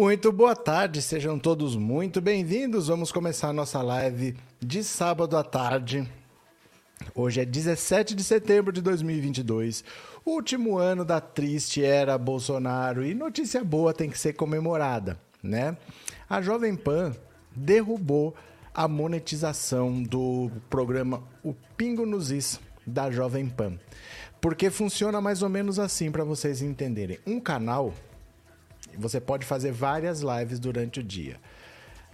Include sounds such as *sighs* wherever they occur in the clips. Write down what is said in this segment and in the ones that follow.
Muito boa tarde, sejam todos muito bem-vindos. Vamos começar a nossa live de sábado à tarde. Hoje é 17 de setembro de 2022, último ano da triste era Bolsonaro e notícia boa tem que ser comemorada, né? A Jovem Pan derrubou a monetização do programa O Pingo nos Is da Jovem Pan. Porque funciona mais ou menos assim para vocês entenderem. Um canal você pode fazer várias lives durante o dia.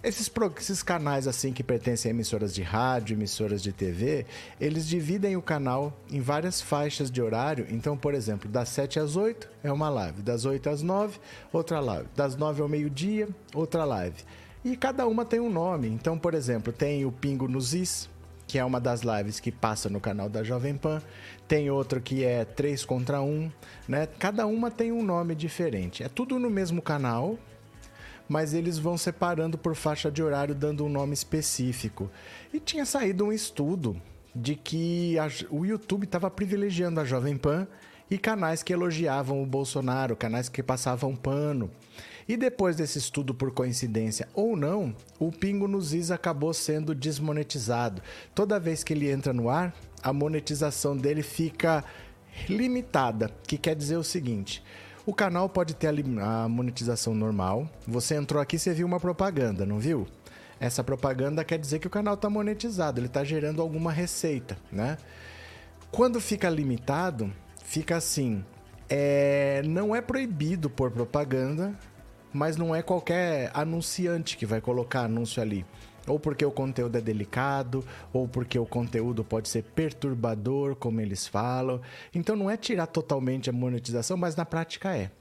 Esses, esses, canais assim que pertencem a emissoras de rádio, emissoras de TV, eles dividem o canal em várias faixas de horário. Então, por exemplo, das 7 às 8 é uma live, das 8 às 9, outra live, das 9 ao meio-dia, outra live. E cada uma tem um nome. Então, por exemplo, tem o Pingo nos Is, que é uma das lives que passa no canal da Jovem Pan. Tem outro que é 3 contra 1, né? Cada uma tem um nome diferente. É tudo no mesmo canal, mas eles vão separando por faixa de horário, dando um nome específico. E tinha saído um estudo de que a, o YouTube estava privilegiando a Jovem Pan e canais que elogiavam o Bolsonaro, canais que passavam pano. E depois desse estudo, por coincidência ou não, o Pingo nos Is acabou sendo desmonetizado. Toda vez que ele entra no ar, a monetização dele fica limitada, que quer dizer o seguinte: o canal pode ter a monetização normal. Você entrou aqui, você viu uma propaganda, não viu? Essa propaganda quer dizer que o canal está monetizado, ele está gerando alguma receita, né? Quando fica limitado, fica assim: é, não é proibido por propaganda, mas não é qualquer anunciante que vai colocar anúncio ali. Ou porque o conteúdo é delicado, ou porque o conteúdo pode ser perturbador, como eles falam. Então não é tirar totalmente a monetização, mas na prática é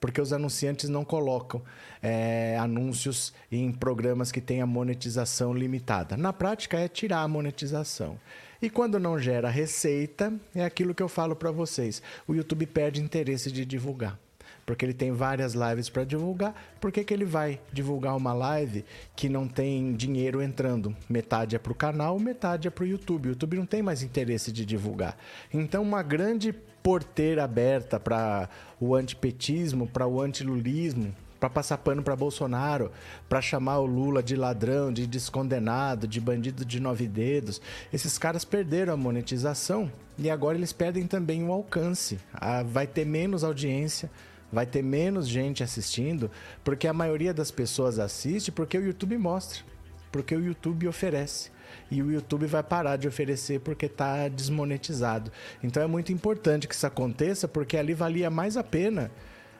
porque os anunciantes não colocam é, anúncios em programas que têm a monetização limitada. Na prática, é tirar a monetização. E quando não gera receita, é aquilo que eu falo para vocês: o YouTube perde interesse de divulgar porque ele tem várias lives para divulgar. Por que, que ele vai divulgar uma live que não tem dinheiro entrando? Metade é para o canal, metade é para o YouTube. O YouTube não tem mais interesse de divulgar. Então, uma grande porteira aberta para o antipetismo, para o antilulismo, para passar pano para Bolsonaro, para chamar o Lula de ladrão, de descondenado, de bandido de nove dedos. Esses caras perderam a monetização e agora eles perdem também o alcance. Ah, vai ter menos audiência, vai ter menos gente assistindo, porque a maioria das pessoas assiste porque o YouTube mostra, porque o YouTube oferece. E o YouTube vai parar de oferecer porque está desmonetizado. Então é muito importante que isso aconteça, porque ali valia mais a pena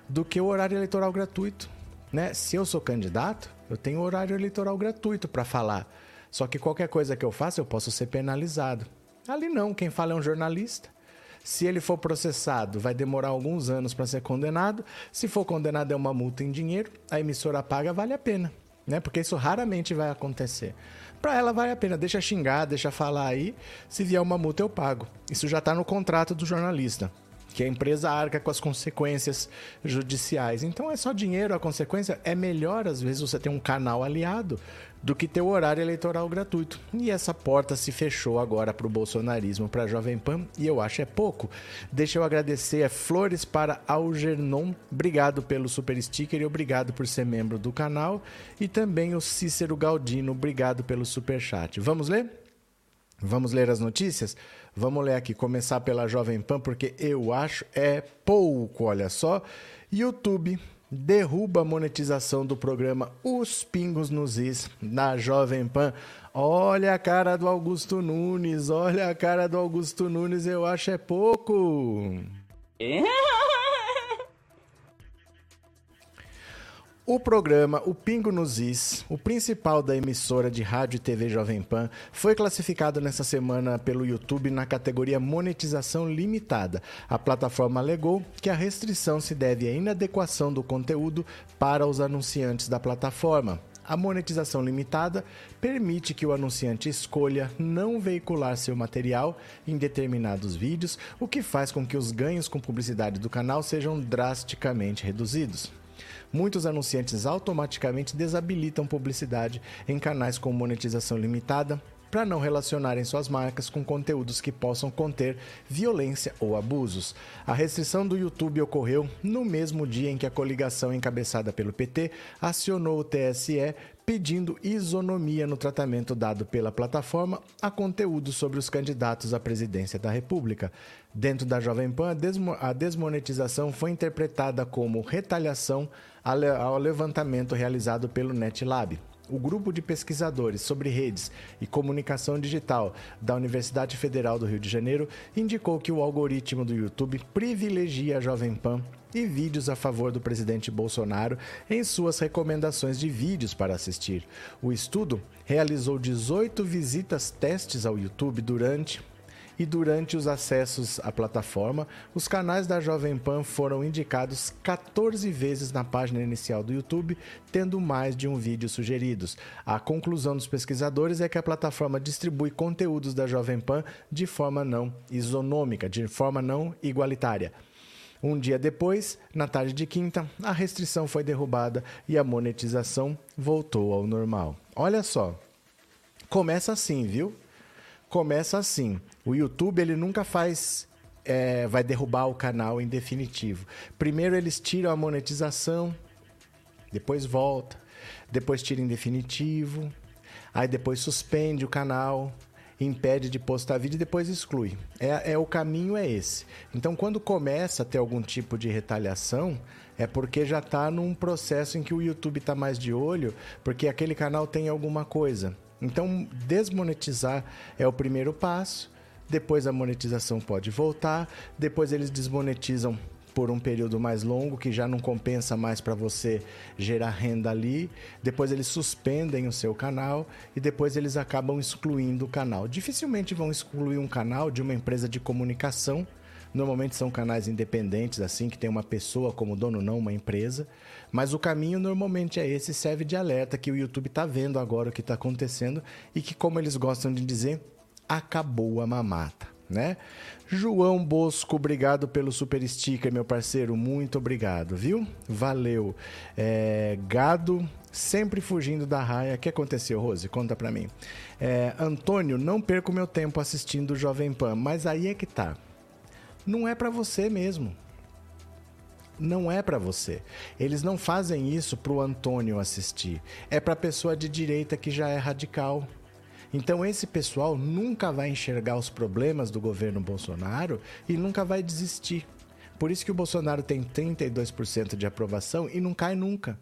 do que o horário eleitoral gratuito. Né? Se eu sou candidato, eu tenho horário eleitoral gratuito para falar. Só que qualquer coisa que eu faça, eu posso ser penalizado. Ali não, quem fala é um jornalista. Se ele for processado, vai demorar alguns anos para ser condenado. Se for condenado, é uma multa em dinheiro. A emissora paga, vale a pena. Né? Porque isso raramente vai acontecer. Para ela, vale a pena. Deixa xingar, deixa falar aí. Se vier uma multa, eu pago. Isso já está no contrato do jornalista que a empresa arca com as consequências judiciais. Então é só dinheiro, a consequência é melhor às vezes você ter um canal aliado do que ter o horário eleitoral gratuito. E essa porta se fechou agora para o bolsonarismo, para a Jovem Pan, e eu acho é pouco. Deixa eu agradecer flores para Algernon, obrigado pelo super sticker e obrigado por ser membro do canal, e também o Cícero Galdino, obrigado pelo super chat. Vamos ler? Vamos ler as notícias? Vamos ler aqui, começar pela Jovem Pan, porque eu acho é pouco, olha só. YouTube derruba a monetização do programa Os Pingos nos Is na Jovem Pan. Olha a cara do Augusto Nunes, olha a cara do Augusto Nunes, eu acho é pouco. É? O programa O Pingo nos Is, o principal da emissora de rádio e TV Jovem Pan, foi classificado nessa semana pelo YouTube na categoria Monetização Limitada. A plataforma alegou que a restrição se deve à inadequação do conteúdo para os anunciantes da plataforma. A monetização limitada permite que o anunciante escolha não veicular seu material em determinados vídeos, o que faz com que os ganhos com publicidade do canal sejam drasticamente reduzidos muitos anunciantes automaticamente desabilitam publicidade em canais com monetização limitada para não relacionarem suas marcas com conteúdos que possam conter violência ou abusos. A restrição do YouTube ocorreu no mesmo dia em que a coligação encabeçada pelo PT acionou o TSE pedindo isonomia no tratamento dado pela plataforma a conteúdos sobre os candidatos à presidência da República. Dentro da Jovem Pan, a desmonetização foi interpretada como retaliação ao levantamento realizado pelo NetLab. O grupo de pesquisadores sobre redes e comunicação digital da Universidade Federal do Rio de Janeiro indicou que o algoritmo do YouTube privilegia a Jovem Pan e vídeos a favor do presidente Bolsonaro em suas recomendações de vídeos para assistir. O estudo realizou 18 visitas testes ao YouTube durante e durante os acessos à plataforma, os canais da Jovem Pan foram indicados 14 vezes na página inicial do YouTube, tendo mais de um vídeo sugeridos. A conclusão dos pesquisadores é que a plataforma distribui conteúdos da Jovem Pan de forma não isonômica, de forma não igualitária. Um dia depois, na tarde de quinta, a restrição foi derrubada e a monetização voltou ao normal. Olha só, começa assim, viu? começa assim. O YouTube ele nunca faz é, vai derrubar o canal em definitivo. Primeiro eles tiram a monetização, depois volta, depois tira em definitivo, aí depois suspende o canal, impede de postar vídeo e depois exclui. É, é o caminho é esse. Então quando começa a ter algum tipo de retaliação é porque já está num processo em que o YouTube está mais de olho, porque aquele canal tem alguma coisa. Então, desmonetizar é o primeiro passo. Depois a monetização pode voltar. Depois eles desmonetizam por um período mais longo, que já não compensa mais para você gerar renda ali. Depois eles suspendem o seu canal e depois eles acabam excluindo o canal. Dificilmente vão excluir um canal de uma empresa de comunicação Normalmente são canais independentes, assim, que tem uma pessoa como dono, não uma empresa. Mas o caminho normalmente é esse, serve de alerta que o YouTube está vendo agora o que está acontecendo e que, como eles gostam de dizer, acabou a mamata. Né? João Bosco, obrigado pelo super sticker, meu parceiro. Muito obrigado, viu? Valeu. É, gado, sempre fugindo da raia. O que aconteceu, Rose? Conta pra mim. É, Antônio, não perco meu tempo assistindo o Jovem Pan, mas aí é que tá não é para você mesmo. Não é para você. Eles não fazem isso para o Antônio assistir. É para a pessoa de direita que já é radical. Então esse pessoal nunca vai enxergar os problemas do governo Bolsonaro e nunca vai desistir. Por isso que o Bolsonaro tem 32% de aprovação e não cai nunca.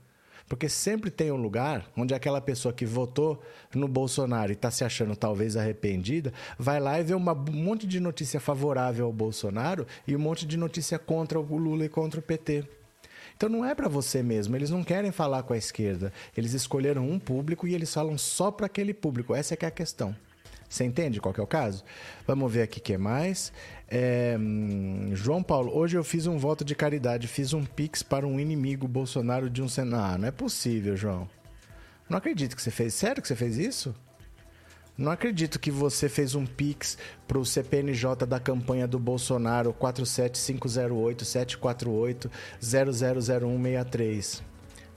Porque sempre tem um lugar onde aquela pessoa que votou no Bolsonaro e está se achando talvez arrependida, vai lá e vê uma, um monte de notícia favorável ao Bolsonaro e um monte de notícia contra o Lula e contra o PT. Então não é para você mesmo, eles não querem falar com a esquerda. Eles escolheram um público e eles falam só para aquele público. Essa é que é a questão. Você entende qual é o caso? Vamos ver aqui o que mais. É, hum, João Paulo, hoje eu fiz um voto de caridade, fiz um pix para um inimigo Bolsonaro de um Senado. Ah, não é possível, João. Não acredito que você fez. Sério que você fez isso? Não acredito que você fez um pix para o CPNJ da campanha do Bolsonaro 47508 748 000163.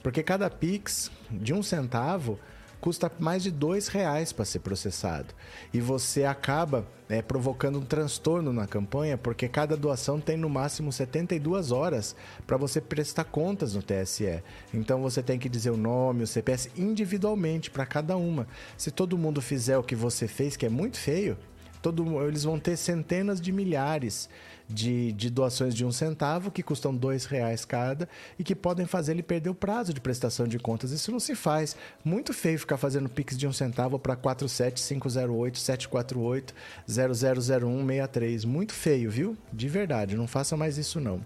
Porque cada pix de um centavo custa mais de dois reais para ser processado. E você acaba é, provocando um transtorno na campanha, porque cada doação tem no máximo 72 horas para você prestar contas no TSE. Então você tem que dizer o nome, o CPS individualmente para cada uma. Se todo mundo fizer o que você fez, que é muito feio, todo, eles vão ter centenas de milhares de, de doações de um centavo, que custam dois reais cada, e que podem fazer ele perder o prazo de prestação de contas. Isso não se faz. Muito feio ficar fazendo Pix de um centavo para 47508 748 000163. Muito feio, viu? De verdade, não faça mais isso não.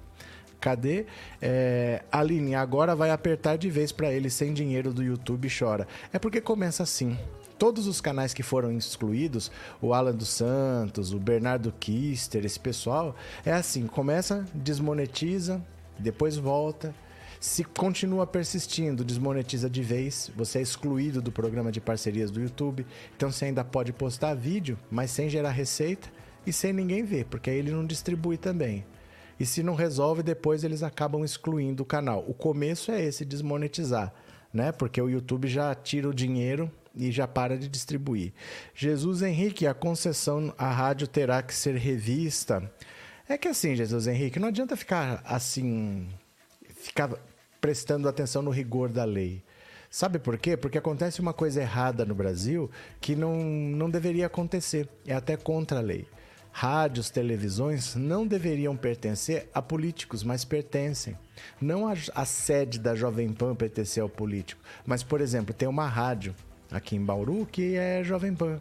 Cadê? É, Aline, agora vai apertar de vez para ele sem dinheiro do YouTube chora. É porque começa assim todos os canais que foram excluídos, o Alan dos Santos, o Bernardo Kister, esse pessoal, é assim, começa, desmonetiza, depois volta. Se continua persistindo, desmonetiza de vez, você é excluído do programa de parcerias do YouTube, então você ainda pode postar vídeo, mas sem gerar receita e sem ninguém ver, porque aí ele não distribui também. E se não resolve, depois eles acabam excluindo o canal. O começo é esse, desmonetizar, né? Porque o YouTube já tira o dinheiro e já para de distribuir. Jesus Henrique, a concessão à rádio terá que ser revista. É que assim, Jesus Henrique, não adianta ficar assim, ficar prestando atenção no rigor da lei. Sabe por quê? Porque acontece uma coisa errada no Brasil que não, não deveria acontecer. É até contra a lei. Rádios, televisões não deveriam pertencer a políticos, mas pertencem. Não a, a sede da Jovem Pan pertencer ao político, mas, por exemplo, tem uma rádio aqui em Bauru que é Jovem Pan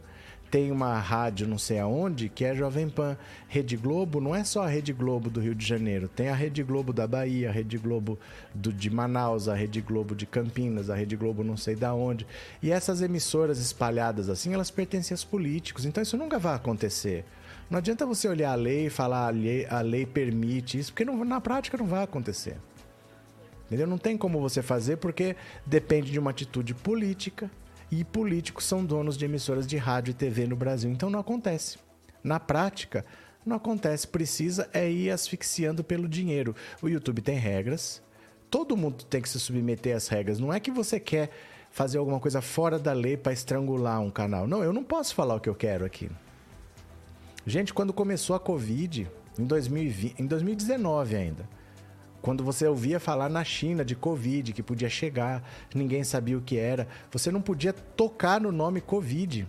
tem uma rádio não sei aonde que é Jovem Pan. Rede Globo não é só a Rede Globo do Rio de Janeiro, tem a Rede Globo da Bahia, a Rede Globo do, de Manaus, a Rede Globo de Campinas, a Rede Globo não sei da onde. E essas emissoras espalhadas assim, elas pertencem aos políticos, então isso nunca vai acontecer. Não adianta você olhar a lei e falar a lei, a lei permite isso, porque não, na prática não vai acontecer. Entendeu? Não tem como você fazer porque depende de uma atitude política e políticos são donos de emissoras de rádio e TV no Brasil. Então não acontece. Na prática, não acontece. Precisa é ir asfixiando pelo dinheiro. O YouTube tem regras. Todo mundo tem que se submeter às regras. Não é que você quer fazer alguma coisa fora da lei para estrangular um canal. Não, eu não posso falar o que eu quero aqui. Gente, quando começou a Covid, em, 2020, em 2019 ainda, quando você ouvia falar na China de Covid, que podia chegar, ninguém sabia o que era, você não podia tocar no nome Covid,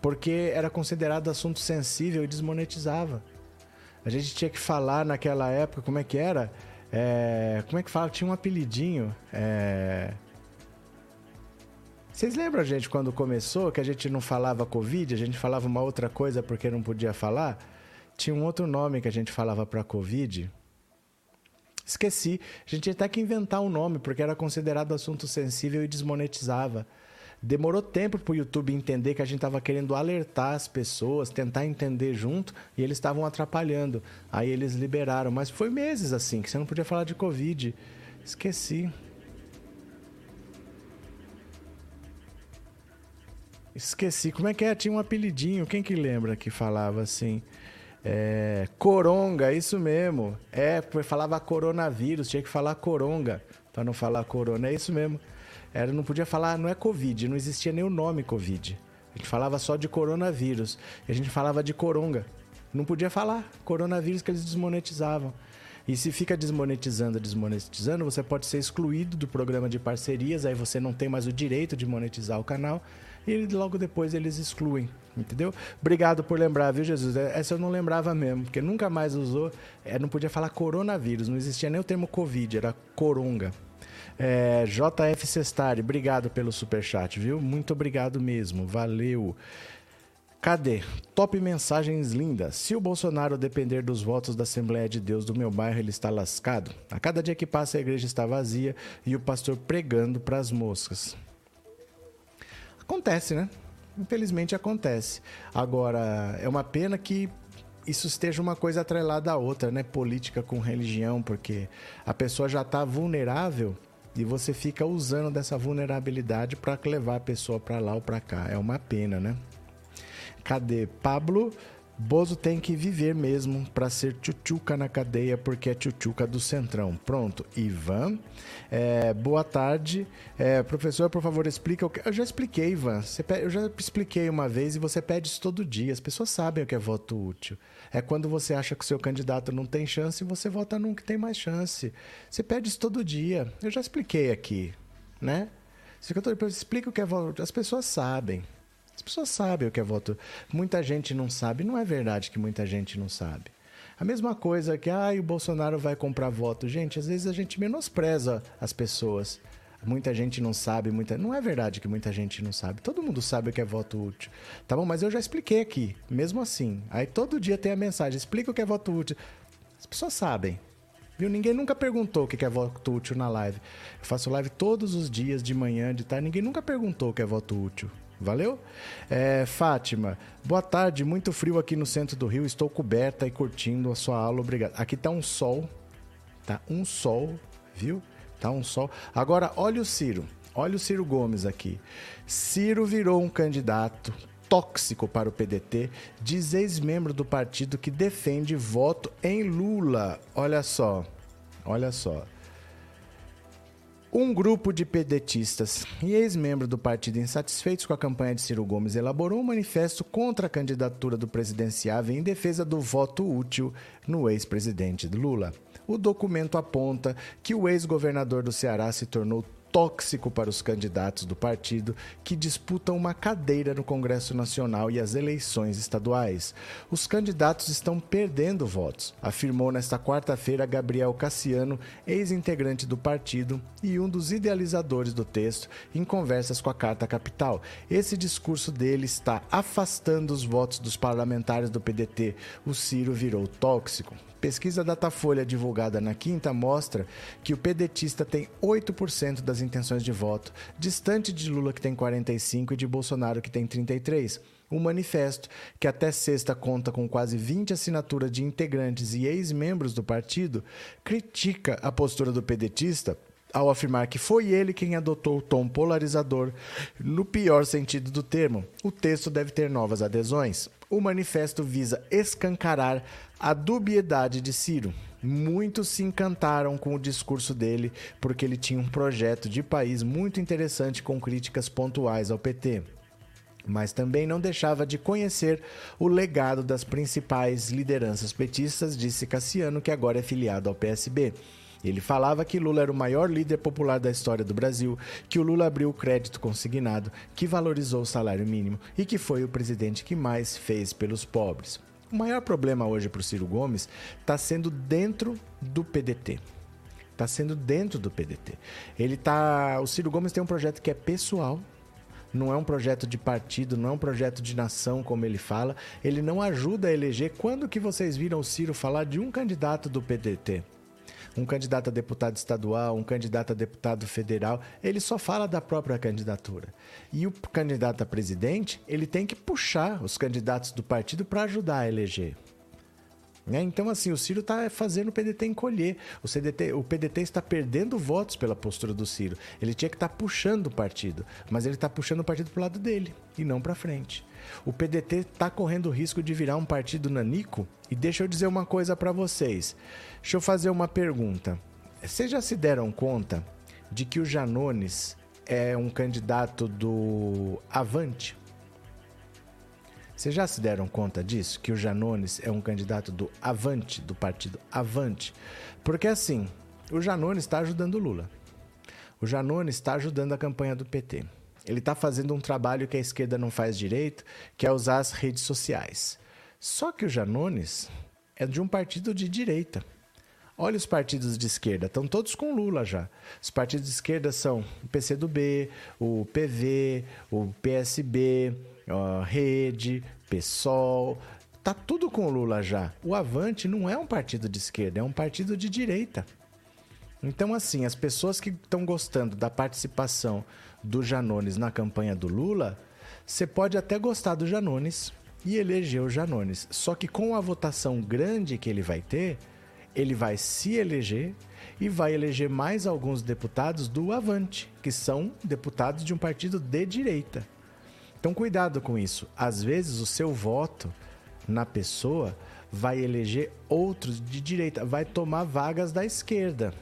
porque era considerado assunto sensível e desmonetizava. A gente tinha que falar naquela época, como é que era? É, como é que fala? Tinha um apelidinho. É... Vocês lembram, gente, quando começou, que a gente não falava Covid, a gente falava uma outra coisa porque não podia falar? Tinha um outro nome que a gente falava para Covid. Esqueci. A gente tinha até que inventar um nome, porque era considerado assunto sensível e desmonetizava. Demorou tempo para o YouTube entender que a gente estava querendo alertar as pessoas, tentar entender junto, e eles estavam atrapalhando. Aí eles liberaram, mas foi meses assim, que você não podia falar de Covid. Esqueci. Esqueci. Como é que é? Tinha um apelidinho. Quem que lembra que falava assim? É, coronga, isso mesmo. É, falava coronavírus, tinha que falar coronga, para não falar corona. É isso mesmo. Era, não podia falar, não é Covid, não existia nem o nome Covid. A gente falava só de coronavírus. A gente falava de coronga. Não podia falar coronavírus que eles desmonetizavam. E se fica desmonetizando, desmonetizando, você pode ser excluído do programa de parcerias, aí você não tem mais o direito de monetizar o canal e logo depois eles excluem, entendeu? Obrigado por lembrar, viu, Jesus? É, essa eu não lembrava mesmo, porque nunca mais usou, é, não podia falar coronavírus, não existia nem o termo Covid, era coronga. É, JF Sestari, obrigado pelo superchat, viu? Muito obrigado mesmo, valeu. Cadê? Top mensagens lindas. Se o Bolsonaro depender dos votos da Assembleia de Deus do meu bairro, ele está lascado. A cada dia que passa, a igreja está vazia e o pastor pregando para as moscas. Acontece, né? Infelizmente acontece. Agora, é uma pena que isso esteja uma coisa atrelada à outra, né? Política com religião, porque a pessoa já está vulnerável e você fica usando dessa vulnerabilidade para levar a pessoa para lá ou para cá. É uma pena, né? Cadê? Pablo Bozo tem que viver mesmo para ser tchutchuca na cadeia, porque é tchutchuca do Centrão. Pronto, Ivan. É, boa tarde. É, professor, por favor, explica o que. Eu já expliquei, Ivan. eu já expliquei uma vez e você pede isso todo dia. As pessoas sabem o que é voto útil. É quando você acha que o seu candidato não tem chance e você vota num que tem mais chance. Você pede isso todo dia. Eu já expliquei aqui, né? Explica o que é voto. As pessoas sabem. As pessoas sabem o que é voto. Muita gente não sabe. Não é verdade que muita gente não sabe. A mesma coisa que, ah, o Bolsonaro vai comprar voto. Gente, às vezes a gente menospreza as pessoas. Muita gente não sabe, muita... não é verdade que muita gente não sabe. Todo mundo sabe o que é voto útil. Tá bom, mas eu já expliquei aqui, mesmo assim. Aí todo dia tem a mensagem, explica o que é voto útil. As pessoas sabem. Viu? Ninguém nunca perguntou o que é voto útil na live. Eu faço live todos os dias, de manhã, de tarde. Ninguém nunca perguntou o que é voto útil. Valeu? É, Fátima, boa tarde. Muito frio aqui no centro do Rio. Estou coberta e curtindo a sua aula. Obrigado. Aqui tá um sol. Tá um sol, viu? Tá um sol. Agora, olha o Ciro. Olha o Ciro Gomes aqui. Ciro virou um candidato tóxico para o PDT, diz ex-membro do partido que defende voto em Lula. Olha só. Olha só. Um grupo de pedetistas e ex-membros do partido insatisfeitos com a campanha de Ciro Gomes elaborou um manifesto contra a candidatura do presidenciável em defesa do voto útil no ex-presidente Lula. O documento aponta que o ex-governador do Ceará se tornou tóxico para os candidatos do partido que disputam uma cadeira no Congresso Nacional e as eleições estaduais. Os candidatos estão perdendo votos, afirmou nesta quarta-feira Gabriel Cassiano, ex-integrante do partido e um dos idealizadores do texto, em conversas com a Carta Capital. Esse discurso dele está afastando os votos dos parlamentares do PDT. O Ciro virou tóxico. Pesquisa Datafolha divulgada na quinta mostra que o pedetista tem 8% das intenções de voto, distante de Lula que tem 45 e de Bolsonaro que tem 33. O manifesto, que até sexta conta com quase 20 assinaturas de integrantes e ex-membros do partido, critica a postura do pedetista ao afirmar que foi ele quem adotou o tom polarizador no pior sentido do termo. O texto deve ter novas adesões. O manifesto visa escancarar a dubiedade de Ciro. Muitos se encantaram com o discurso dele porque ele tinha um projeto de país muito interessante com críticas pontuais ao PT. Mas também não deixava de conhecer o legado das principais lideranças petistas, disse Cassiano, que agora é filiado ao PSB. Ele falava que Lula era o maior líder popular da história do Brasil, que o Lula abriu o crédito consignado, que valorizou o salário mínimo e que foi o presidente que mais fez pelos pobres. O maior problema hoje para o Ciro Gomes está sendo dentro do PDT. Está sendo dentro do PDT. Ele tá. O Ciro Gomes tem um projeto que é pessoal, não é um projeto de partido, não é um projeto de nação, como ele fala. Ele não ajuda a eleger. Quando que vocês viram o Ciro falar de um candidato do PDT? Um candidato a deputado estadual, um candidato a deputado federal, ele só fala da própria candidatura. E o candidato a presidente, ele tem que puxar os candidatos do partido para ajudar a eleger. Né? Então, assim, o Ciro está fazendo o PDT encolher. O, CDT, o PDT está perdendo votos pela postura do Ciro. Ele tinha que estar tá puxando o partido, mas ele está puxando o partido para o lado dele e não para frente. O PDT está correndo o risco de virar um partido nanico. E deixa eu dizer uma coisa para vocês. Deixa eu fazer uma pergunta. Vocês já se deram conta de que o Janones é um candidato do Avante? Vocês já se deram conta disso? Que o Janones é um candidato do Avante, do partido Avante? Porque assim, o Janones está ajudando o Lula. O Janones está ajudando a campanha do PT. Ele está fazendo um trabalho que a esquerda não faz direito, que é usar as redes sociais. Só que o Janones é de um partido de direita. Olha os partidos de esquerda, estão todos com Lula já. Os partidos de esquerda são o PCdoB, o PV, o PSB, a Rede, PSOL, tá tudo com Lula já. O Avante não é um partido de esquerda, é um partido de direita. Então, assim, as pessoas que estão gostando da participação do Janones na campanha do Lula, você pode até gostar do Janones e eleger o Janones. Só que com a votação grande que ele vai ter, ele vai se eleger e vai eleger mais alguns deputados do Avante, que são deputados de um partido de direita. Então, cuidado com isso. Às vezes, o seu voto na pessoa vai eleger outros de direita, vai tomar vagas da esquerda.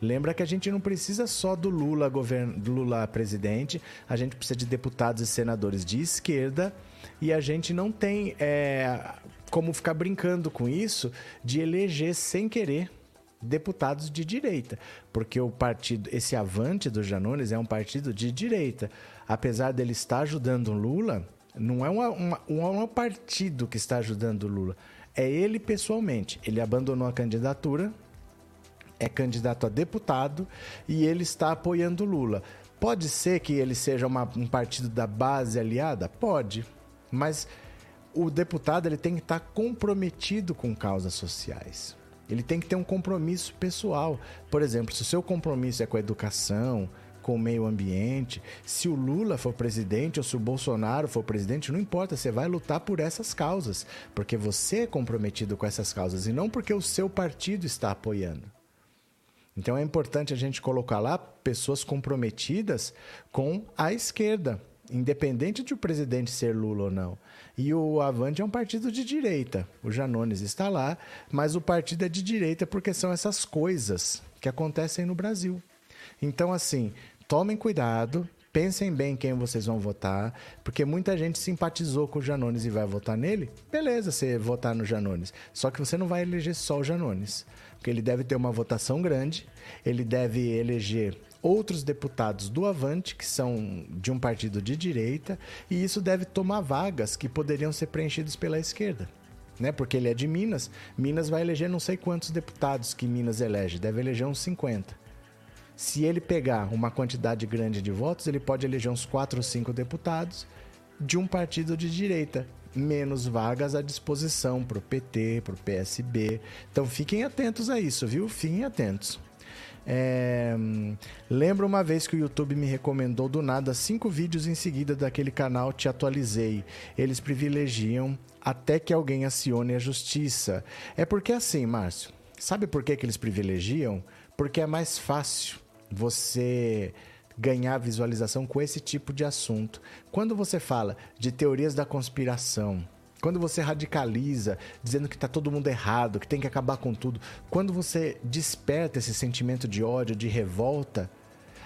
Lembra que a gente não precisa só do Lula, govern... Lula presidente, a gente precisa de deputados e senadores de esquerda e a gente não tem é, como ficar brincando com isso de eleger sem querer deputados de direita, porque o partido, esse avante do Janones é um partido de direita. Apesar dele estar ajudando Lula, não é uma, uma, um partido que está ajudando Lula, é ele pessoalmente. Ele abandonou a candidatura é candidato a deputado e ele está apoiando Lula. Pode ser que ele seja uma, um partido da base aliada? Pode, mas o deputado ele tem que estar comprometido com causas sociais. Ele tem que ter um compromisso pessoal. Por exemplo, se o seu compromisso é com a educação, com o meio ambiente, se o Lula for presidente ou se o Bolsonaro for presidente, não importa, você vai lutar por essas causas, porque você é comprometido com essas causas e não porque o seu partido está apoiando. Então é importante a gente colocar lá pessoas comprometidas com a esquerda, independente de o presidente ser Lula ou não. E o Avante é um partido de direita. O Janones está lá, mas o partido é de direita porque são essas coisas que acontecem no Brasil. Então, assim, tomem cuidado, pensem bem quem vocês vão votar, porque muita gente simpatizou com o Janones e vai votar nele. Beleza, você votar no Janones. Só que você não vai eleger só o Janones, porque ele deve ter uma votação grande, ele deve eleger outros deputados do Avante, que são de um partido de direita, e isso deve tomar vagas que poderiam ser preenchidas pela esquerda. Né? Porque ele é de Minas, Minas vai eleger não sei quantos deputados que Minas elege, deve eleger uns 50. Se ele pegar uma quantidade grande de votos, ele pode eleger uns 4 ou 5 deputados de um partido de direita, menos vagas à disposição para o PT, para o PSB. Então fiquem atentos a isso, viu? Fiquem atentos. É... Lembro uma vez que o YouTube me recomendou do nada cinco vídeos em seguida daquele canal Te Atualizei. Eles privilegiam até que alguém acione a justiça. É porque assim, Márcio, sabe por que, que eles privilegiam? Porque é mais fácil você ganhar visualização com esse tipo de assunto. Quando você fala de teorias da conspiração, quando você radicaliza, dizendo que está todo mundo errado, que tem que acabar com tudo, quando você desperta esse sentimento de ódio, de revolta,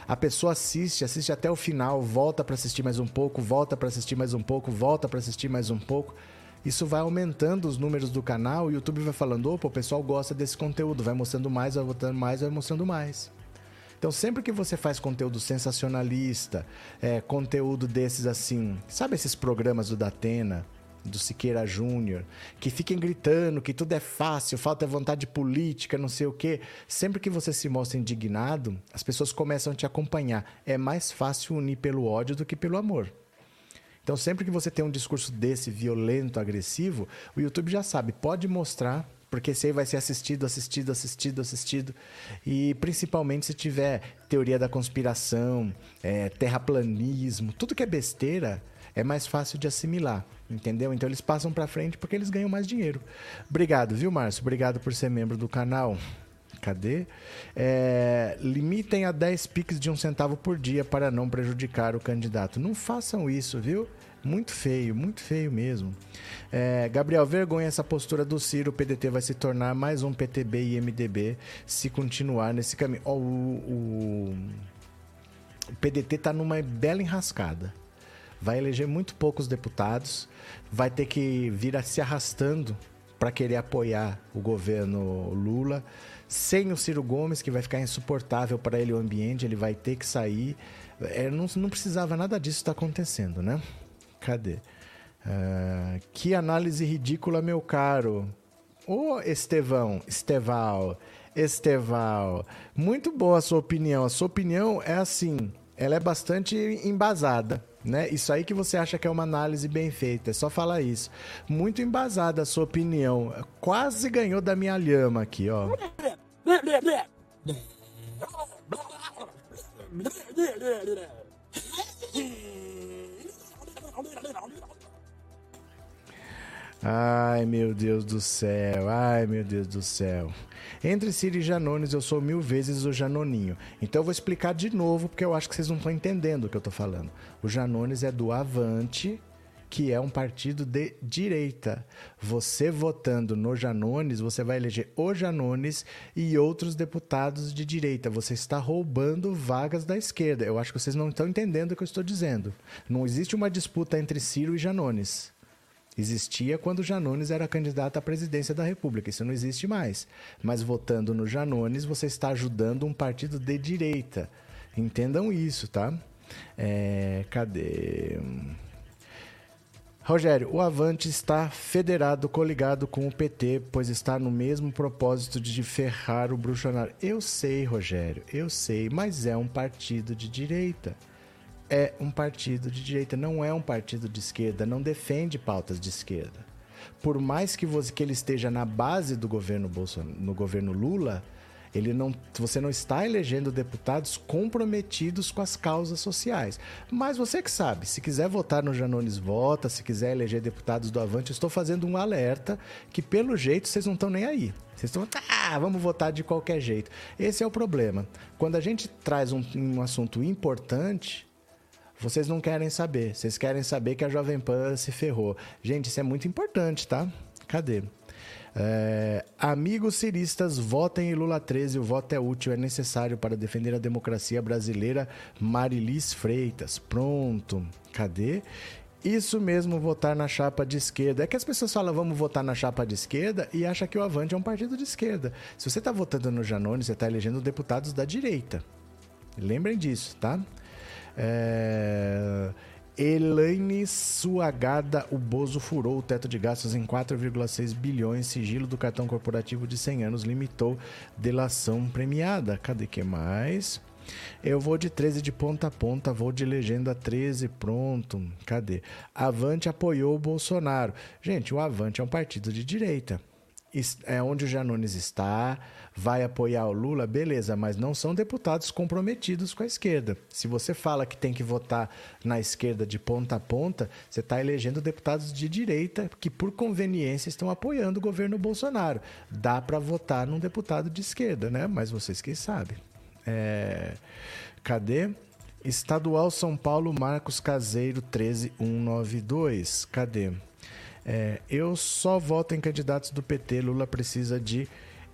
a pessoa assiste, assiste até o final, volta para assistir mais um pouco, volta para assistir mais um pouco, volta para assistir mais um pouco. Isso vai aumentando os números do canal, o YouTube vai falando, opa, o pessoal gosta desse conteúdo, vai mostrando mais, vai mostrando mais, vai mostrando mais. Então, sempre que você faz conteúdo sensacionalista, é, conteúdo desses assim, sabe esses programas do Datena, do Siqueira Júnior, que fiquem gritando que tudo é fácil, falta vontade política, não sei o quê. Sempre que você se mostra indignado, as pessoas começam a te acompanhar. É mais fácil unir pelo ódio do que pelo amor. Então, sempre que você tem um discurso desse violento, agressivo, o YouTube já sabe, pode mostrar porque esse aí vai ser assistido, assistido, assistido, assistido. E principalmente se tiver teoria da conspiração, é, terraplanismo, tudo que é besteira é mais fácil de assimilar, entendeu? Então eles passam para frente porque eles ganham mais dinheiro. Obrigado, viu, Márcio? Obrigado por ser membro do canal. Cadê? É, limitem a 10 piques de um centavo por dia para não prejudicar o candidato. Não façam isso, viu? Muito feio, muito feio mesmo. É, Gabriel, vergonha essa postura do Ciro. O PDT vai se tornar mais um PTB e MDB se continuar nesse caminho. Oh, o, o, o PDT está numa bela enrascada. Vai eleger muito poucos deputados, vai ter que vir se arrastando para querer apoiar o governo Lula. Sem o Ciro Gomes, que vai ficar insuportável para ele o ambiente, ele vai ter que sair. É, não, não precisava nada disso estar tá acontecendo, né? Cadê? Uh, que análise ridícula, meu caro. Ô, Estevão, Esteval, Esteval. Muito boa a sua opinião. A sua opinião é assim, ela é bastante embasada. Né? Isso aí que você acha que é uma análise bem feita, é só falar isso. Muito embasada a sua opinião. Quase ganhou da minha lhama aqui, ó. *laughs* Ai, meu Deus do céu. Ai, meu Deus do céu. Entre Ciro e Janones, eu sou mil vezes o Janoninho. Então eu vou explicar de novo, porque eu acho que vocês não estão entendendo o que eu estou falando. O Janones é do Avante, que é um partido de direita. Você votando no Janones, você vai eleger o Janones e outros deputados de direita. Você está roubando vagas da esquerda. Eu acho que vocês não estão entendendo o que eu estou dizendo. Não existe uma disputa entre Ciro e Janones. Existia quando Janones era candidato à presidência da República. Isso não existe mais. Mas votando no Janones, você está ajudando um partido de direita. Entendam isso, tá? É, cadê? Rogério, o Avante está federado, coligado com o PT, pois está no mesmo propósito de ferrar o bruxonário. Eu sei, Rogério, eu sei, mas é um partido de direita é um partido de direita, não é um partido de esquerda, não defende pautas de esquerda. Por mais que você que ele esteja na base do governo Bolsonaro, no governo Lula, ele não, você não está elegendo deputados comprometidos com as causas sociais. Mas você que sabe, se quiser votar no Janones, vota. Se quiser eleger deputados do Avante, estou fazendo um alerta que, pelo jeito, vocês não estão nem aí. Vocês estão, ah, vamos votar de qualquer jeito. Esse é o problema. Quando a gente traz um, um assunto importante, vocês não querem saber. Vocês querem saber que a Jovem Pan se ferrou. Gente, isso é muito importante, tá? Cadê? É, amigos ciristas, votem em Lula 13. O voto é útil, é necessário para defender a democracia brasileira. Marilis Freitas. Pronto. Cadê? Isso mesmo, votar na chapa de esquerda. É que as pessoas falam, vamos votar na chapa de esquerda e acham que o Avante é um partido de esquerda. Se você está votando no Janone, você está elegendo deputados da direita. Lembrem disso, tá? É... Elaine Suagada, o Bozo furou o teto de gastos em 4,6 bilhões. Sigilo do cartão corporativo de 100 anos limitou delação premiada. Cadê que mais? Eu vou de 13 de ponta a ponta, vou de legenda 13, pronto. Cadê? Avante apoiou o Bolsonaro. Gente, o Avante é um partido de direita. É onde o Janones está, vai apoiar o Lula, beleza, mas não são deputados comprometidos com a esquerda. Se você fala que tem que votar na esquerda de ponta a ponta, você está elegendo deputados de direita que, por conveniência, estão apoiando o governo Bolsonaro. Dá para votar num deputado de esquerda, né? Mas vocês que sabem. É... Cadê? Estadual São Paulo, Marcos Caseiro, 13192. Cadê? É, eu só voto em candidatos do PT. Lula precisa de,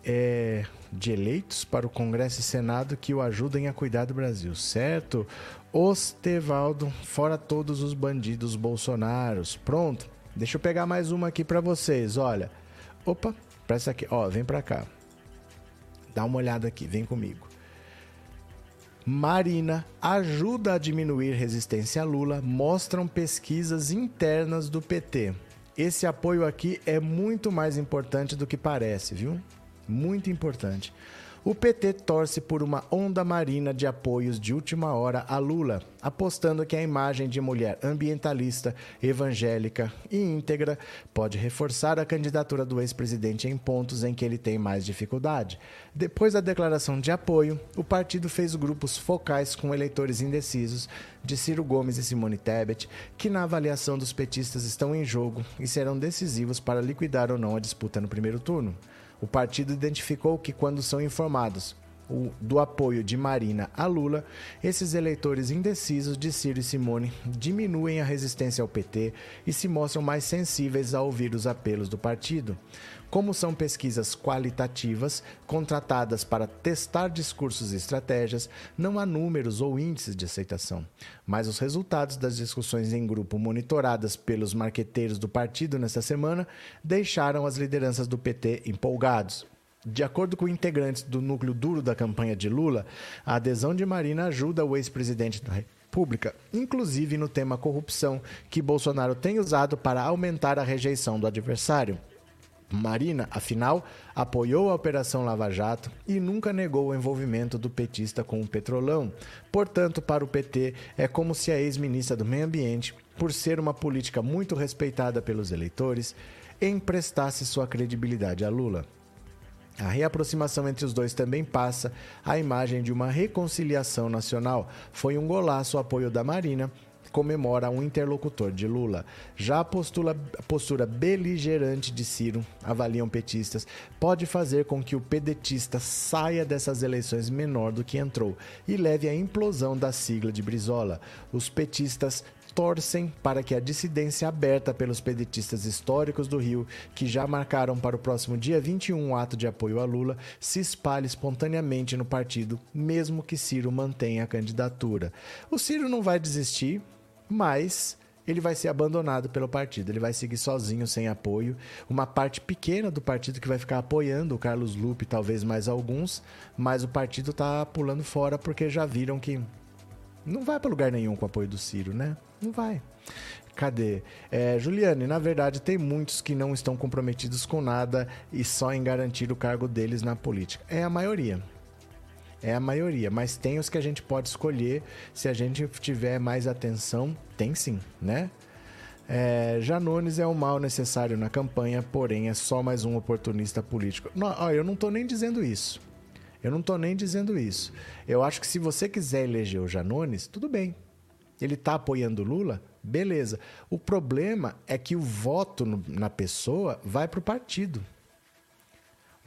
é, de eleitos para o Congresso e Senado que o ajudem a cuidar do Brasil, certo? Ostevaldo, fora todos os bandidos bolsonaros. Pronto. Deixa eu pegar mais uma aqui para vocês. Olha. Opa, presta aqui. Ó, vem para cá. Dá uma olhada aqui, vem comigo. Marina ajuda a diminuir resistência a Lula, mostram pesquisas internas do PT. Esse apoio aqui é muito mais importante do que parece, viu? Muito importante. O PT torce por uma onda marina de apoios de última hora a Lula, apostando que a imagem de mulher ambientalista, evangélica e íntegra pode reforçar a candidatura do ex-presidente em pontos em que ele tem mais dificuldade. Depois da declaração de apoio, o partido fez grupos focais com eleitores indecisos de Ciro Gomes e Simone Tebet, que na avaliação dos petistas estão em jogo e serão decisivos para liquidar ou não a disputa no primeiro turno. O partido identificou que, quando são informados do apoio de Marina a Lula, esses eleitores indecisos de Ciro e Simone diminuem a resistência ao PT e se mostram mais sensíveis a ouvir os apelos do partido. Como são pesquisas qualitativas, contratadas para testar discursos e estratégias, não há números ou índices de aceitação. Mas os resultados das discussões em grupo monitoradas pelos marqueteiros do partido nesta semana deixaram as lideranças do PT empolgados. De acordo com integrantes do núcleo duro da campanha de Lula, a adesão de Marina ajuda o ex-presidente da República, inclusive no tema corrupção, que Bolsonaro tem usado para aumentar a rejeição do adversário. Marina, afinal, apoiou a Operação Lava Jato e nunca negou o envolvimento do petista com o petrolão. Portanto, para o PT, é como se a ex-ministra do Meio Ambiente, por ser uma política muito respeitada pelos eleitores, emprestasse sua credibilidade a Lula. A reaproximação entre os dois também passa a imagem de uma reconciliação nacional. Foi um golaço o apoio da Marina comemora um interlocutor de Lula. Já a postura, postura beligerante de Ciro, avaliam petistas, pode fazer com que o pedetista saia dessas eleições menor do que entrou e leve à implosão da sigla de Brizola. Os petistas torcem para que a dissidência aberta pelos pedetistas históricos do Rio, que já marcaram para o próximo dia 21 um ato de apoio a Lula, se espalhe espontaneamente no partido, mesmo que Ciro mantenha a candidatura. O Ciro não vai desistir, mas ele vai ser abandonado pelo partido. Ele vai seguir sozinho, sem apoio. Uma parte pequena do partido que vai ficar apoiando o Carlos Lupe, talvez mais alguns, mas o partido está pulando fora porque já viram que não vai para lugar nenhum com o apoio do Ciro, né? Não vai. Cadê? É, Juliane, na verdade, tem muitos que não estão comprometidos com nada e só em garantir o cargo deles na política. É a maioria é a maioria, mas tem os que a gente pode escolher se a gente tiver mais atenção, tem sim, né? É, Janones é um mal necessário na campanha, porém é só mais um oportunista político. Não, ó, eu não estou nem dizendo isso. Eu não estou nem dizendo isso. Eu acho que se você quiser eleger o Janones, tudo bem. Ele está apoiando Lula, beleza. O problema é que o voto no, na pessoa vai para o partido.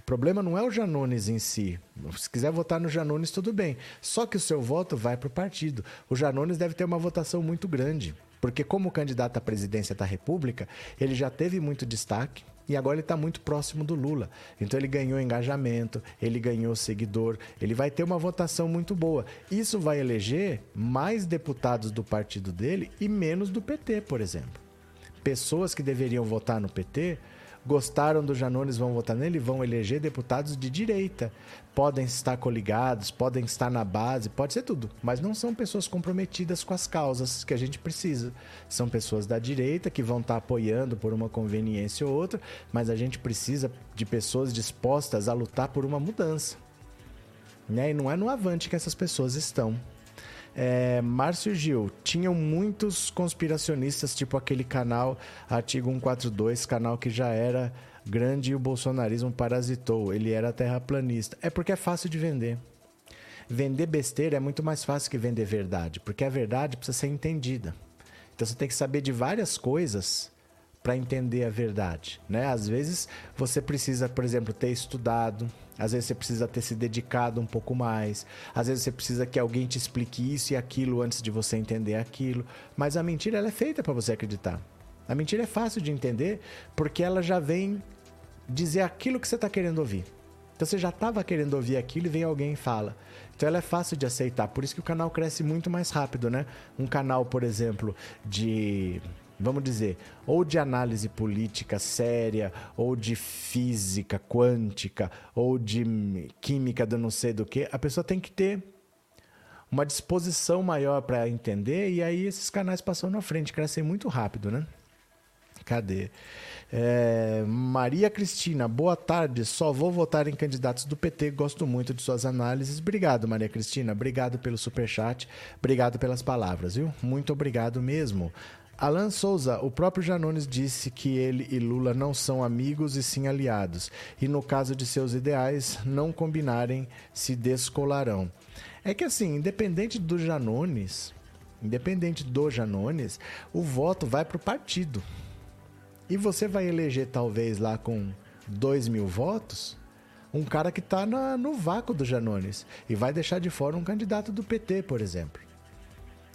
O problema não é o Janones em si. Se quiser votar no Janones, tudo bem. Só que o seu voto vai para o partido. O Janones deve ter uma votação muito grande. Porque, como candidato à presidência da República, ele já teve muito destaque. E agora ele está muito próximo do Lula. Então ele ganhou engajamento, ele ganhou seguidor, ele vai ter uma votação muito boa. Isso vai eleger mais deputados do partido dele e menos do PT, por exemplo. Pessoas que deveriam votar no PT gostaram do Janones, vão votar nele, vão eleger deputados de direita. Podem estar coligados, podem estar na base, pode ser tudo, mas não são pessoas comprometidas com as causas que a gente precisa. São pessoas da direita que vão estar apoiando por uma conveniência ou outra, mas a gente precisa de pessoas dispostas a lutar por uma mudança. Né? E não é no avante que essas pessoas estão. É, Márcio Gil, tinham muitos conspiracionistas, tipo aquele canal Artigo 142, canal que já era grande e o bolsonarismo parasitou. Ele era terraplanista. É porque é fácil de vender. Vender besteira é muito mais fácil que vender verdade, porque a verdade precisa ser entendida. Então você tem que saber de várias coisas para entender a verdade, né? Às vezes você precisa, por exemplo, ter estudado, às vezes você precisa ter se dedicado um pouco mais, às vezes você precisa que alguém te explique isso e aquilo antes de você entender aquilo, mas a mentira ela é feita para você acreditar. A mentira é fácil de entender porque ela já vem dizer aquilo que você está querendo ouvir. Então você já estava querendo ouvir aquilo e vem alguém e fala. Então ela é fácil de aceitar. Por isso que o canal cresce muito mais rápido, né? Um canal, por exemplo, de vamos dizer, ou de análise política séria, ou de física quântica, ou de química do não sei do que, a pessoa tem que ter uma disposição maior para entender e aí esses canais passam na frente, crescem muito rápido, né? Cadê? É, Maria Cristina, boa tarde. Só vou votar em candidatos do PT. Gosto muito de suas análises. Obrigado, Maria Cristina. Obrigado pelo super chat. Obrigado pelas palavras, viu? Muito obrigado mesmo. Alan Souza, o próprio Janones disse que ele e Lula não são amigos e sim aliados, e no caso de seus ideais não combinarem, se descolarão. É que assim, independente do Janones, independente do Janones, o voto vai para o partido. E você vai eleger talvez lá com 2 mil votos um cara que está no vácuo do Janones e vai deixar de fora um candidato do PT, por exemplo.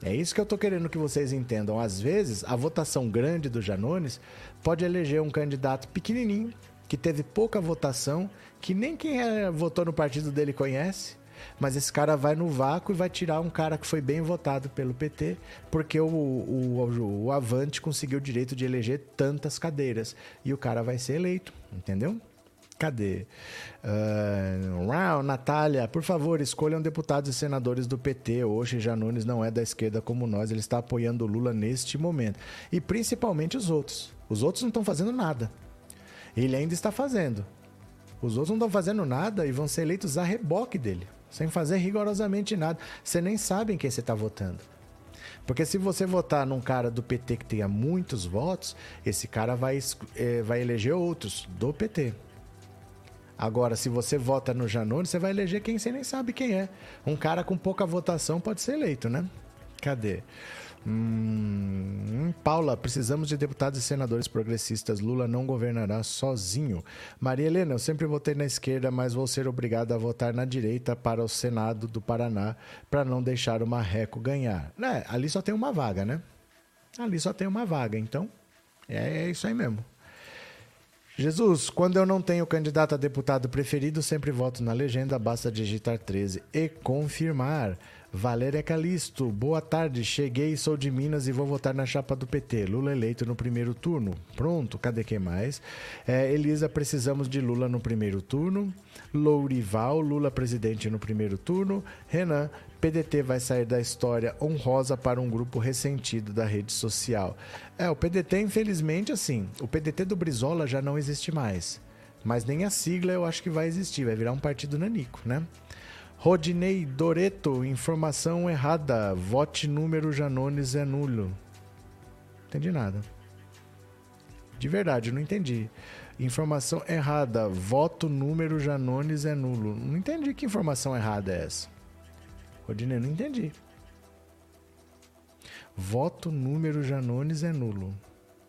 É isso que eu estou querendo que vocês entendam. Às vezes, a votação grande do Janones pode eleger um candidato pequenininho, que teve pouca votação, que nem quem é, votou no partido dele conhece, mas esse cara vai no vácuo e vai tirar um cara que foi bem votado pelo PT, porque o, o, o Avante conseguiu o direito de eleger tantas cadeiras. E o cara vai ser eleito, entendeu? Cadê? Uh, Natália, por favor, escolham deputados e senadores do PT. Hoje Janones não é da esquerda como nós, ele está apoiando o Lula neste momento. E principalmente os outros. Os outros não estão fazendo nada. Ele ainda está fazendo. Os outros não estão fazendo nada e vão ser eleitos a reboque dele, sem fazer rigorosamente nada. Você nem sabe em quem você está votando. Porque se você votar num cara do PT que tenha muitos votos, esse cara vai, é, vai eleger outros do PT. Agora, se você vota no Janones, você vai eleger quem você nem sabe quem é. Um cara com pouca votação pode ser eleito, né? Cadê? Hum, Paula, precisamos de deputados e senadores progressistas. Lula não governará sozinho. Maria Helena, eu sempre votei na esquerda, mas vou ser obrigado a votar na direita para o Senado do Paraná para não deixar o Marreco ganhar. É, ali só tem uma vaga, né? Ali só tem uma vaga, então é, é isso aí mesmo. Jesus, quando eu não tenho candidato a deputado preferido, sempre voto na legenda, basta digitar 13 e confirmar. Valéria Calisto, boa tarde. Cheguei, sou de Minas e vou votar na chapa do PT. Lula eleito no primeiro turno. Pronto, cadê quem mais? É, Elisa, precisamos de Lula no primeiro turno. Lourival, Lula presidente no primeiro turno. Renan, PDT vai sair da história honrosa para um grupo ressentido da rede social. É, o PDT, infelizmente, assim, o PDT do Brizola já não existe mais. Mas nem a sigla eu acho que vai existir, vai virar um partido nanico, né? Rodinei Doreto, informação errada. Vote número Janones é nulo. Entendi nada. De verdade, não entendi. Informação errada. Voto número Janones é nulo. Não entendi que informação errada é essa. Rodinei, não entendi. Voto número Janones é nulo.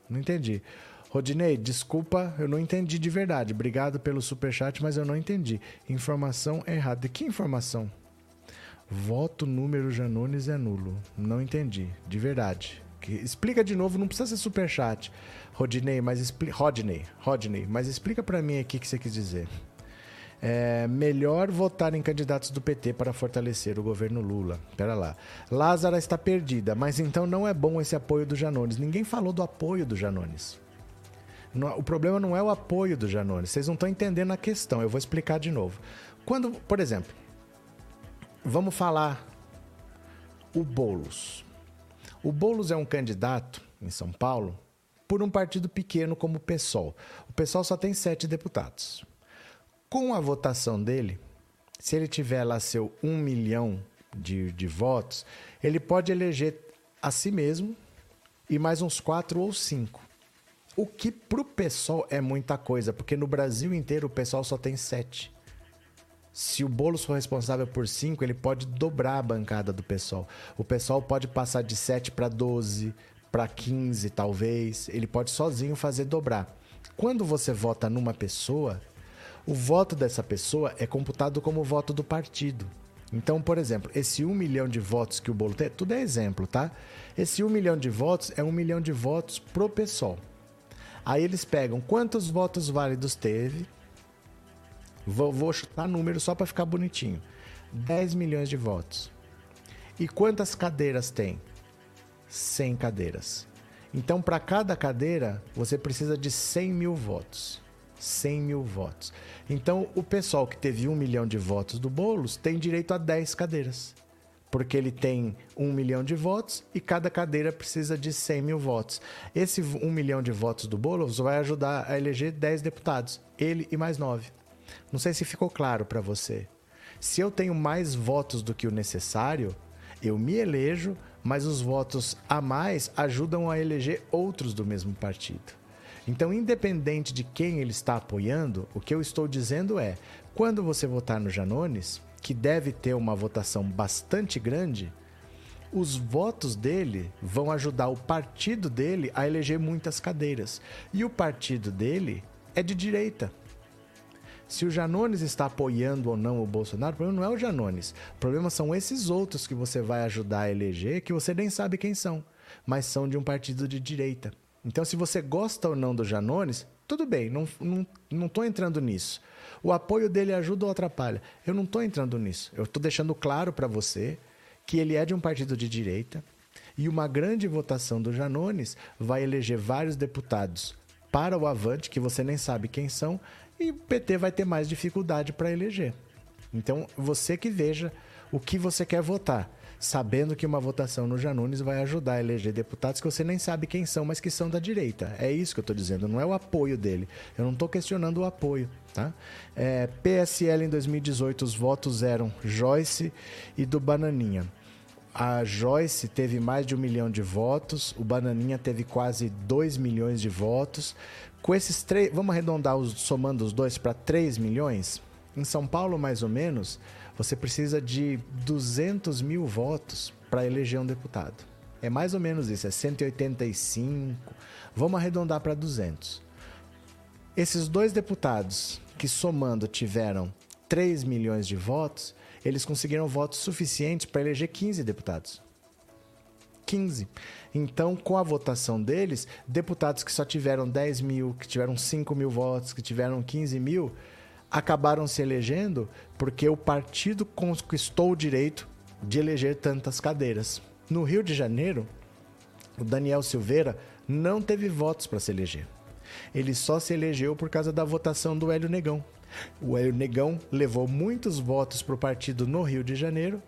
Não entendi. Rodinei, desculpa, eu não entendi de verdade. Obrigado pelo superchat, mas eu não entendi. Informação errada. Que informação? Voto número Janones é nulo. Não entendi, de verdade. Explica de novo, não precisa ser superchat. Rodney, mas explica. Rodney, Rodney, mas explica para mim aqui o que você quis dizer. É melhor votar em candidatos do PT para fortalecer o governo Lula. Pera lá. Lázara está perdida, mas então não é bom esse apoio do Janones. Ninguém falou do apoio do Janones. O problema não é o apoio do Janones. Vocês não estão entendendo a questão. Eu vou explicar de novo. Quando, por exemplo, vamos falar o Bolos. O Bolos é um candidato em São Paulo por um partido pequeno como o PSOL. O PSOL só tem sete deputados. Com a votação dele, se ele tiver lá seu um milhão de, de votos, ele pode eleger a si mesmo e mais uns quatro ou cinco. O que para o pessoal é muita coisa, porque no Brasil inteiro o pessoal só tem sete. Se o Boulos for responsável por cinco, ele pode dobrar a bancada do pessoal. O pessoal pode passar de 7 para 12, para 15, talvez. Ele pode sozinho fazer dobrar. Quando você vota numa pessoa, o voto dessa pessoa é computado como voto do partido. Então, por exemplo, esse um milhão de votos que o Bolo tem, tudo é exemplo, tá? Esse um milhão de votos é um milhão de votos pro pessoal. Aí eles pegam quantos votos válidos teve. Vou, vou chutar número só para ficar bonitinho. 10 milhões de votos. E quantas cadeiras tem? 100 cadeiras. Então, para cada cadeira, você precisa de 100 mil votos. 100 mil votos. Então, o pessoal que teve um milhão de votos do Boulos tem direito a 10 cadeiras porque ele tem um milhão de votos e cada cadeira precisa de 100 mil votos. Esse um milhão de votos do Boulos vai ajudar a eleger 10 deputados, ele e mais 9. Não sei se ficou claro para você. Se eu tenho mais votos do que o necessário, eu me elejo, mas os votos a mais ajudam a eleger outros do mesmo partido. Então, independente de quem ele está apoiando, o que eu estou dizendo é: quando você votar no Janones, que deve ter uma votação bastante grande, os votos dele vão ajudar o partido dele a eleger muitas cadeiras. E o partido dele é de direita. Se o Janones está apoiando ou não o Bolsonaro, o problema não é o Janones. O problema são esses outros que você vai ajudar a eleger, que você nem sabe quem são, mas são de um partido de direita. Então, se você gosta ou não do Janones, tudo bem, não estou não, não entrando nisso. O apoio dele ajuda ou atrapalha? Eu não estou entrando nisso. Eu estou deixando claro para você que ele é de um partido de direita e uma grande votação do Janones vai eleger vários deputados para o Avante, que você nem sabe quem são, e o PT vai ter mais dificuldade para eleger. Então, você que veja o que você quer votar sabendo que uma votação no Janunes vai ajudar a eleger deputados que você nem sabe quem são, mas que são da direita. É isso que eu estou dizendo, não é o apoio dele. Eu não estou questionando o apoio. Tá? É, PSL em 2018, os votos eram Joyce e do Bananinha. A Joyce teve mais de um milhão de votos, o Bananinha teve quase 2 milhões de votos. Com esses três, vamos arredondar os, somando os dois para 3 milhões? Em São Paulo, mais ou menos, você precisa de 200 mil votos para eleger um deputado. É mais ou menos isso, é 185. Vamos arredondar para 200. Esses dois deputados que somando tiveram 3 milhões de votos, eles conseguiram votos suficientes para eleger 15 deputados. 15. Então, com a votação deles, deputados que só tiveram 10 mil, que tiveram 5 mil votos, que tiveram 15 mil, acabaram se elegendo porque o partido conquistou o direito de eleger tantas cadeiras. No Rio de Janeiro, o Daniel Silveira não teve votos para se eleger. Ele só se elegeu por causa da votação do Hélio Negão. O Hélio Negão levou muitos votos para o partido no Rio de Janeiro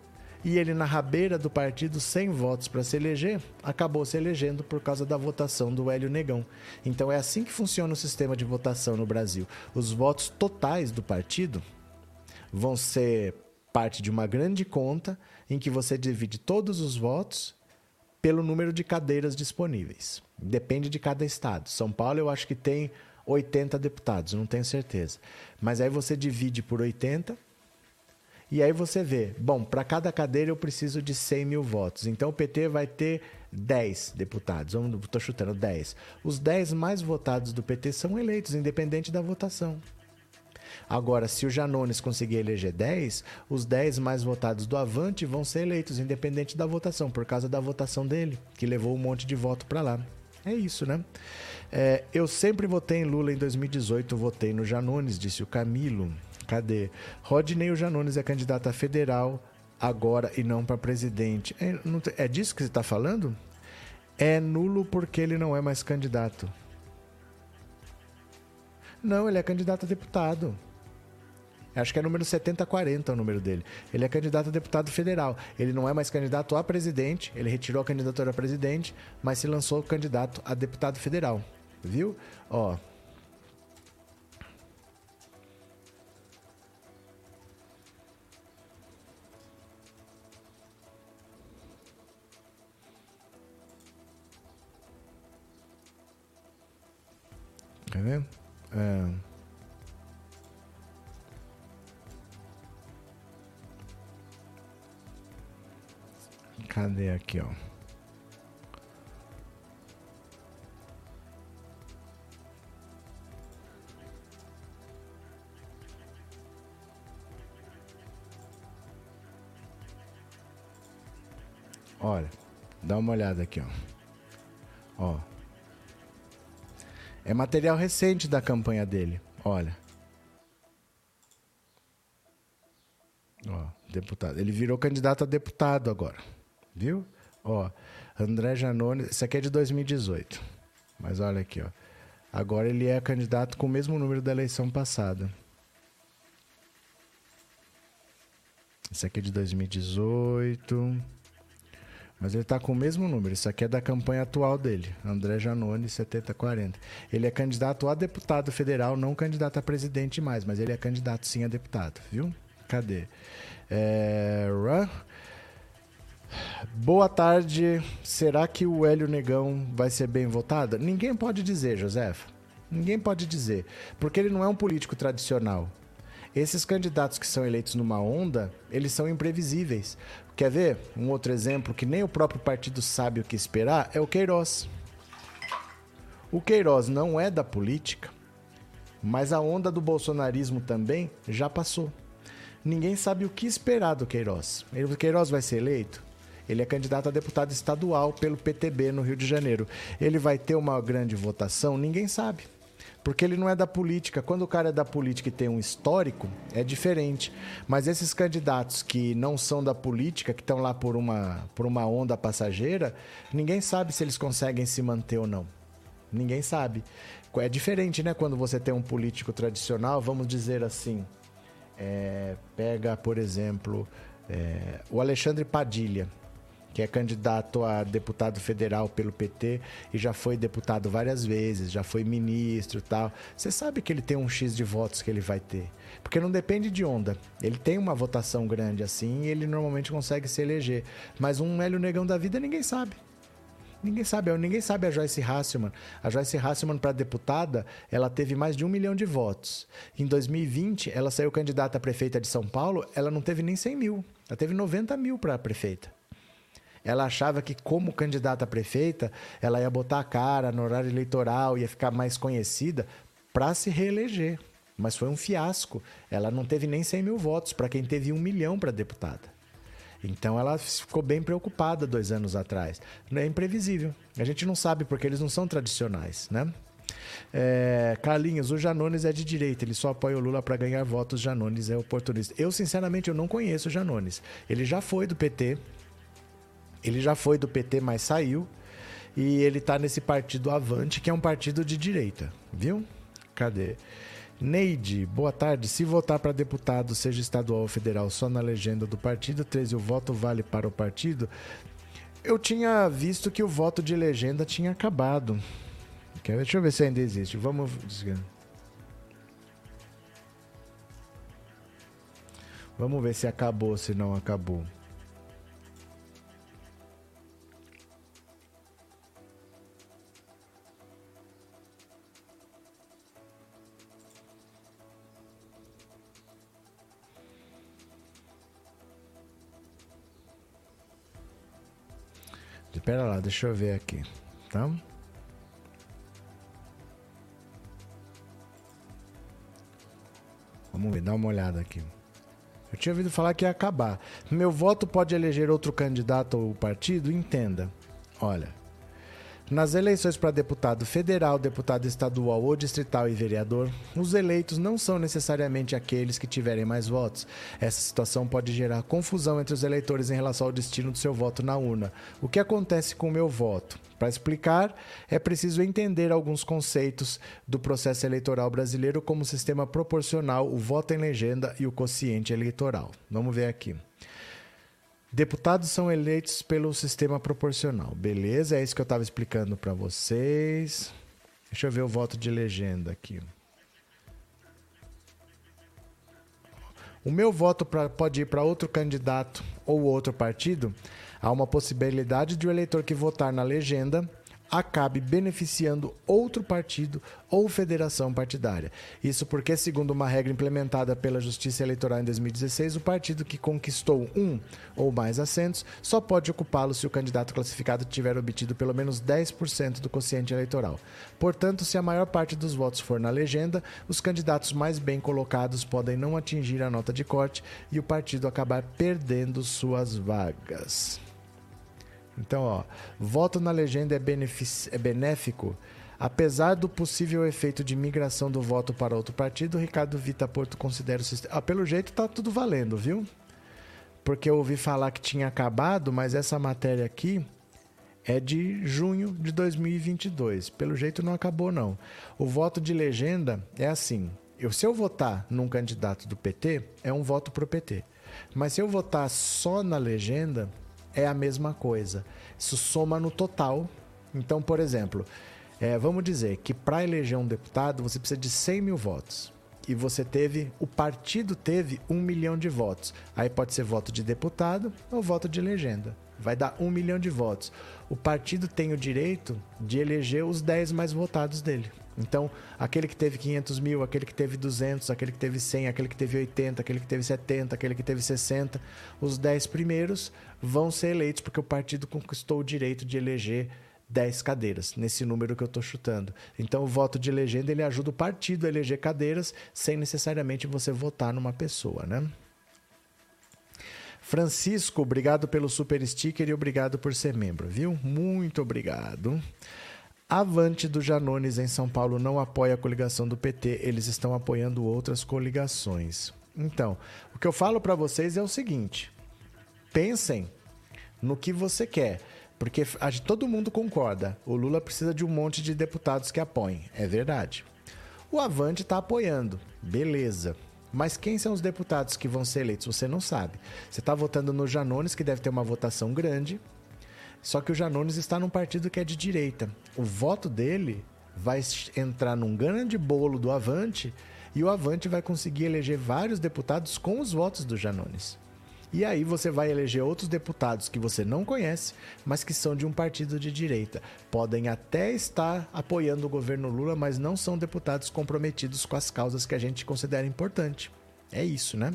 e ele, na rabeira do partido, sem votos para se eleger, acabou se elegendo por causa da votação do Hélio Negão. Então é assim que funciona o sistema de votação no Brasil. Os votos totais do partido vão ser parte de uma grande conta em que você divide todos os votos pelo número de cadeiras disponíveis. Depende de cada estado. São Paulo, eu acho que tem 80 deputados, não tenho certeza. Mas aí você divide por 80 e aí você vê, bom, para cada cadeira eu preciso de 100 mil votos. Então o PT vai ter 10 deputados. Estou chutando 10. Os 10 mais votados do PT são eleitos, independente da votação. Agora, se o Janones conseguir eleger 10, os 10 mais votados do Avante vão ser eleitos, independente da votação, por causa da votação dele, que levou um monte de voto para lá. É isso, né? É, eu sempre votei em Lula em 2018, votei no Janones, disse o Camilo. Cadê? Rodney Janones é candidato a federal agora e não para presidente. É, não, é disso que você está falando? É nulo porque ele não é mais candidato. Não, ele é candidato a deputado. Acho que é número 7040 o número dele. Ele é candidato a deputado federal. Ele não é mais candidato a presidente, ele retirou a candidatura a presidente, mas se lançou candidato a deputado federal. Viu? Ó. Quer ver? É. Cadê aqui, ó? Olha, dá uma olhada aqui, ó. Ó. É material recente da campanha dele. Olha. Ó, deputado. Ele virou candidato a deputado agora. Viu? Ó, André Janone, isso aqui é de 2018. Mas olha aqui, ó. Agora ele é candidato com o mesmo número da eleição passada. Isso aqui é de 2018. Mas ele está com o mesmo número. Isso aqui é da campanha atual dele. André Janone, 7040. Ele é candidato a deputado federal, não candidato a presidente mais, mas ele é candidato sim a deputado, viu? Cadê? É... Boa tarde. Será que o Hélio Negão vai ser bem votado? Ninguém pode dizer, Josefa. Ninguém pode dizer. Porque ele não é um político tradicional. Esses candidatos que são eleitos numa onda, eles são imprevisíveis. Quer ver? Um outro exemplo que nem o próprio partido sabe o que esperar é o Queiroz. O Queiroz não é da política, mas a onda do bolsonarismo também já passou. Ninguém sabe o que esperar do Queiroz. O Queiroz vai ser eleito? Ele é candidato a deputado estadual pelo PTB no Rio de Janeiro. Ele vai ter uma grande votação? Ninguém sabe. Porque ele não é da política. Quando o cara é da política e tem um histórico, é diferente. Mas esses candidatos que não são da política, que estão lá por uma, por uma onda passageira, ninguém sabe se eles conseguem se manter ou não. Ninguém sabe. É diferente, né? Quando você tem um político tradicional, vamos dizer assim. É, pega, por exemplo, é, o Alexandre Padilha que é candidato a deputado federal pelo PT e já foi deputado várias vezes, já foi ministro e tal. Você sabe que ele tem um X de votos que ele vai ter. Porque não depende de onda. Ele tem uma votação grande assim e ele normalmente consegue se eleger. Mas um Hélio Negão da vida ninguém sabe. Ninguém sabe, ninguém sabe a Joyce Hasselman. A Joyce Hasselman, para deputada, ela teve mais de um milhão de votos. Em 2020, ela saiu candidata a prefeita de São Paulo, ela não teve nem 100 mil. Ela teve 90 mil para prefeita. Ela achava que, como candidata a prefeita, ela ia botar a cara no horário eleitoral, ia ficar mais conhecida para se reeleger. Mas foi um fiasco. Ela não teve nem 100 mil votos para quem teve um milhão para deputada. Então ela ficou bem preocupada dois anos atrás. É imprevisível. A gente não sabe porque eles não são tradicionais, né? É, Carlinhos, o Janones é de direita, ele só apoia o Lula para ganhar votos. Janones é oportunista. Eu, sinceramente, eu não conheço o Janones. Ele já foi do PT, ele já foi do PT, mas saiu. E ele tá nesse partido Avante, que é um partido de direita, viu? Cadê? Neide, boa tarde. Se votar para deputado, seja estadual ou federal, só na legenda do partido, 13, o voto vale para o partido? Eu tinha visto que o voto de legenda tinha acabado. Deixa eu ver se ainda existe. Vamos. Vamos ver se acabou, se não acabou. Espera lá, deixa eu ver aqui, tá? Vamos ver, dá uma olhada aqui. Eu tinha ouvido falar que ia acabar. Meu voto pode eleger outro candidato ou partido? Entenda. Olha, nas eleições para deputado federal, deputado estadual ou distrital e vereador, os eleitos não são necessariamente aqueles que tiverem mais votos. Essa situação pode gerar confusão entre os eleitores em relação ao destino do seu voto na urna. O que acontece com o meu voto? Para explicar, é preciso entender alguns conceitos do processo eleitoral brasileiro, como o sistema proporcional, o voto em legenda e o quociente eleitoral. Vamos ver aqui. Deputados são eleitos pelo sistema proporcional. Beleza, é isso que eu estava explicando para vocês. Deixa eu ver o voto de legenda aqui. O meu voto pra, pode ir para outro candidato ou outro partido. Há uma possibilidade de o eleitor que votar na legenda acabe beneficiando outro partido ou federação partidária. Isso porque, segundo uma regra implementada pela Justiça Eleitoral em 2016, o partido que conquistou um ou mais assentos só pode ocupá-lo se o candidato classificado tiver obtido pelo menos 10% do quociente eleitoral. Portanto, se a maior parte dos votos for na legenda, os candidatos mais bem colocados podem não atingir a nota de corte e o partido acabar perdendo suas vagas. Então, ó, voto na legenda é, é benéfico. Apesar do possível efeito de migração do voto para outro partido, Ricardo Vita Porto considera o sistema. Ah, pelo jeito tá tudo valendo, viu? Porque eu ouvi falar que tinha acabado, mas essa matéria aqui é de junho de 2022. Pelo jeito não acabou, não. O voto de legenda é assim: eu, se eu votar num candidato do PT, é um voto pro PT. Mas se eu votar só na legenda, é a mesma coisa. Isso soma no total. Então, por exemplo, é, vamos dizer que para eleger um deputado você precisa de 100 mil votos. E você teve, o partido teve um milhão de votos. Aí pode ser voto de deputado ou voto de legenda. Vai dar um milhão de votos. O partido tem o direito de eleger os 10 mais votados dele. Então, aquele que teve 500 mil, aquele que teve 200, aquele que teve 100, aquele que teve 80, aquele que teve 70, aquele que teve 60, os 10 primeiros vão ser eleitos porque o partido conquistou o direito de eleger 10 cadeiras, nesse número que eu estou chutando. Então, o voto de legenda ele ajuda o partido a eleger cadeiras sem necessariamente você votar numa pessoa, né? Francisco, obrigado pelo super sticker e obrigado por ser membro, viu? Muito obrigado. Avante do Janones em São Paulo não apoia a coligação do PT, eles estão apoiando outras coligações. Então, o que eu falo para vocês é o seguinte: pensem no que você quer, porque todo mundo concorda, o Lula precisa de um monte de deputados que apoiem, é verdade. O Avante está apoiando, beleza. Mas quem são os deputados que vão ser eleitos? Você não sabe. Você está votando no Janones, que deve ter uma votação grande. Só que o Janones está num partido que é de direita. O voto dele vai entrar num grande bolo do Avante e o Avante vai conseguir eleger vários deputados com os votos do Janones. E aí você vai eleger outros deputados que você não conhece, mas que são de um partido de direita. Podem até estar apoiando o governo Lula, mas não são deputados comprometidos com as causas que a gente considera importante. É isso, né?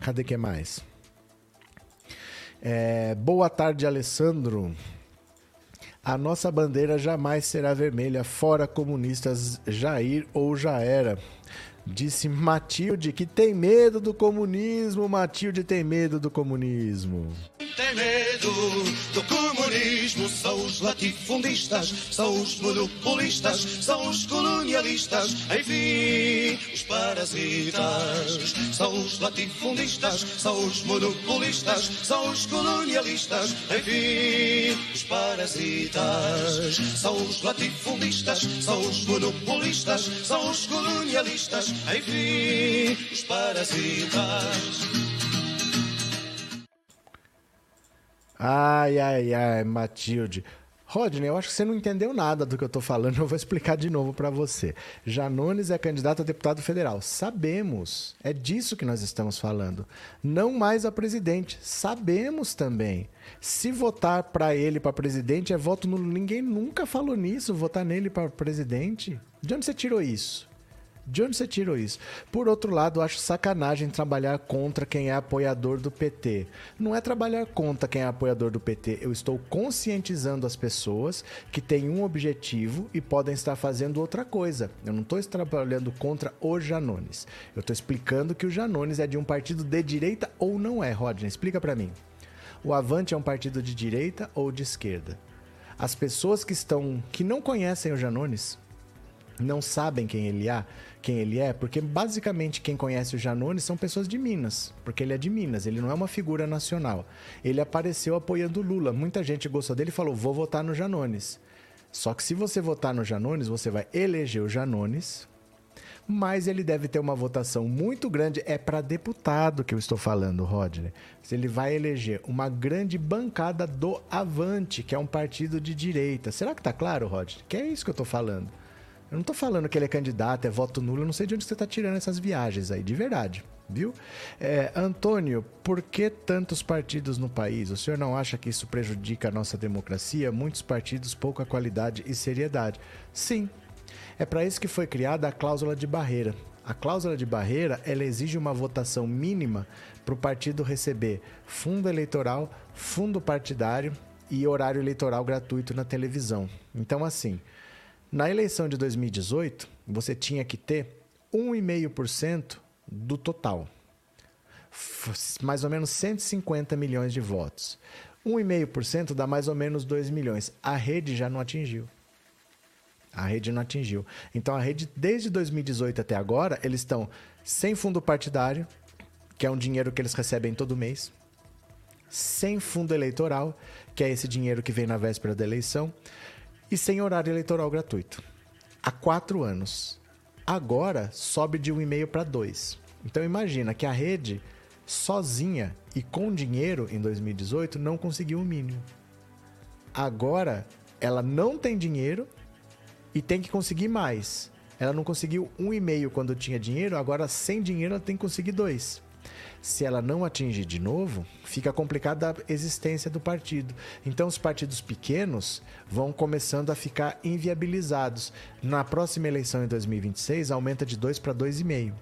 Cadê que mais? É, boa tarde, Alessandro. A nossa bandeira jamais será vermelha, fora comunistas Jair ou já era. Disse Matilde que tem medo do comunismo. Matilde tem medo do comunismo. Tem medo do comunismo. São os latifundistas, são os monopolistas, são os colonialistas, enfim, os parasitas. São os latifundistas, são os monopolistas, são os colonialistas, enfim, os parasitas. São os latifundistas, são os monopolistas, são os colonialistas, enfim, os parasitas. Ai, ai, ai, Matilde. Rodney, eu acho que você não entendeu nada do que eu estou falando, eu vou explicar de novo para você. Janones é candidato a deputado federal. Sabemos, é disso que nós estamos falando. Não mais a presidente, sabemos também. Se votar para ele para presidente é voto nulo. Ninguém nunca falou nisso, votar nele para presidente. De onde você tirou isso? De onde você tirou isso? Por outro lado, acho sacanagem trabalhar contra quem é apoiador do PT. Não é trabalhar contra quem é apoiador do PT. Eu estou conscientizando as pessoas que têm um objetivo e podem estar fazendo outra coisa. Eu não estou trabalhando contra o Janones. Eu estou explicando que o Janones é de um partido de direita ou não é, Rodney. Explica para mim. O Avante é um partido de direita ou de esquerda? As pessoas que estão que não conhecem o Janones não sabem quem ele é, quem ele é, porque basicamente quem conhece o Janones são pessoas de Minas, porque ele é de Minas, ele não é uma figura nacional. Ele apareceu apoiando Lula. Muita gente gostou dele e falou: "Vou votar no Janones". Só que se você votar no Janones, você vai eleger o Janones, mas ele deve ter uma votação muito grande. É para deputado que eu estou falando, Rodney. Ele vai eleger uma grande bancada do Avante, que é um partido de direita. Será que tá claro, Rodney? Que é isso que eu estou falando. Eu não tô falando que ele é candidato, é voto nulo, eu não sei de onde você tá tirando essas viagens aí, de verdade, viu? É, Antônio, por que tantos partidos no país? O senhor não acha que isso prejudica a nossa democracia? Muitos partidos, pouca qualidade e seriedade. Sim, é para isso que foi criada a cláusula de barreira. A cláusula de barreira, ela exige uma votação mínima para o partido receber fundo eleitoral, fundo partidário e horário eleitoral gratuito na televisão. Então, assim, na eleição de 2018, você tinha que ter 1,5% do total. Mais ou menos 150 milhões de votos. 1,5% dá mais ou menos 2 milhões. A rede já não atingiu. A rede não atingiu. Então a rede, desde 2018 até agora, eles estão sem fundo partidário, que é um dinheiro que eles recebem todo mês, sem fundo eleitoral, que é esse dinheiro que vem na véspera da eleição, e sem horário eleitoral gratuito. Há quatro anos. Agora sobe de um e meio para dois. Então imagina que a rede, sozinha e com dinheiro em 2018, não conseguiu o mínimo. Agora ela não tem dinheiro e tem que conseguir mais. Ela não conseguiu um e meio quando tinha dinheiro, agora sem dinheiro ela tem que conseguir dois. Se ela não atingir de novo, fica complicada a existência do partido. Então, os partidos pequenos vão começando a ficar inviabilizados. Na próxima eleição em 2026, aumenta de 2 para 2,5%.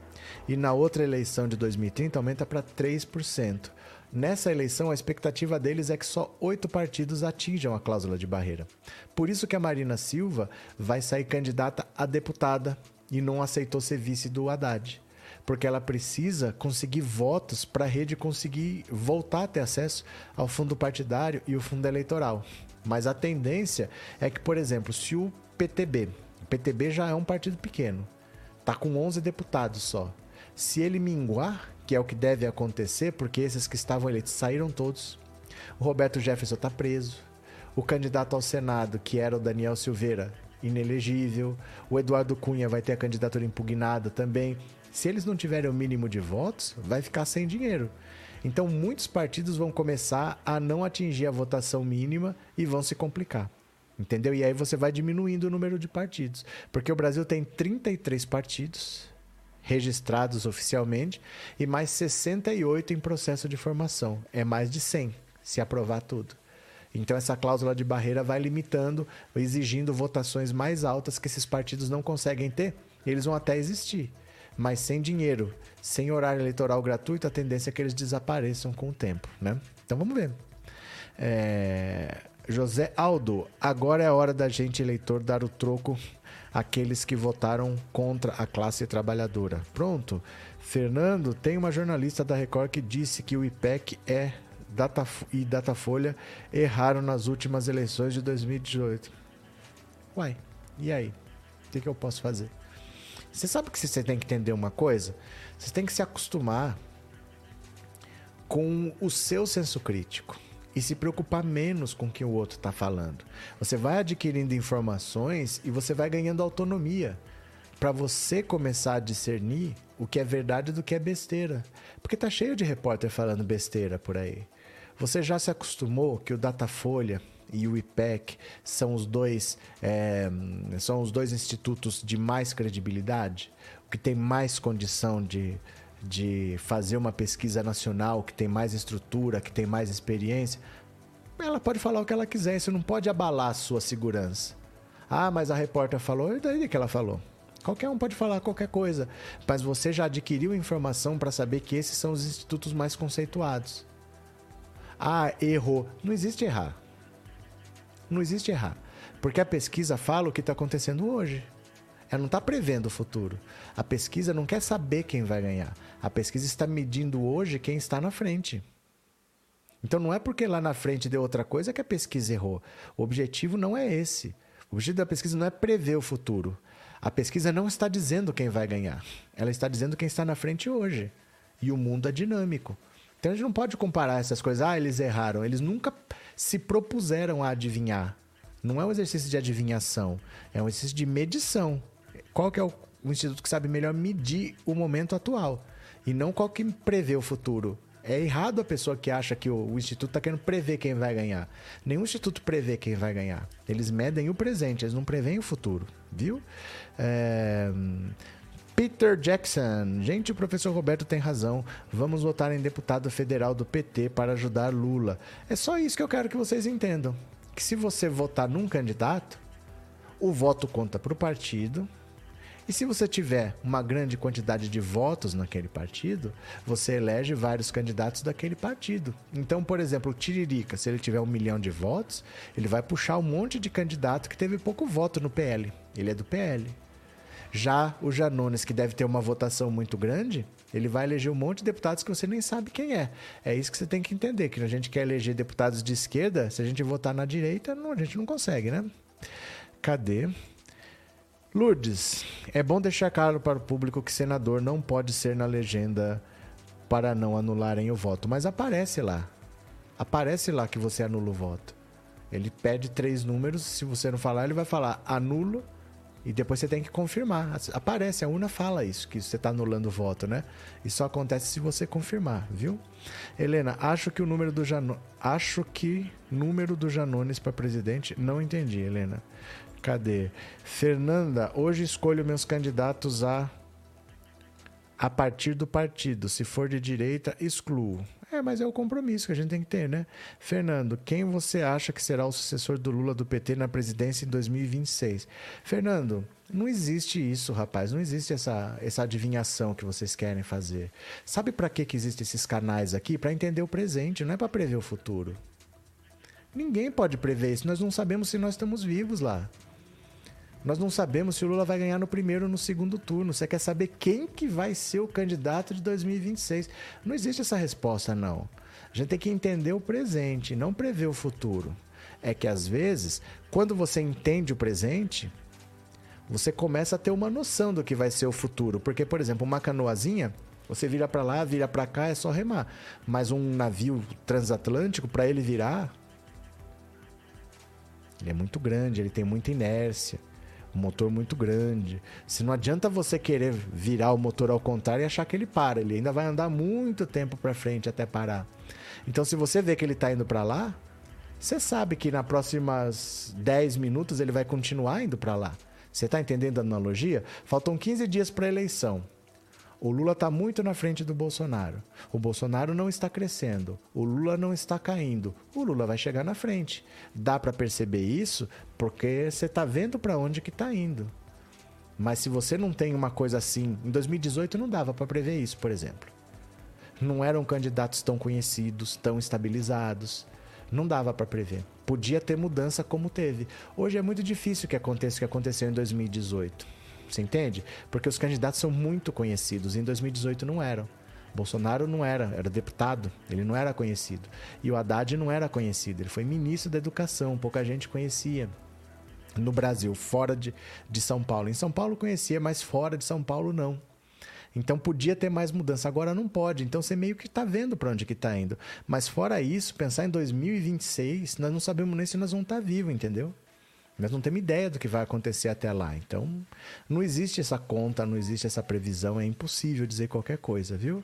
E na outra eleição de 2030, aumenta para 3%. Nessa eleição, a expectativa deles é que só oito partidos atinjam a cláusula de barreira. Por isso que a Marina Silva vai sair candidata a deputada e não aceitou ser vice do Haddad porque ela precisa conseguir votos para a rede conseguir voltar a ter acesso ao fundo partidário e o fundo eleitoral. Mas a tendência é que, por exemplo, se o PTB, o PTB já é um partido pequeno, tá com 11 deputados só. Se ele minguar, que é o que deve acontecer, porque esses que estavam eleitos saíram todos. O Roberto Jefferson está preso. O candidato ao Senado, que era o Daniel Silveira, inelegível. O Eduardo Cunha vai ter a candidatura impugnada também. Se eles não tiverem o mínimo de votos, vai ficar sem dinheiro. Então, muitos partidos vão começar a não atingir a votação mínima e vão se complicar. Entendeu? E aí você vai diminuindo o número de partidos. Porque o Brasil tem 33 partidos registrados oficialmente e mais 68 em processo de formação. É mais de 100, se aprovar tudo. Então, essa cláusula de barreira vai limitando, exigindo votações mais altas que esses partidos não conseguem ter. eles vão até existir mas sem dinheiro, sem horário eleitoral gratuito, a tendência é que eles desapareçam com o tempo, né? Então vamos ver. É... José Aldo, agora é a hora da gente, eleitor, dar o troco àqueles que votaram contra a classe trabalhadora. Pronto. Fernando, tem uma jornalista da Record que disse que o IPEC é Data, e Datafolha erraram nas últimas eleições de 2018. Uai, e aí? O que, que eu posso fazer? Você sabe que você tem que entender uma coisa? Você tem que se acostumar com o seu senso crítico e se preocupar menos com o que o outro está falando. Você vai adquirindo informações e você vai ganhando autonomia para você começar a discernir o que é verdade do que é besteira. Porque tá cheio de repórter falando besteira por aí. Você já se acostumou que o Datafolha e o IPEC são os dois é, são os dois institutos de mais credibilidade, o que tem mais condição de, de fazer uma pesquisa nacional, que tem mais estrutura, que tem mais experiência, ela pode falar o que ela quiser, isso não pode abalar a sua segurança. Ah, mas a repórter falou, e daí que ela falou? Qualquer um pode falar qualquer coisa, mas você já adquiriu informação para saber que esses são os institutos mais conceituados. Ah, errou. Não existe errar. Não existe errar. Porque a pesquisa fala o que está acontecendo hoje. Ela não está prevendo o futuro. A pesquisa não quer saber quem vai ganhar. A pesquisa está medindo hoje quem está na frente. Então não é porque lá na frente deu outra coisa que a pesquisa errou. O objetivo não é esse. O objetivo da pesquisa não é prever o futuro. A pesquisa não está dizendo quem vai ganhar. Ela está dizendo quem está na frente hoje. E o mundo é dinâmico. Então a gente não pode comparar essas coisas. Ah, eles erraram. Eles nunca se propuseram a adivinhar. Não é um exercício de adivinhação. É um exercício de medição. Qual que é o, o instituto que sabe melhor medir o momento atual? E não qual que prevê o futuro. É errado a pessoa que acha que o, o instituto está querendo prever quem vai ganhar. Nenhum instituto prevê quem vai ganhar. Eles medem o presente, eles não preveem o futuro, viu? É... Peter Jackson. Gente, o professor Roberto tem razão. Vamos votar em deputado federal do PT para ajudar Lula. É só isso que eu quero que vocês entendam. Que se você votar num candidato, o voto conta para o partido, e se você tiver uma grande quantidade de votos naquele partido, você elege vários candidatos daquele partido. Então, por exemplo, o Tiririca, se ele tiver um milhão de votos, ele vai puxar um monte de candidato que teve pouco voto no PL. Ele é do PL. Já o Janones, que deve ter uma votação muito grande, ele vai eleger um monte de deputados que você nem sabe quem é. É isso que você tem que entender, que a gente quer eleger deputados de esquerda, se a gente votar na direita, não, a gente não consegue, né? Cadê? Lourdes, é bom deixar claro para o público que senador não pode ser na legenda para não anularem o voto, mas aparece lá. Aparece lá que você anula o voto. Ele pede três números, se você não falar, ele vai falar anulo e depois você tem que confirmar. Aparece, a urna fala isso, que você está anulando o voto, né? Isso só acontece se você confirmar, viu? Helena, acho que o número do Janones. Acho que número do Janones para presidente. Não entendi, Helena. Cadê? Fernanda, hoje escolho meus candidatos a a partir do partido. Se for de direita, excluo. É, mas é o compromisso que a gente tem que ter, né? Fernando, quem você acha que será o sucessor do Lula do PT na presidência em 2026? Fernando, não existe isso, rapaz. Não existe essa, essa adivinhação que vocês querem fazer. Sabe para que, que existem esses canais aqui? Para entender o presente, não é para prever o futuro. Ninguém pode prever isso. Nós não sabemos se nós estamos vivos lá. Nós não sabemos se o Lula vai ganhar no primeiro ou no segundo turno. Você quer saber quem que vai ser o candidato de 2026? Não existe essa resposta, não. A gente tem que entender o presente, não prever o futuro. É que às vezes, quando você entende o presente, você começa a ter uma noção do que vai ser o futuro. Porque, por exemplo, uma canoazinha, você vira para lá, vira para cá, é só remar. Mas um navio transatlântico, para ele virar, ele é muito grande, ele tem muita inércia um motor muito grande. Se não adianta você querer virar o motor ao contrário e achar que ele para, ele ainda vai andar muito tempo para frente até parar. Então, se você vê que ele está indo para lá, você sabe que nas próximas 10 minutos ele vai continuar indo para lá. Você está entendendo a analogia? Faltam 15 dias para a eleição. O Lula está muito na frente do Bolsonaro. O Bolsonaro não está crescendo. O Lula não está caindo. O Lula vai chegar na frente. Dá para perceber isso porque você está vendo para onde que está indo. Mas se você não tem uma coisa assim, em 2018 não dava para prever isso, por exemplo. Não eram candidatos tão conhecidos, tão estabilizados. Não dava para prever. Podia ter mudança como teve. Hoje é muito difícil que aconteça o que aconteceu em 2018. Você entende? Porque os candidatos são muito conhecidos. Em 2018 não eram. Bolsonaro não era, era deputado, ele não era conhecido. E o Haddad não era conhecido, ele foi ministro da Educação, pouca gente conhecia no Brasil, fora de, de São Paulo. Em São Paulo conhecia, mas fora de São Paulo não. Então podia ter mais mudança, agora não pode. Então você meio que está vendo para onde que está indo. Mas fora isso, pensar em 2026, nós não sabemos nem se nós vamos estar tá vivos, entendeu? Nós não temos ideia do que vai acontecer até lá. Então, não existe essa conta, não existe essa previsão, é impossível dizer qualquer coisa, viu?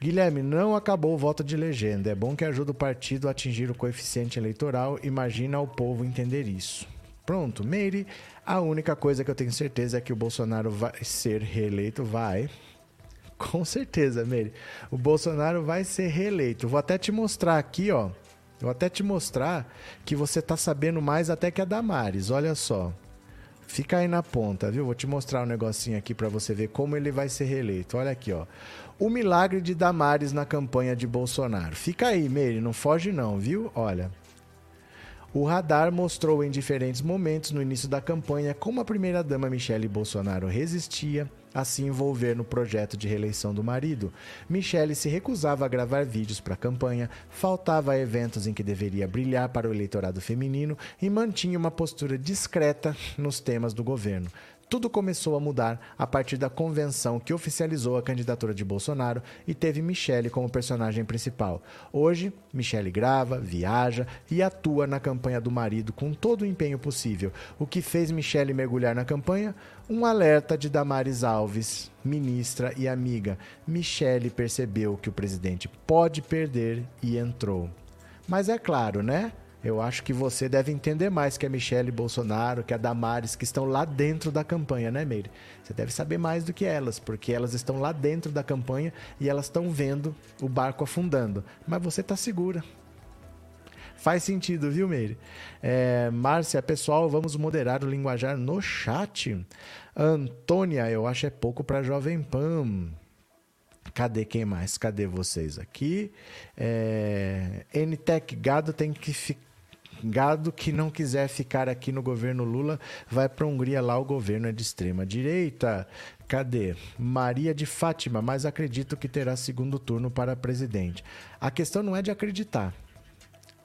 Guilherme, não acabou o voto de legenda. É bom que ajude o partido a atingir o coeficiente eleitoral. Imagina o povo entender isso. Pronto, Meire, a única coisa que eu tenho certeza é que o Bolsonaro vai ser reeleito. Vai. Com certeza, Meire. O Bolsonaro vai ser reeleito. Vou até te mostrar aqui, ó. Vou até te mostrar que você está sabendo mais até que a Damares. Olha só. Fica aí na ponta, viu? Vou te mostrar um negocinho aqui para você ver como ele vai ser reeleito. Olha aqui, ó. O milagre de Damares na campanha de Bolsonaro. Fica aí, Meire, não foge não, viu? Olha. O radar mostrou em diferentes momentos no início da campanha como a primeira-dama Michele Bolsonaro resistia a se envolver no projeto de reeleição do marido. Michele se recusava a gravar vídeos para a campanha, faltava a eventos em que deveria brilhar para o eleitorado feminino e mantinha uma postura discreta nos temas do governo. Tudo começou a mudar a partir da convenção que oficializou a candidatura de Bolsonaro e teve Michele como personagem principal. Hoje, Michele grava, viaja e atua na campanha do marido com todo o empenho possível. O que fez Michele mergulhar na campanha? Um alerta de Damares Alves, ministra e amiga. Michele percebeu que o presidente pode perder e entrou. Mas é claro, né? Eu acho que você deve entender mais que a Michelle Bolsonaro, que a Damares, que estão lá dentro da campanha, né, Meire? Você deve saber mais do que elas, porque elas estão lá dentro da campanha e elas estão vendo o barco afundando. Mas você está segura. Faz sentido, viu, Meire? É, Márcia, pessoal, vamos moderar o linguajar no chat. Antônia, eu acho é pouco para Jovem Pan. Cadê quem mais? Cadê vocês aqui? É, NTEC Gado tem que ficar Gado que não quiser ficar aqui no governo Lula vai para a Hungria, lá o governo é de extrema direita. Cadê? Maria de Fátima, mas acredito que terá segundo turno para presidente. A questão não é de acreditar.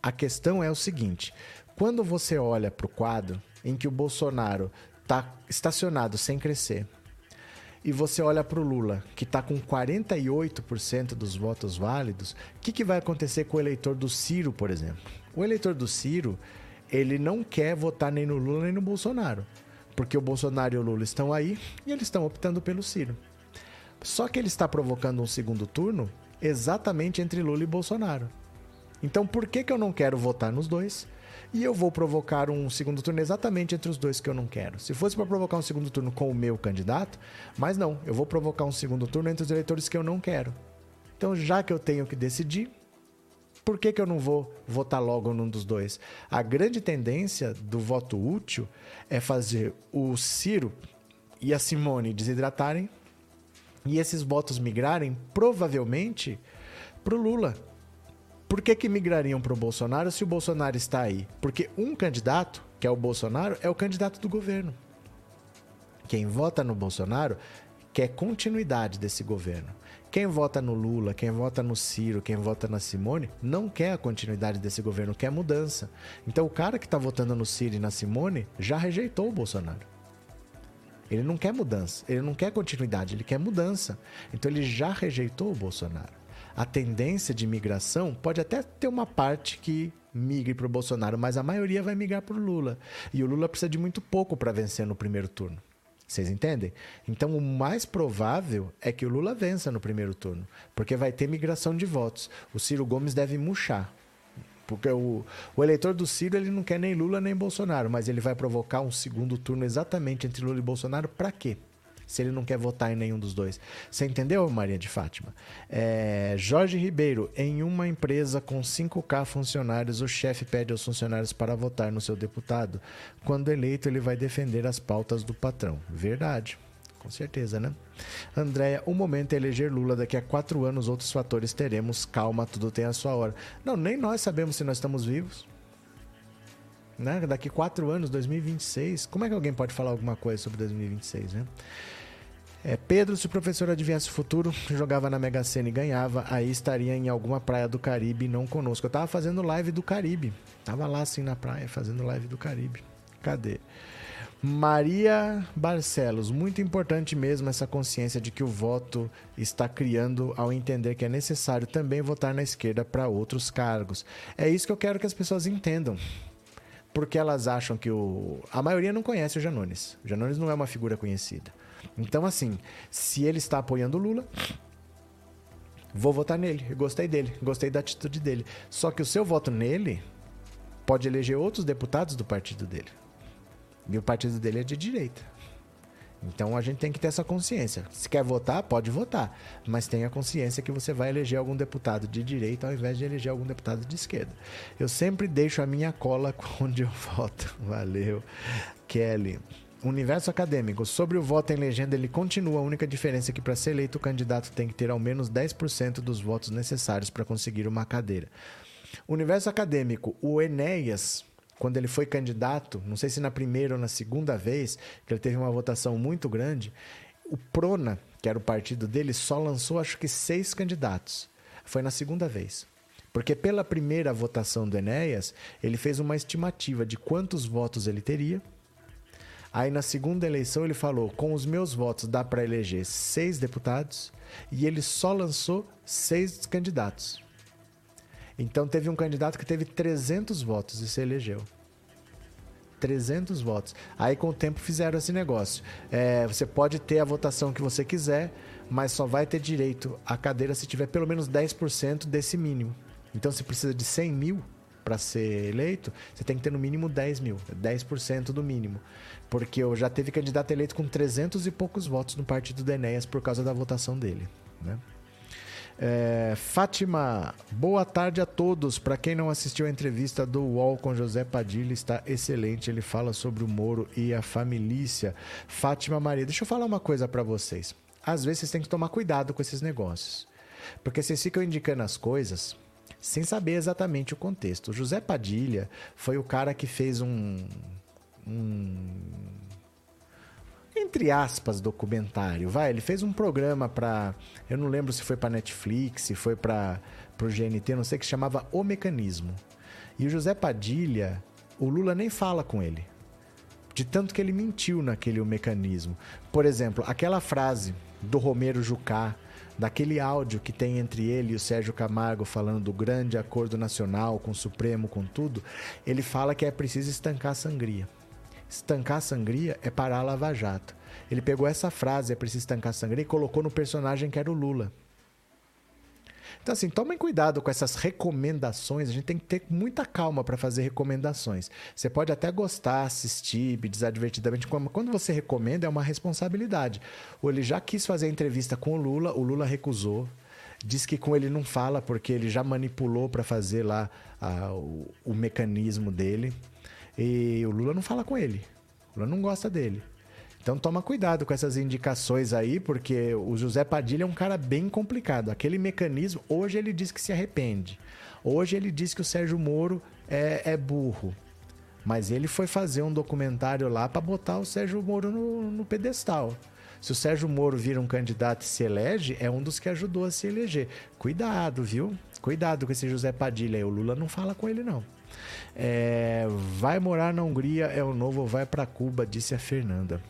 A questão é o seguinte: quando você olha para o quadro em que o Bolsonaro está estacionado sem crescer, e você olha para o Lula, que está com 48% dos votos válidos, o que, que vai acontecer com o eleitor do Ciro, por exemplo? O eleitor do Ciro, ele não quer votar nem no Lula nem no Bolsonaro. Porque o Bolsonaro e o Lula estão aí e eles estão optando pelo Ciro. Só que ele está provocando um segundo turno exatamente entre Lula e Bolsonaro. Então por que, que eu não quero votar nos dois? E eu vou provocar um segundo turno exatamente entre os dois que eu não quero. Se fosse para provocar um segundo turno com o meu candidato, mas não, eu vou provocar um segundo turno entre os eleitores que eu não quero. Então, já que eu tenho que decidir, por que, que eu não vou votar logo num dos dois? A grande tendência do voto útil é fazer o Ciro e a Simone desidratarem e esses votos migrarem provavelmente para o Lula. Por que, que migrariam para o Bolsonaro se o Bolsonaro está aí? Porque um candidato, que é o Bolsonaro, é o candidato do governo. Quem vota no Bolsonaro quer continuidade desse governo. Quem vota no Lula, quem vota no Ciro, quem vota na Simone, não quer a continuidade desse governo, quer mudança. Então o cara que está votando no Ciro e na Simone já rejeitou o Bolsonaro. Ele não quer mudança, ele não quer continuidade, ele quer mudança. Então ele já rejeitou o Bolsonaro. A tendência de migração pode até ter uma parte que migre para o Bolsonaro, mas a maioria vai migrar para o Lula. E o Lula precisa de muito pouco para vencer no primeiro turno. Vocês entendem? Então, o mais provável é que o Lula vença no primeiro turno, porque vai ter migração de votos. O Ciro Gomes deve murchar. Porque o, o eleitor do Ciro ele não quer nem Lula nem Bolsonaro, mas ele vai provocar um segundo turno exatamente entre Lula e Bolsonaro para quê? Se ele não quer votar em nenhum dos dois. Você entendeu, Maria de Fátima? É, Jorge Ribeiro, em uma empresa com 5K funcionários, o chefe pede aos funcionários para votar no seu deputado. Quando eleito, ele vai defender as pautas do patrão. Verdade. Com certeza, né? Andréia, o momento é eleger Lula. Daqui a quatro anos, outros fatores teremos. Calma, tudo tem a sua hora. Não, nem nós sabemos se nós estamos vivos. Né? Daqui quatro anos, 2026. Como é que alguém pode falar alguma coisa sobre 2026, né? É, Pedro, se o professor adivinhasse o futuro, jogava na Mega Sena e ganhava, aí estaria em alguma praia do Caribe, não conosco. Eu tava fazendo live do Caribe. Tava lá assim na praia, fazendo live do Caribe. Cadê? Maria Barcelos, muito importante mesmo essa consciência de que o voto está criando ao entender que é necessário também votar na esquerda para outros cargos. É isso que eu quero que as pessoas entendam. Porque elas acham que o. A maioria não conhece o Janones. O Janones não é uma figura conhecida. Então, assim, se ele está apoiando o Lula, vou votar nele. Eu gostei dele, gostei da atitude dele. Só que o seu voto nele pode eleger outros deputados do partido dele. E o partido dele é de direita. Então a gente tem que ter essa consciência. Se quer votar, pode votar, mas tenha consciência que você vai eleger algum deputado de direita ao invés de eleger algum deputado de esquerda. Eu sempre deixo a minha cola *laughs* onde eu voto. Valeu, Kelly. Universo acadêmico. Sobre o voto em legenda, ele continua. A única diferença é que para ser eleito, o candidato tem que ter ao menos 10% dos votos necessários para conseguir uma cadeira. Universo acadêmico. O Enéas, quando ele foi candidato, não sei se na primeira ou na segunda vez, que ele teve uma votação muito grande, o Prona, que era o partido dele, só lançou acho que seis candidatos. Foi na segunda vez. Porque pela primeira votação do Enéas, ele fez uma estimativa de quantos votos ele teria Aí na segunda eleição ele falou: com os meus votos dá para eleger seis deputados e ele só lançou seis candidatos. Então teve um candidato que teve 300 votos e se elegeu. 300 votos. Aí com o tempo fizeram esse negócio. É, você pode ter a votação que você quiser, mas só vai ter direito à cadeira se tiver pelo menos 10% desse mínimo. Então você precisa de 100 mil para ser eleito, você tem que ter no mínimo 10 mil, 10% do mínimo. Porque eu já teve candidato eleito com 300 e poucos votos no partido do Enéas por causa da votação dele. Né? É, Fátima, boa tarde a todos. Para quem não assistiu a entrevista do UOL com José Padilha, está excelente. Ele fala sobre o Moro e a família. Fátima Maria, deixa eu falar uma coisa para vocês. Às vezes vocês têm que tomar cuidado com esses negócios. Porque vocês ficam indicando as coisas sem saber exatamente o contexto. O José Padilha foi o cara que fez um, um entre aspas documentário, vai, ele fez um programa para, eu não lembro se foi para Netflix, se foi para o GNT, não sei que chamava O Mecanismo. E o José Padilha, o Lula nem fala com ele. De tanto que ele mentiu naquele o mecanismo. Por exemplo, aquela frase do Romero Jucá, daquele áudio que tem entre ele e o Sérgio Camargo falando do grande acordo nacional com o Supremo, com tudo, ele fala que é preciso estancar a sangria. Estancar a sangria é parar a Lava Jato. Ele pegou essa frase, é preciso estancar a sangria, e colocou no personagem que era o Lula. Então, assim, tomem cuidado com essas recomendações. A gente tem que ter muita calma para fazer recomendações. Você pode até gostar, assistir desadvertidamente. Quando você recomenda, é uma responsabilidade. Ou ele já quis fazer a entrevista com o Lula, o Lula recusou. Diz que com ele não fala porque ele já manipulou para fazer lá o, o mecanismo dele. E o Lula não fala com ele. O Lula não gosta dele. Então toma cuidado com essas indicações aí, porque o José Padilha é um cara bem complicado. Aquele mecanismo, hoje ele diz que se arrepende. Hoje ele diz que o Sérgio Moro é, é burro. Mas ele foi fazer um documentário lá para botar o Sérgio Moro no, no pedestal. Se o Sérgio Moro vira um candidato e se elege, é um dos que ajudou a se eleger. Cuidado, viu? Cuidado com esse José Padilha aí. O Lula não fala com ele, não. É, vai morar na Hungria, é o novo, vai para Cuba, disse a Fernanda.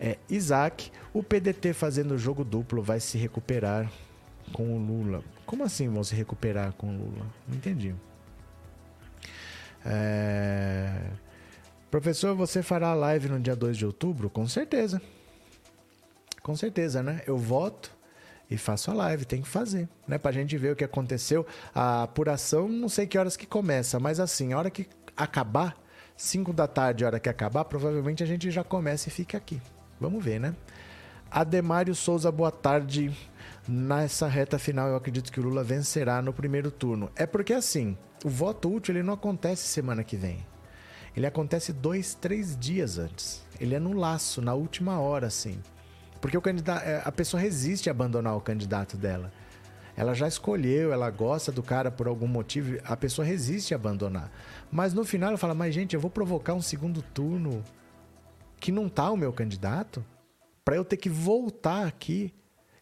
É, Isaac, o PDT fazendo jogo duplo vai se recuperar com o Lula. Como assim vão se recuperar com o Lula? Não entendi. É... Professor, você fará live no dia 2 de outubro? Com certeza. Com certeza, né? Eu voto e faço a live, tem que fazer, né? Pra gente ver o que aconteceu. A apuração, não sei que horas que começa, mas assim, a hora que acabar, 5 da tarde, a hora que acabar, provavelmente a gente já começa e fica aqui. Vamos ver, né? Ademário Souza, boa tarde. Nessa reta final, eu acredito que o Lula vencerá no primeiro turno. É porque assim, o voto útil ele não acontece semana que vem. Ele acontece dois, três dias antes. Ele é no laço, na última hora, assim. Porque o candidato, é, a pessoa resiste a abandonar o candidato dela. Ela já escolheu, ela gosta do cara por algum motivo, a pessoa resiste a abandonar. Mas no final ela fala: Mas, gente, eu vou provocar um segundo turno que não tá o meu candidato para eu ter que voltar aqui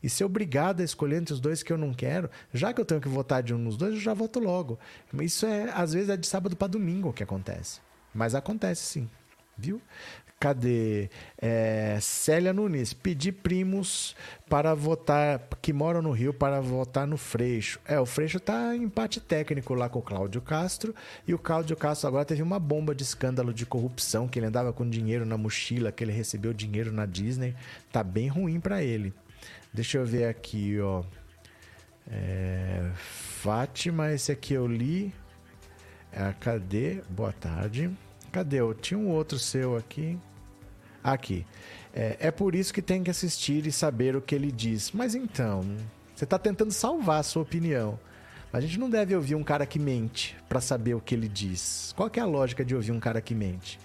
e ser obrigado a escolher entre os dois que eu não quero. Já que eu tenho que votar de um dos dois, eu já voto logo. Isso é, às vezes, é de sábado para domingo que acontece. Mas acontece sim, viu? Cadê? É, Célia Nunes, pedir primos para votar, que moram no Rio, para votar no Freixo. É, o Freixo está em empate técnico lá com o Cláudio Castro. E o Cláudio Castro agora teve uma bomba de escândalo de corrupção, que ele andava com dinheiro na mochila, que ele recebeu dinheiro na Disney. Tá bem ruim para ele. Deixa eu ver aqui, ó. É, Fátima, esse aqui eu li. É, cadê? Boa tarde. Cadê? Eu tinha um outro seu aqui. Aqui. É, é por isso que tem que assistir e saber o que ele diz. Mas então, você está tentando salvar a sua opinião. A gente não deve ouvir um cara que mente para saber o que ele diz. Qual é a lógica de ouvir um cara que mente?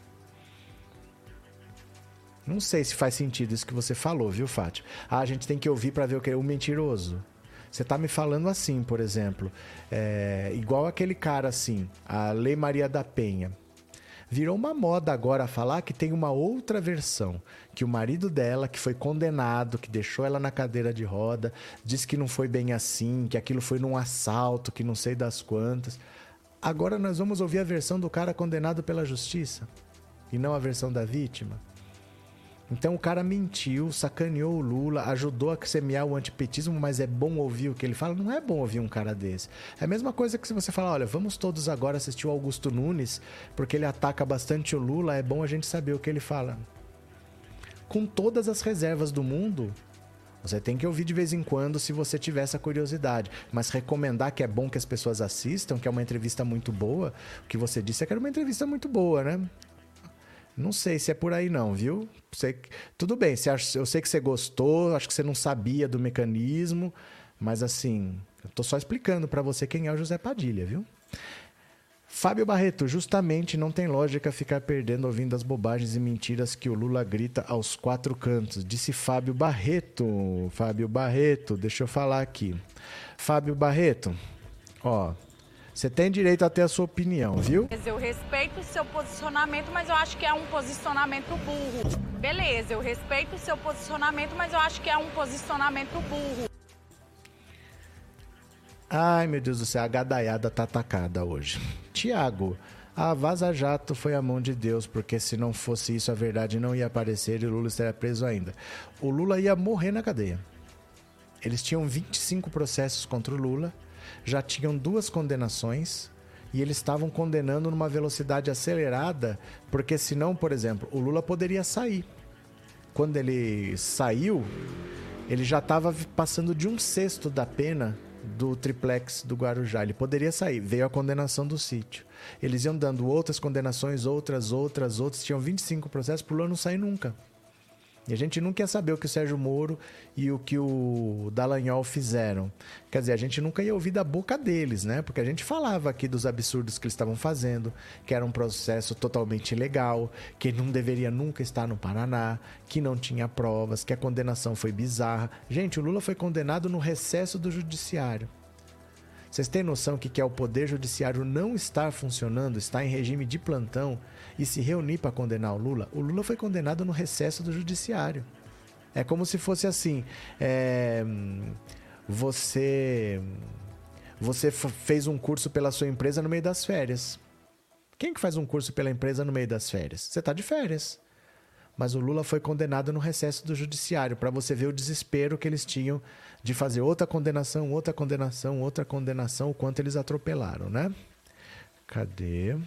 Não sei se faz sentido isso que você falou, viu, Fátima? Ah, a gente tem que ouvir para ver o que é o mentiroso. Você tá me falando assim, por exemplo, é, igual aquele cara assim, a Lei Maria da Penha. Virou uma moda agora falar que tem uma outra versão, que o marido dela, que foi condenado, que deixou ela na cadeira de roda, disse que não foi bem assim, que aquilo foi num assalto, que não sei das quantas. Agora nós vamos ouvir a versão do cara condenado pela justiça e não a versão da vítima. Então o cara mentiu, sacaneou o Lula, ajudou a semear o antipetismo, mas é bom ouvir o que ele fala? Não é bom ouvir um cara desse. É a mesma coisa que se você falar, olha, vamos todos agora assistir o Augusto Nunes, porque ele ataca bastante o Lula, é bom a gente saber o que ele fala. Com todas as reservas do mundo, você tem que ouvir de vez em quando se você tiver essa curiosidade. Mas recomendar que é bom que as pessoas assistam, que é uma entrevista muito boa, o que você disse é que era uma entrevista muito boa, né? Não sei se é por aí não, viu? Sei, tudo bem, eu sei que você gostou, acho que você não sabia do mecanismo, mas assim, eu tô só explicando para você quem é o José Padilha, viu? Fábio Barreto, justamente não tem lógica ficar perdendo ouvindo as bobagens e mentiras que o Lula grita aos quatro cantos. Disse Fábio Barreto. Fábio Barreto, deixa eu falar aqui. Fábio Barreto, ó, você tem direito a ter a sua opinião, viu? Eu respeito o seu posicionamento, mas eu acho que é um posicionamento burro. Beleza, eu respeito o seu posicionamento, mas eu acho que é um posicionamento burro. Ai, meu Deus do céu, a gadaiada tá atacada hoje. Tiago, a Vaza Jato foi a mão de Deus, porque se não fosse isso, a verdade não ia aparecer e o Lula estaria preso ainda. O Lula ia morrer na cadeia. Eles tinham 25 processos contra o Lula já tinham duas condenações e eles estavam condenando numa velocidade acelerada, porque senão, por exemplo, o Lula poderia sair. Quando ele saiu, ele já estava passando de um sexto da pena do triplex do Guarujá. Ele poderia sair. Veio a condenação do sítio. Eles iam dando outras condenações, outras, outras, outras. Tinham 25 processos para o Lula não sair nunca. E a gente não quer saber o que o Sérgio Moro e o que o Dallagnol fizeram. Quer dizer, a gente nunca ia ouvir da boca deles, né? Porque a gente falava aqui dos absurdos que eles estavam fazendo, que era um processo totalmente ilegal, que não deveria nunca estar no Paraná, que não tinha provas, que a condenação foi bizarra. Gente, o Lula foi condenado no recesso do judiciário. Vocês têm noção que, que é o Poder Judiciário não estar funcionando, está em regime de plantão e se reunir para condenar o Lula? O Lula foi condenado no recesso do Judiciário. É como se fosse assim: é, você, você fez um curso pela sua empresa no meio das férias. Quem que faz um curso pela empresa no meio das férias? Você está de férias. Mas o Lula foi condenado no recesso do judiciário, para você ver o desespero que eles tinham de fazer outra condenação, outra condenação, outra condenação, o quanto eles atropelaram, né? Cadê?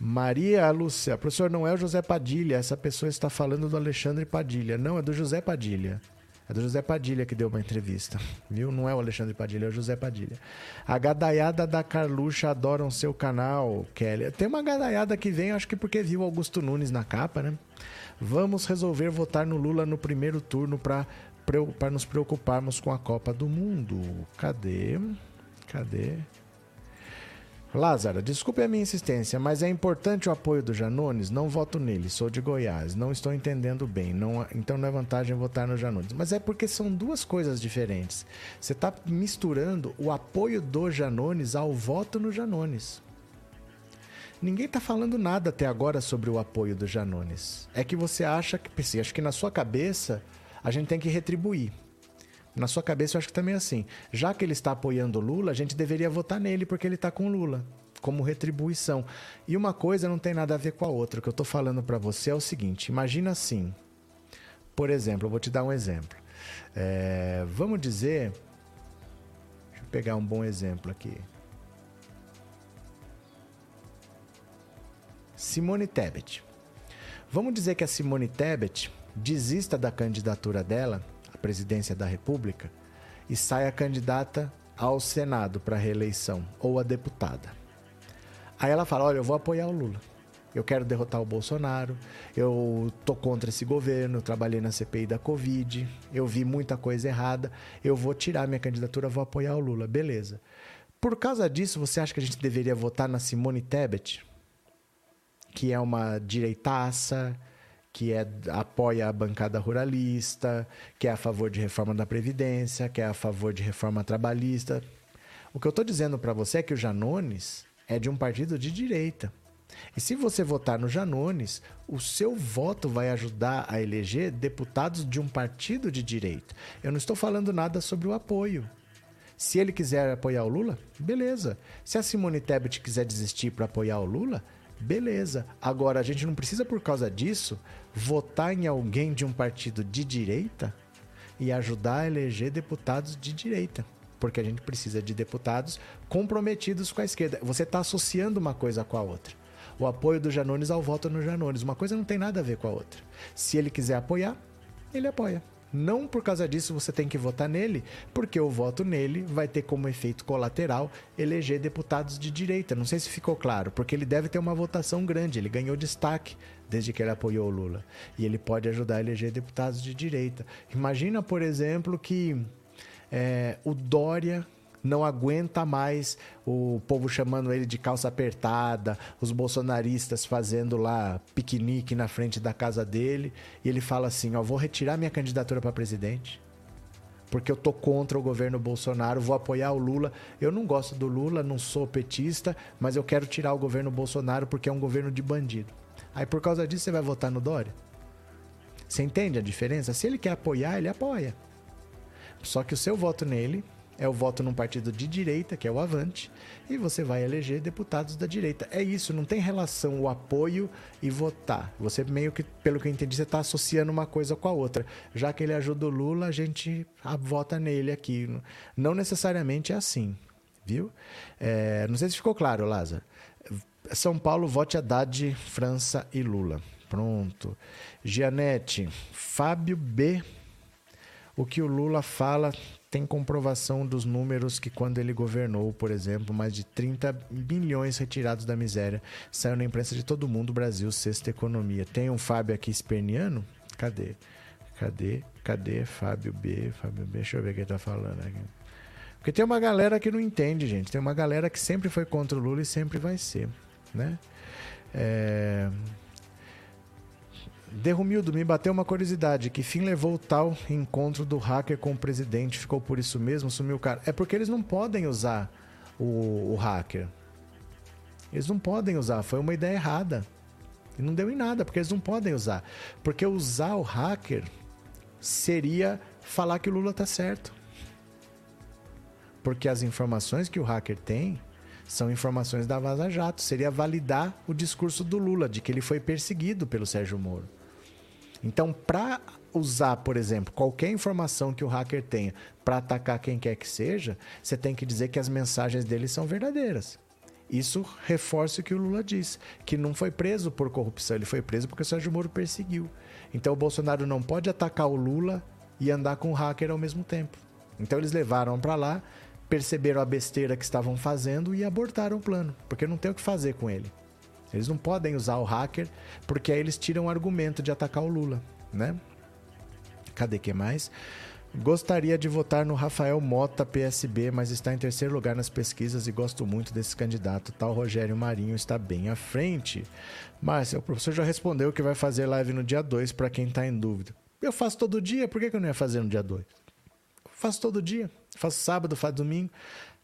Maria Lúcia, professor, não é o José Padilha, essa pessoa está falando do Alexandre Padilha. Não, é do José Padilha. É do José Padilha que deu uma entrevista, viu? Não é o Alexandre Padilha, é o José Padilha. A gadaiada da Carluxa adoram seu canal, Kelly. Tem uma gadaiada que vem, acho que porque viu Augusto Nunes na capa, né? Vamos resolver votar no Lula no primeiro turno para nos preocuparmos com a Copa do Mundo. Cadê? Cadê? Lázara, desculpe a minha insistência, mas é importante o apoio do Janones? Não voto nele, sou de Goiás, não estou entendendo bem, não, então não é vantagem votar no Janones. Mas é porque são duas coisas diferentes. Você está misturando o apoio do Janones ao voto no Janones. Ninguém está falando nada até agora sobre o apoio do Janones. É que você acha que, acho que na sua cabeça a gente tem que retribuir. Na sua cabeça eu acho que também é assim. Já que ele está apoiando o Lula, a gente deveria votar nele porque ele está com o Lula, como retribuição. E uma coisa não tem nada a ver com a outra. O que eu estou falando para você é o seguinte: imagina assim. Por exemplo, eu vou te dar um exemplo. É, vamos dizer. Deixa eu pegar um bom exemplo aqui. Simone Tebet. Vamos dizer que a Simone Tebet desista da candidatura dela presidência da República e saia candidata ao Senado para reeleição ou a deputada. Aí ela fala: Olha, eu vou apoiar o Lula. Eu quero derrotar o Bolsonaro. Eu tô contra esse governo. Trabalhei na CPI da Covid. Eu vi muita coisa errada. Eu vou tirar minha candidatura, vou apoiar o Lula. Beleza. Por causa disso, você acha que a gente deveria votar na Simone Tebet? que é uma direitaça, que é, apoia a bancada ruralista, que é a favor de reforma da Previdência, que é a favor de reforma trabalhista. O que eu estou dizendo para você é que o Janones é de um partido de direita. E se você votar no Janones, o seu voto vai ajudar a eleger deputados de um partido de direita. Eu não estou falando nada sobre o apoio. Se ele quiser apoiar o Lula, beleza. Se a Simone Tebet quiser desistir para apoiar o Lula, beleza. Agora, a gente não precisa, por causa disso, votar em alguém de um partido de direita e ajudar a eleger deputados de direita. Porque a gente precisa de deputados comprometidos com a esquerda. Você está associando uma coisa com a outra o apoio do Janones ao voto no Janones. Uma coisa não tem nada a ver com a outra. Se ele quiser apoiar, ele apoia. Não por causa disso você tem que votar nele, porque o voto nele vai ter como efeito colateral eleger deputados de direita. Não sei se ficou claro, porque ele deve ter uma votação grande, ele ganhou destaque desde que ele apoiou o Lula. E ele pode ajudar a eleger deputados de direita. Imagina, por exemplo, que é, o Dória não aguenta mais o povo chamando ele de calça apertada, os bolsonaristas fazendo lá piquenique na frente da casa dele, e ele fala assim: "Ó, vou retirar minha candidatura para presidente, porque eu tô contra o governo Bolsonaro, vou apoiar o Lula. Eu não gosto do Lula, não sou petista, mas eu quero tirar o governo Bolsonaro porque é um governo de bandido". Aí por causa disso você vai votar no Dória? Você entende a diferença? Se ele quer apoiar, ele apoia. Só que o seu voto nele é o voto num partido de direita, que é o Avante, e você vai eleger deputados da direita. É isso, não tem relação o apoio e votar. Você meio que, pelo que eu entendi, você está associando uma coisa com a outra. Já que ele ajuda o Lula, a gente vota nele aqui. Não necessariamente é assim, viu? É, não sei se ficou claro, Lázaro. São Paulo, vote Haddad, França e Lula. Pronto. Gianete, Fábio B. O que o Lula fala tem comprovação dos números que quando ele governou, por exemplo, mais de 30 bilhões retirados da miséria. Saiu na imprensa de todo mundo, Brasil, sexta economia. Tem um Fábio aqui esperniano? Cadê? Cadê? Cadê? Fábio B, Fábio B. Deixa eu ver o que ele tá falando aqui. Porque tem uma galera que não entende, gente. Tem uma galera que sempre foi contra o Lula e sempre vai ser, né? É... Derrumildo, me bateu uma curiosidade. Que fim levou o tal encontro do hacker com o presidente? Ficou por isso mesmo? Sumiu o cara? É porque eles não podem usar o, o hacker. Eles não podem usar. Foi uma ideia errada. E não deu em nada, porque eles não podem usar. Porque usar o hacker seria falar que o Lula tá certo. Porque as informações que o hacker tem são informações da Vaza Jato. Seria validar o discurso do Lula, de que ele foi perseguido pelo Sérgio Moro. Então, para usar, por exemplo, qualquer informação que o hacker tenha para atacar quem quer que seja, você tem que dizer que as mensagens dele são verdadeiras. Isso reforça o que o Lula disse, que não foi preso por corrupção, ele foi preso porque o Sérgio Moro perseguiu. Então o Bolsonaro não pode atacar o Lula e andar com o hacker ao mesmo tempo. Então eles levaram para lá, perceberam a besteira que estavam fazendo e abortaram o plano, porque não tem o que fazer com ele. Eles não podem usar o hacker, porque aí eles tiram o argumento de atacar o Lula, né? Cadê que mais? Gostaria de votar no Rafael Mota, PSB, mas está em terceiro lugar nas pesquisas e gosto muito desse candidato. Tal Rogério Marinho está bem à frente. Márcia, o professor já respondeu que vai fazer live no dia 2 para quem está em dúvida. Eu faço todo dia, por que, que eu não ia fazer no dia 2? Faço todo dia. Faço sábado, faço domingo.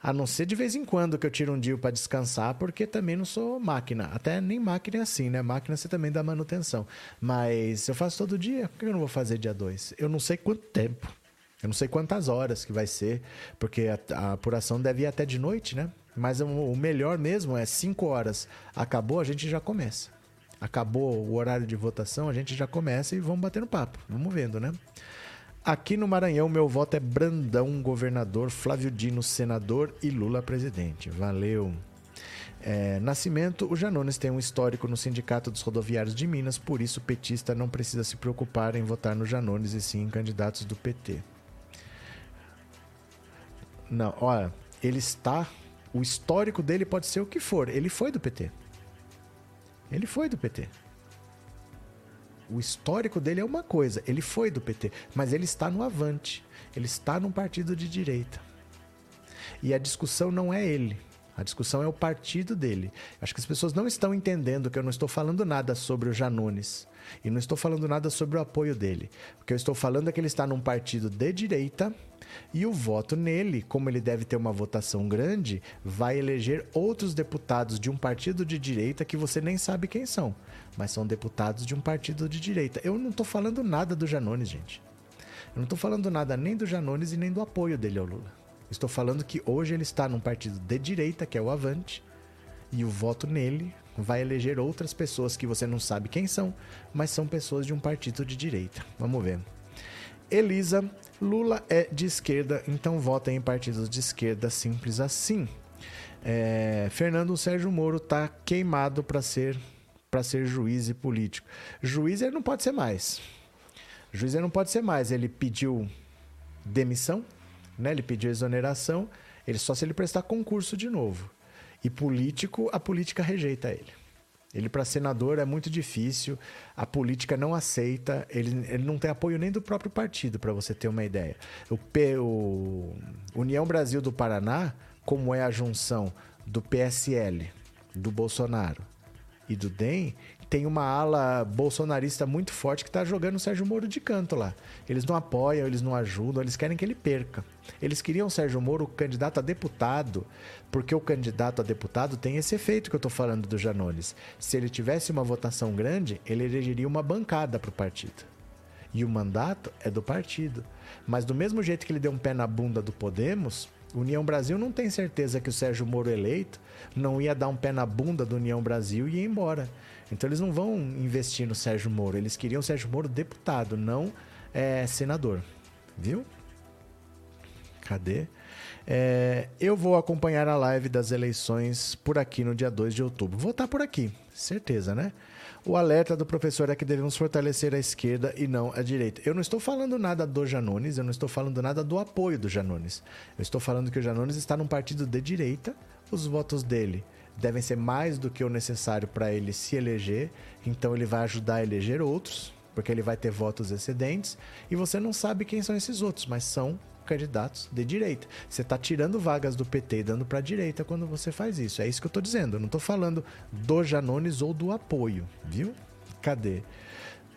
A não ser de vez em quando que eu tiro um dia para descansar, porque também não sou máquina. Até nem máquina é assim, né? Máquina você também dá manutenção. Mas eu faço todo dia, por que eu não vou fazer dia 2? Eu não sei quanto tempo. Eu não sei quantas horas que vai ser, porque a, a apuração deve ir até de noite, né? Mas o, melhor mesmo é 5 horas. Acabou, a gente já começa. Acabou o horário de votação, a gente já começa e vamos bater no papo. Vamos vendo, né? Aqui no Maranhão, meu voto é Brandão, governador, Flávio Dino, senador e Lula, presidente. Valeu. É, Nascimento, o Janones tem um histórico no Sindicato dos Rodoviários de Minas, por isso o petista não precisa se preocupar em votar no Janones e sim em candidatos do PT. Não, olha, ele está. O histórico dele pode ser o que for. Ele foi do PT. Ele foi do PT. O histórico dele é uma coisa, ele foi do PT, mas ele está no Avante, ele está num partido de direita. E a discussão não é ele, A discussão é o partido dele. Acho que as pessoas não estão entendendo que eu não estou falando nada sobre o Janones. E não estou falando nada sobre o apoio dele. O que eu estou falando é que ele está num partido de direita e o voto nele, como ele deve ter uma votação grande, vai eleger outros deputados de um partido de direita que você nem sabe quem são, mas são deputados de um partido de direita. Eu não estou falando nada do Janones, gente. Eu não estou falando nada nem do Janones e nem do apoio dele ao Lula. Estou falando que hoje ele está num partido de direita, que é o Avante, e o voto nele vai eleger outras pessoas que você não sabe quem são, mas são pessoas de um partido de direita. Vamos ver. Elisa, Lula é de esquerda, então vota em partidos de esquerda, simples assim. É, Fernando Sérgio Moro tá queimado para ser para ser juiz e político. Juiz ele não pode ser mais. Juiz ele não pode ser mais. Ele pediu demissão, né? Ele pediu exoneração. Ele só se ele prestar concurso de novo. E político, a política rejeita ele. Ele, para senador, é muito difícil, a política não aceita, ele, ele não tem apoio nem do próprio partido, para você ter uma ideia. O, P, o União Brasil do Paraná, como é a junção do PSL, do Bolsonaro e do DEM, tem uma ala bolsonarista muito forte que está jogando o Sérgio Moro de canto lá. Eles não apoiam, eles não ajudam, eles querem que ele perca. Eles queriam o Sérgio Moro candidato a deputado, porque o candidato a deputado tem esse efeito que eu estou falando do Janones. Se ele tivesse uma votação grande, ele elegeria uma bancada para o partido. E o mandato é do partido. Mas do mesmo jeito que ele deu um pé na bunda do Podemos, União Brasil não tem certeza que o Sérgio Moro eleito não ia dar um pé na bunda do União Brasil e ir embora. Então eles não vão investir no Sérgio Moro. Eles queriam o Sérgio Moro deputado, não é, senador. Viu? Cadê? É, eu vou acompanhar a live das eleições por aqui no dia 2 de outubro. Vou estar por aqui, certeza, né? O alerta do professor é que devemos fortalecer a esquerda e não a direita. Eu não estou falando nada do Janones, eu não estou falando nada do apoio do Janones. Eu estou falando que o Janones está num partido de direita, os votos dele devem ser mais do que o necessário para ele se eleger, então ele vai ajudar a eleger outros, porque ele vai ter votos excedentes, e você não sabe quem são esses outros, mas são candidatos de direita. Você está tirando vagas do PT e dando para a direita quando você faz isso. É isso que eu estou dizendo. Eu não estou falando do Janones ou do apoio, viu? Cadê?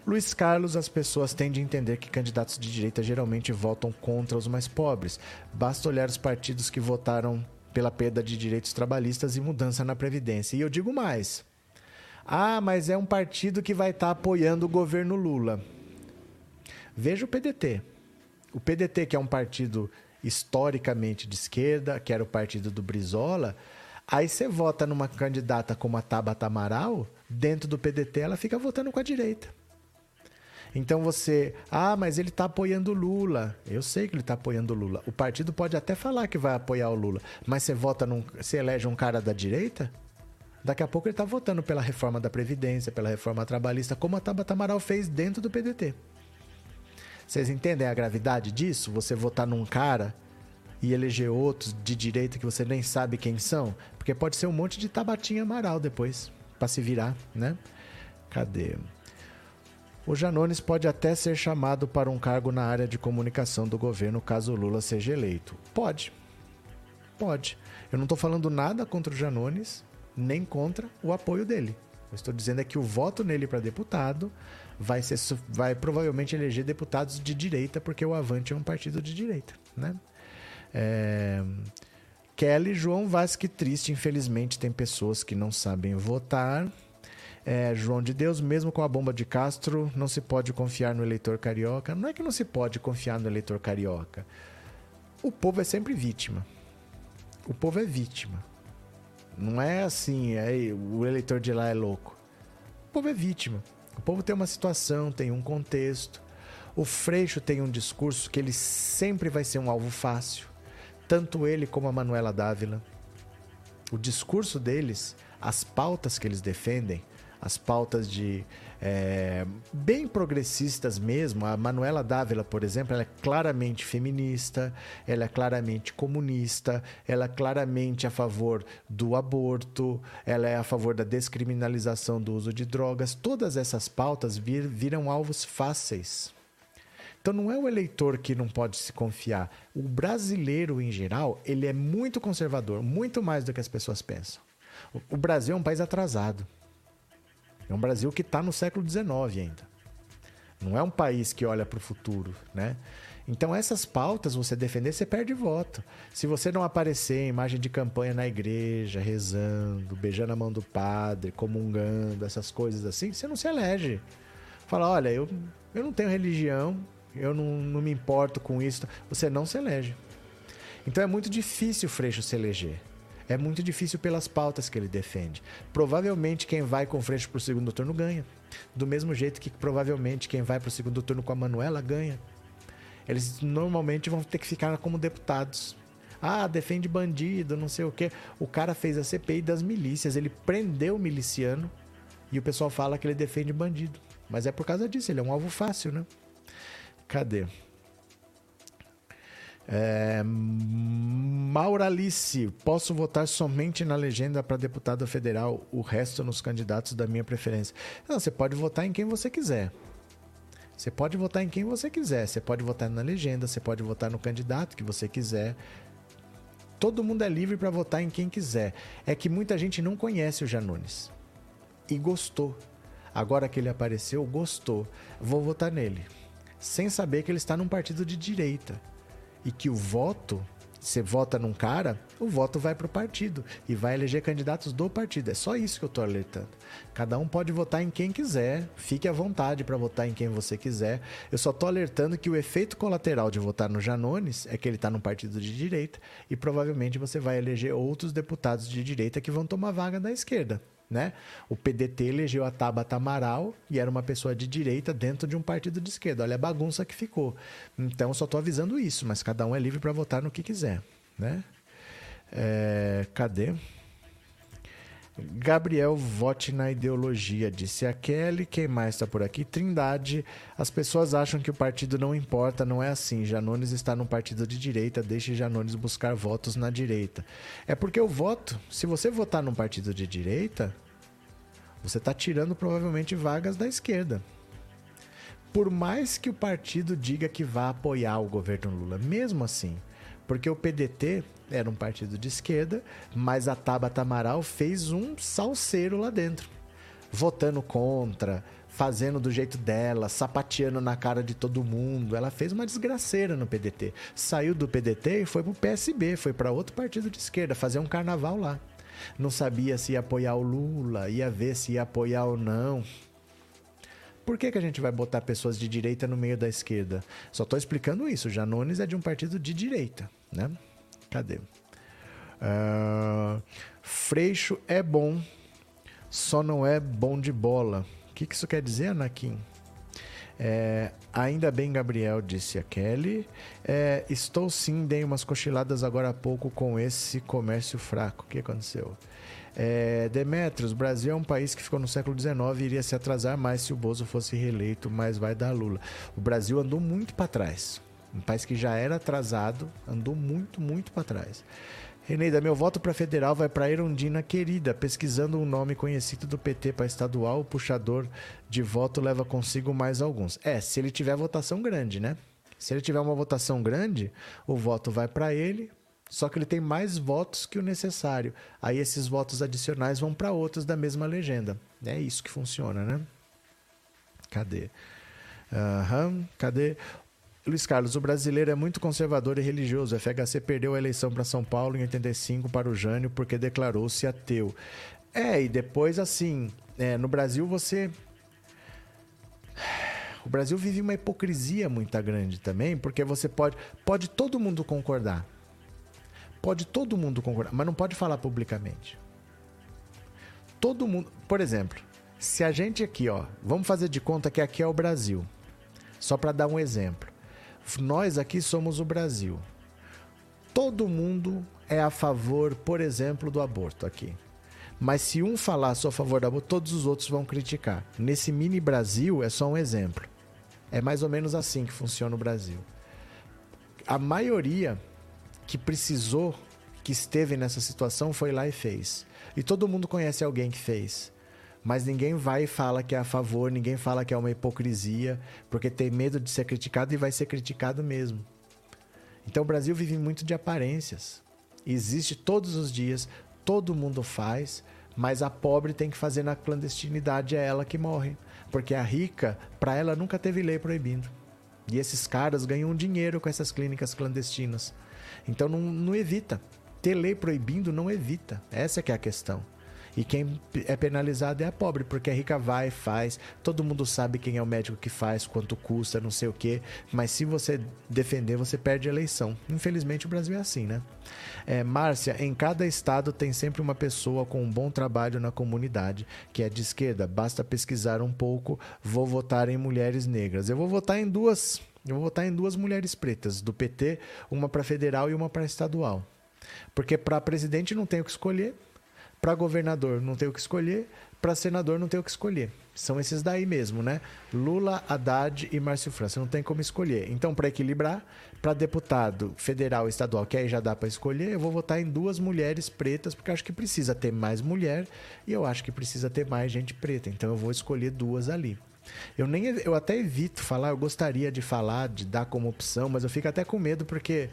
Luiz Carlos, as pessoas tendem a entender que candidatos de direita geralmente votam contra os mais pobres. Basta olhar os partidos que votaram pela perda de direitos trabalhistas e mudança na Previdência. E eu digo mais. Ah, mas é um partido que vai estar tá apoiando o governo Lula. Veja o PDT. O PDT, que é um partido historicamente de esquerda, que era o partido do Brizola, aí você vota numa candidata como a Tabata Amaral, dentro do PDT ela fica votando com a direita. Então você, ah, mas ele está apoiando o Lula. Eu sei que ele está apoiando o Lula. O partido pode até falar que vai apoiar o Lula, mas você vota num, você elege um cara da direita? Daqui a pouco ele está votando pela reforma da Previdência, pela reforma trabalhista, como a Tabata Amaral fez dentro do PDT. Vocês entendem a gravidade disso? Você votar num cara e eleger outros de direita que você nem sabe quem são? Porque pode ser um monte de Tabatinha Amaral depois, para se virar, né? Cadê? O Janones pode até ser chamado para um cargo na área de comunicação do governo caso Lula seja eleito. Pode. Pode. Eu não estou falando nada contra o Janones, nem contra o apoio dele. Eu estou dizendo é que o voto nele para deputado vai, ser, vai provavelmente eleger deputados de direita, porque o Avante é um partido de direita. Né? É... Kelly João Vasque triste, infelizmente tem pessoas que não sabem votar. É, João de Deus, mesmo com a bomba de Castro, não se pode confiar no eleitor carioca. Não é que não se pode confiar no eleitor carioca. O povo é sempre vítima. O povo é vítima. Não é assim, é, o eleitor de lá é louco. O povo é vítima. O povo tem uma situação, tem um contexto. O Freixo tem um discurso que ele sempre vai ser um alvo fácil. Tanto ele como a Manuela Dávila. O discurso deles, as pautas que eles defendem, as pautas de é, bem progressistas mesmo. A Manuela Dávila, por exemplo, ela é claramente feminista, ela é claramente comunista, ela é claramente a favor do aborto, ela é a favor da descriminalização do uso de drogas. Todas essas pautas vir, viram alvos fáceis. Então não é o eleitor que não pode se confiar. O brasileiro, em geral, ele é muito conservador, muito mais do que as pessoas pensam. O Brasil é um país atrasado. É um Brasil que está no século XIX ainda. Não é um país que olha para o futuro, né? Então essas pautas você defender, você perde voto. Se você não aparecer em imagem de campanha na igreja, rezando, beijando a mão do padre, comungando, essas coisas assim, você não se elege. Fala, olha, eu, eu não tenho religião, eu não, não me importo com isso. Você não se elege. Então é muito difícil o Freixo se eleger. É muito difícil pelas pautas que ele defende. Provavelmente quem vai com Freixo para o segundo turno ganha. Do mesmo jeito que provavelmente quem vai para o segundo turno com a Manuela ganha. Eles normalmente vão ter que ficar como deputados. Ah, defende bandido, não sei o quê. O cara fez a CPI das milícias, ele prendeu o miliciano e o pessoal fala que ele defende bandido. Mas é por causa disso, ele é um alvo fácil, né? Cadê? É, Mauralice, posso votar somente na legenda para deputado federal, o resto nos candidatos da minha preferência. Não, você pode votar em quem você quiser. Você pode votar em quem você quiser. Você pode votar na legenda, você pode votar no candidato que você quiser. Todo mundo é livre para votar em quem quiser. É que muita gente não conhece o Janones e gostou. Agora que ele apareceu, gostou. Vou votar nele. Sem saber que ele está num partido de direita. E que o voto você vota num cara, o voto vai para o partido e vai eleger candidatos do partido. É só isso que eu estou alertando. Cada um pode votar em quem quiser, fique à vontade para votar em quem você quiser. Eu só estou alertando que o efeito colateral de votar no Janones é que ele está num partido de direita e provavelmente você vai eleger outros deputados de direita que vão tomar vaga da esquerda né? O PDT elegeu a Tabata Amaral e era uma pessoa de direita dentro de um partido de esquerda. Olha a bagunça que ficou. Então, só estou avisando isso, mas cada um é livre para votar no que quiser, né? É, cadê? Gabriel, vote na ideologia, disse a Kelly. Quem mais está por aqui? Trindade. As pessoas acham que o partido não importa, não é assim. Janones está num partido de direita, deixe Janones buscar votos na direita. É porque o voto, se você votar num partido de direita, você está tirando provavelmente vagas da esquerda. Por mais que o partido diga que vá apoiar o governo Lula, mesmo assim, porque o PDT era um partido de esquerda, mas a Tabata Amaral fez um salseiro lá dentro, votando contra, fazendo do jeito dela, sapateando na cara de todo mundo. Ela fez uma desgraceira no PDT. Saiu do PDT e foi pro PSB, foi para outro partido de esquerda, fazer um carnaval lá. Não sabia se ia apoiar o Lula, ia ver se ia apoiar ou não. Por que, que a gente vai botar pessoas de direita no meio da esquerda? Só estou explicando isso. Janones é de um partido de direita, né? Cadê? Uh, Freixo é bom, só não é bom de bola. O que, que isso quer dizer, Anakin? É, ainda bem, Gabriel, disse a Kelly. É, estou sim, dei umas cochiladas agora há pouco com esse comércio fraco. O que aconteceu? É, Demetrios, Brasil é um país que ficou no século XIX e iria se atrasar mais se o Bozo fosse reeleito, mas vai dar Lula. O Brasil andou muito para trás. Um país que já era atrasado, andou muito, muito para trás. Reneida, meu voto para federal vai para Erundina Querida. Pesquisando um nome conhecido do PT para estadual, o puxador de voto leva consigo mais alguns. É, se ele tiver votação grande, né? Se ele tiver uma votação grande, o voto vai para ele, só que ele tem mais votos que o necessário. Aí esses votos adicionais vão para outros da mesma legenda. É isso que funciona, né? Cadê? Uhum, cadê? Luiz Carlos, o brasileiro é muito conservador e religioso. O FHC perdeu a eleição para São Paulo em 85 para o Jânio porque declarou-se ateu. É, e depois, assim, é, no Brasil você. *sighs* O Brasil vive uma hipocrisia muito grande também, porque você pode. Pode todo mundo concordar. Pode todo mundo concordar, mas não pode falar publicamente. Todo mundo. Por exemplo, se a gente aqui, ó, vamos fazer de conta que aqui é o Brasil. Só para dar um exemplo. Nós aqui somos o Brasil. Todo mundo é a favor, por exemplo, do aborto aqui. Mas se um falar só a favor do aborto, todos os outros vão criticar. Nesse mini Brasil é só um exemplo. É mais ou menos assim que funciona o Brasil. A maioria que precisou, que esteve nessa situação, foi lá e fez. E todo mundo conhece alguém que fez. Mas ninguém vai e fala que é a favor, ninguém fala que é uma hipocrisia, porque tem medo de ser criticado e vai ser criticado mesmo. Então o Brasil vive muito de aparências. Existe todos os dias, todo mundo faz, mas a pobre tem que fazer na clandestinidade, é ela que morre. Porque a rica, para ela, nunca teve lei proibindo. E esses caras ganham dinheiro com essas clínicas clandestinas. Então não, não evita. Ter lei proibindo não evita. Essa é que é a questão. E quem é penalizado é a pobre, porque a rica vai, faz. Todo mundo sabe quem é o médico que faz, quanto custa, não sei o quê. Mas se você defender, você perde a eleição. Infelizmente o Brasil é assim, né? É, Márcia, em cada estado tem sempre uma pessoa com um bom trabalho na comunidade, que é de esquerda. Basta pesquisar um pouco. Vou votar em mulheres negras. Eu vou votar em duas. Eu vou votar em duas mulheres pretas, do PT, uma para federal e uma para estadual. Porque para presidente não tem o que escolher, para governador não tem o que escolher, para senador não tem o que escolher. São esses daí mesmo, né? Lula, Haddad e Márcio França. Não tem como escolher. Então, para equilibrar, para deputado federal e estadual, que aí já dá para escolher, eu vou votar em duas mulheres pretas, porque acho que precisa ter mais mulher e eu acho que precisa ter mais gente preta. Então, eu vou escolher duas ali. Eu nem eu até evito falar, eu gostaria de falar, de dar como opção, mas eu fico até com medo porque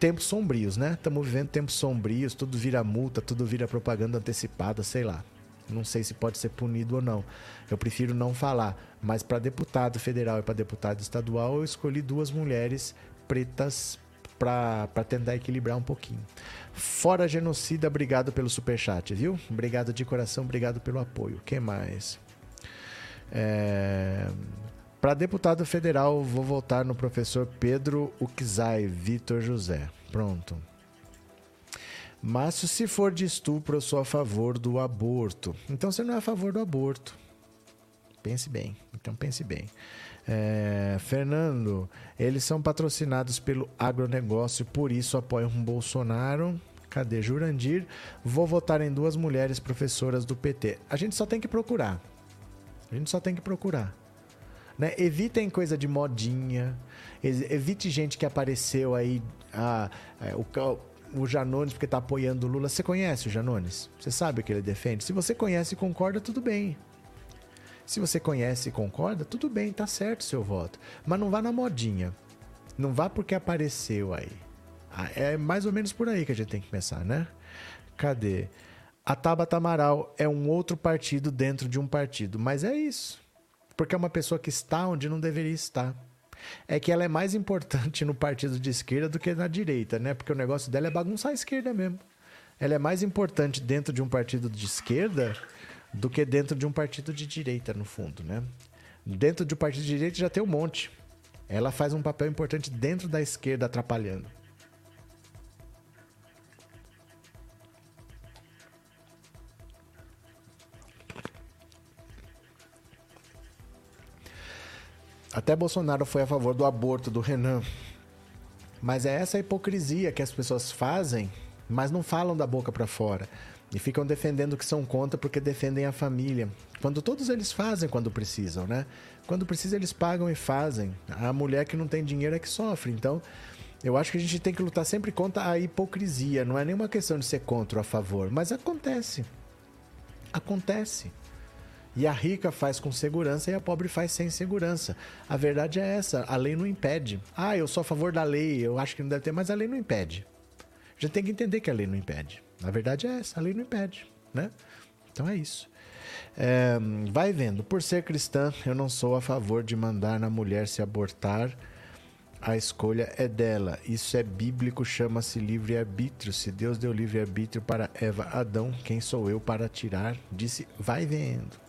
tempos sombrios, né? Estamos vivendo tempos sombrios, tudo vira multa, tudo vira propaganda antecipada, sei lá. Não sei se pode ser punido ou não. Eu prefiro não falar. Mas para deputado federal e para deputado estadual, eu escolhi duas mulheres pretas para tentar equilibrar um pouquinho. Fora genocida, obrigado pelo superchat, viu? Obrigado de coração, obrigado pelo apoio. que mais? É... Para deputado federal, vou votar no professor Pedro Uxai Vitor José. Pronto. Márcio, se for de estupro, eu sou a favor do aborto. Então você não é a favor do aborto. Pense bem. Então pense bem. É, Fernando, eles são patrocinados pelo agronegócio, por isso apoiam Bolsonaro. Cadê Jurandir? Vou votar em duas mulheres professoras do PT. A gente só tem que procurar. A gente só tem que procurar. Né? Evitem coisa de modinha. Evite gente que apareceu aí. Ah, é, o, o Janones porque está apoiando o Lula. Você conhece o Janones? Você sabe o que ele defende? Se você conhece e concorda, tudo bem. Se você conhece e concorda, tudo bem, tá certo o seu voto. Mas não vá na modinha. Não vá porque apareceu aí. Ah, é mais ou menos por aí que a gente tem que pensar, né? Cadê? A Tabata Amaral é um outro partido dentro de um partido. Mas é isso. Porque é uma pessoa que está onde não deveria estar é que ela é mais importante no partido de esquerda do que na direita, né? Porque o negócio dela é bagunçar a esquerda mesmo. Ela é mais importante dentro de um partido de esquerda do que dentro de um partido de direita, no fundo, né? Dentro de um partido de direita já tem um monte. Ela faz um papel importante dentro da esquerda, atrapalhando. Até Bolsonaro foi a favor do aborto do Renan. Mas é essa hipocrisia que as pessoas fazem, mas não falam da boca para fora. E ficam defendendo que são contra porque defendem a família. Quando todos eles fazem quando precisam, né? Quando precisa, eles pagam e fazem. A mulher que não tem dinheiro é que sofre. Então, eu acho que a gente tem que lutar sempre contra a hipocrisia. Não é nenhuma questão de ser contra ou a favor, mas acontece. Acontece. E a rica faz com segurança e a pobre faz sem segurança. A verdade é essa, a lei não impede. Ah, eu sou a favor da lei, eu acho que não deve ter, mas a lei não impede. A gente tem que entender que a lei não impede. A verdade é essa, a lei não impede, né? Então é isso. É, vai vendo, por ser cristã, eu não sou a favor de mandar na mulher se abortar. A escolha é dela. Isso é bíblico, chama-se livre-arbítrio. Se Deus deu livre-arbítrio para Eva Adão, quem sou eu para tirar? Disse, vai vendo.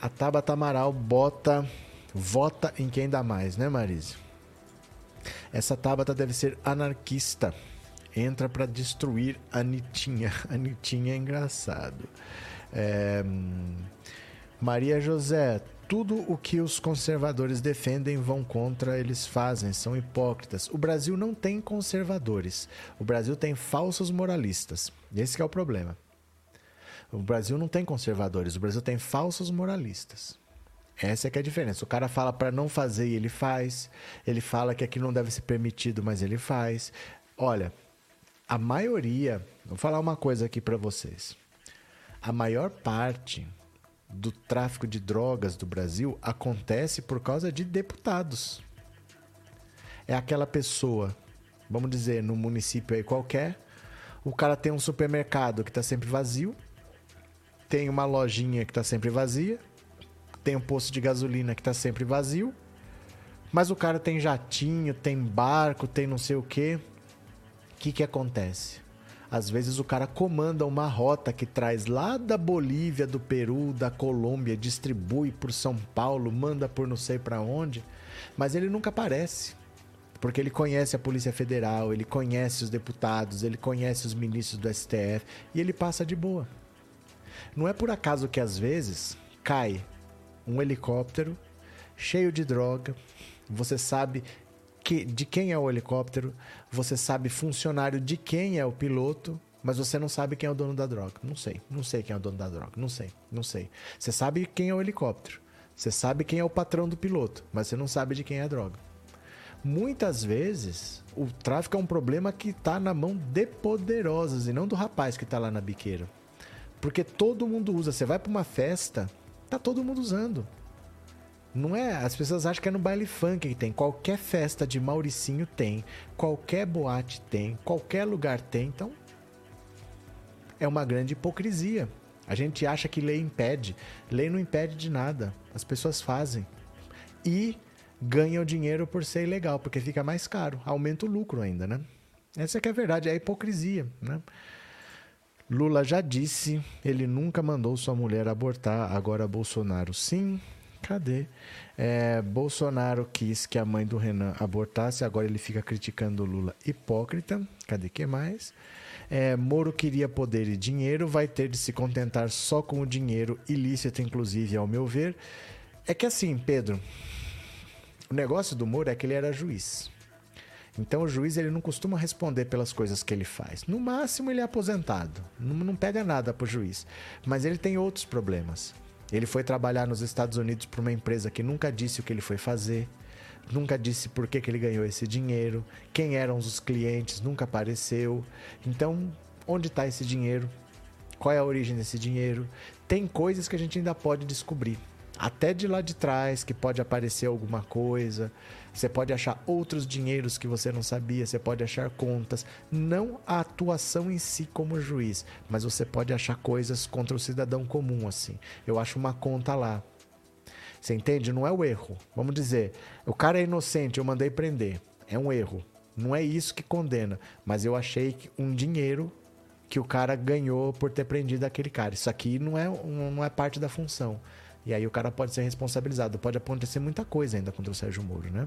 A Tabata Amaral bota, vota em quem dá mais, né, Marise? Essa Tabata deve ser anarquista. Entra para destruir a Nitinha. *laughs* A Nitinha é engraçado. É... Maria José, tudo o que os conservadores defendem vão contra, eles fazem, são hipócritas. O Brasil não tem conservadores. O Brasil tem falsos moralistas. Esse é o problema. O Brasil não tem conservadores, o Brasil tem falsos moralistas. Essa é que é a diferença. O cara fala para não fazer e ele faz. Ele fala que aquilo não deve ser permitido, mas ele faz. Olha, a maioria, vou falar uma coisa aqui para vocês. A maior parte do tráfico de drogas do Brasil acontece por causa de deputados. É aquela pessoa, vamos dizer, no município aí qualquer, o cara tem um supermercado que está sempre vazio, tem uma lojinha que está sempre vazia, tem um posto de gasolina que está sempre vazio, mas o cara tem jatinho, tem barco, tem não sei o quê. O que, que acontece? Às vezes o cara comanda uma rota que traz lá da Bolívia, do Peru, da Colômbia, distribui por São Paulo, manda por não sei para onde, mas ele nunca aparece. Porque ele conhece a Polícia Federal, ele conhece os deputados, ele conhece os ministros do STF e ele passa de boa. Não é por acaso que às vezes cai um helicóptero cheio de droga, você sabe que, de quem é o helicóptero, você sabe funcionário de quem é o piloto, mas você não sabe quem é o dono da droga. Não sei, não sei quem é o dono da droga, não sei, não sei. Você sabe quem é o helicóptero, você sabe quem é o patrão do piloto, mas você não sabe de quem é a droga. Muitas vezes o tráfico é um problema que está na mão de poderosos e não do rapaz que está lá na biqueira. Porque todo mundo usa. Você vai para uma festa, tá todo mundo usando. Não é? As pessoas acham que é no baile funk que tem. Qualquer festa de Mauricinho tem. Qualquer boate tem. Qualquer lugar tem. Então. É uma grande hipocrisia. A gente acha que lei impede. Lei não impede de nada. As pessoas fazem. E ganham dinheiro por ser ilegal, porque fica mais caro. Aumenta o lucro ainda, né? Essa que é a verdade, é a hipocrisia, né? Lula já disse, ele nunca mandou sua mulher abortar, agora Bolsonaro sim. Cadê? É, Bolsonaro quis que a mãe do Renan abortasse, agora ele fica criticando Lula hipócrita. Cadê que mais? É, Moro queria poder e dinheiro, vai ter de se contentar só com o dinheiro, ilícito, inclusive, ao meu ver. É que assim, Pedro, o negócio do Moro é que ele era juiz. Então o juiz ele não costuma responder pelas coisas que ele faz. No máximo ele é aposentado, não, não pega nada pro juiz. Mas ele tem outros problemas. Ele foi trabalhar nos Estados Unidos para uma empresa que nunca disse o que ele foi fazer, nunca disse por que, que ele ganhou esse dinheiro, quem eram os clientes, nunca apareceu. Então, onde está esse dinheiro? Qual é a origem desse dinheiro? Tem coisas que a gente ainda pode descobrir até de lá de trás que pode aparecer alguma coisa. Você pode achar outros dinheiros que você não sabia, você pode achar contas, não a atuação em si como juiz, mas você pode achar coisas contra o cidadão comum assim. Eu acho uma conta lá. Você entende? Não é o erro. Vamos dizer, o cara é inocente, eu mandei prender. É um erro. Não é isso que condena, mas eu achei um dinheiro que o cara ganhou por ter prendido aquele cara. Isso aqui não é, não é parte da função. E aí o cara pode ser responsabilizado. Pode acontecer muita coisa ainda contra o Sérgio Moro, né?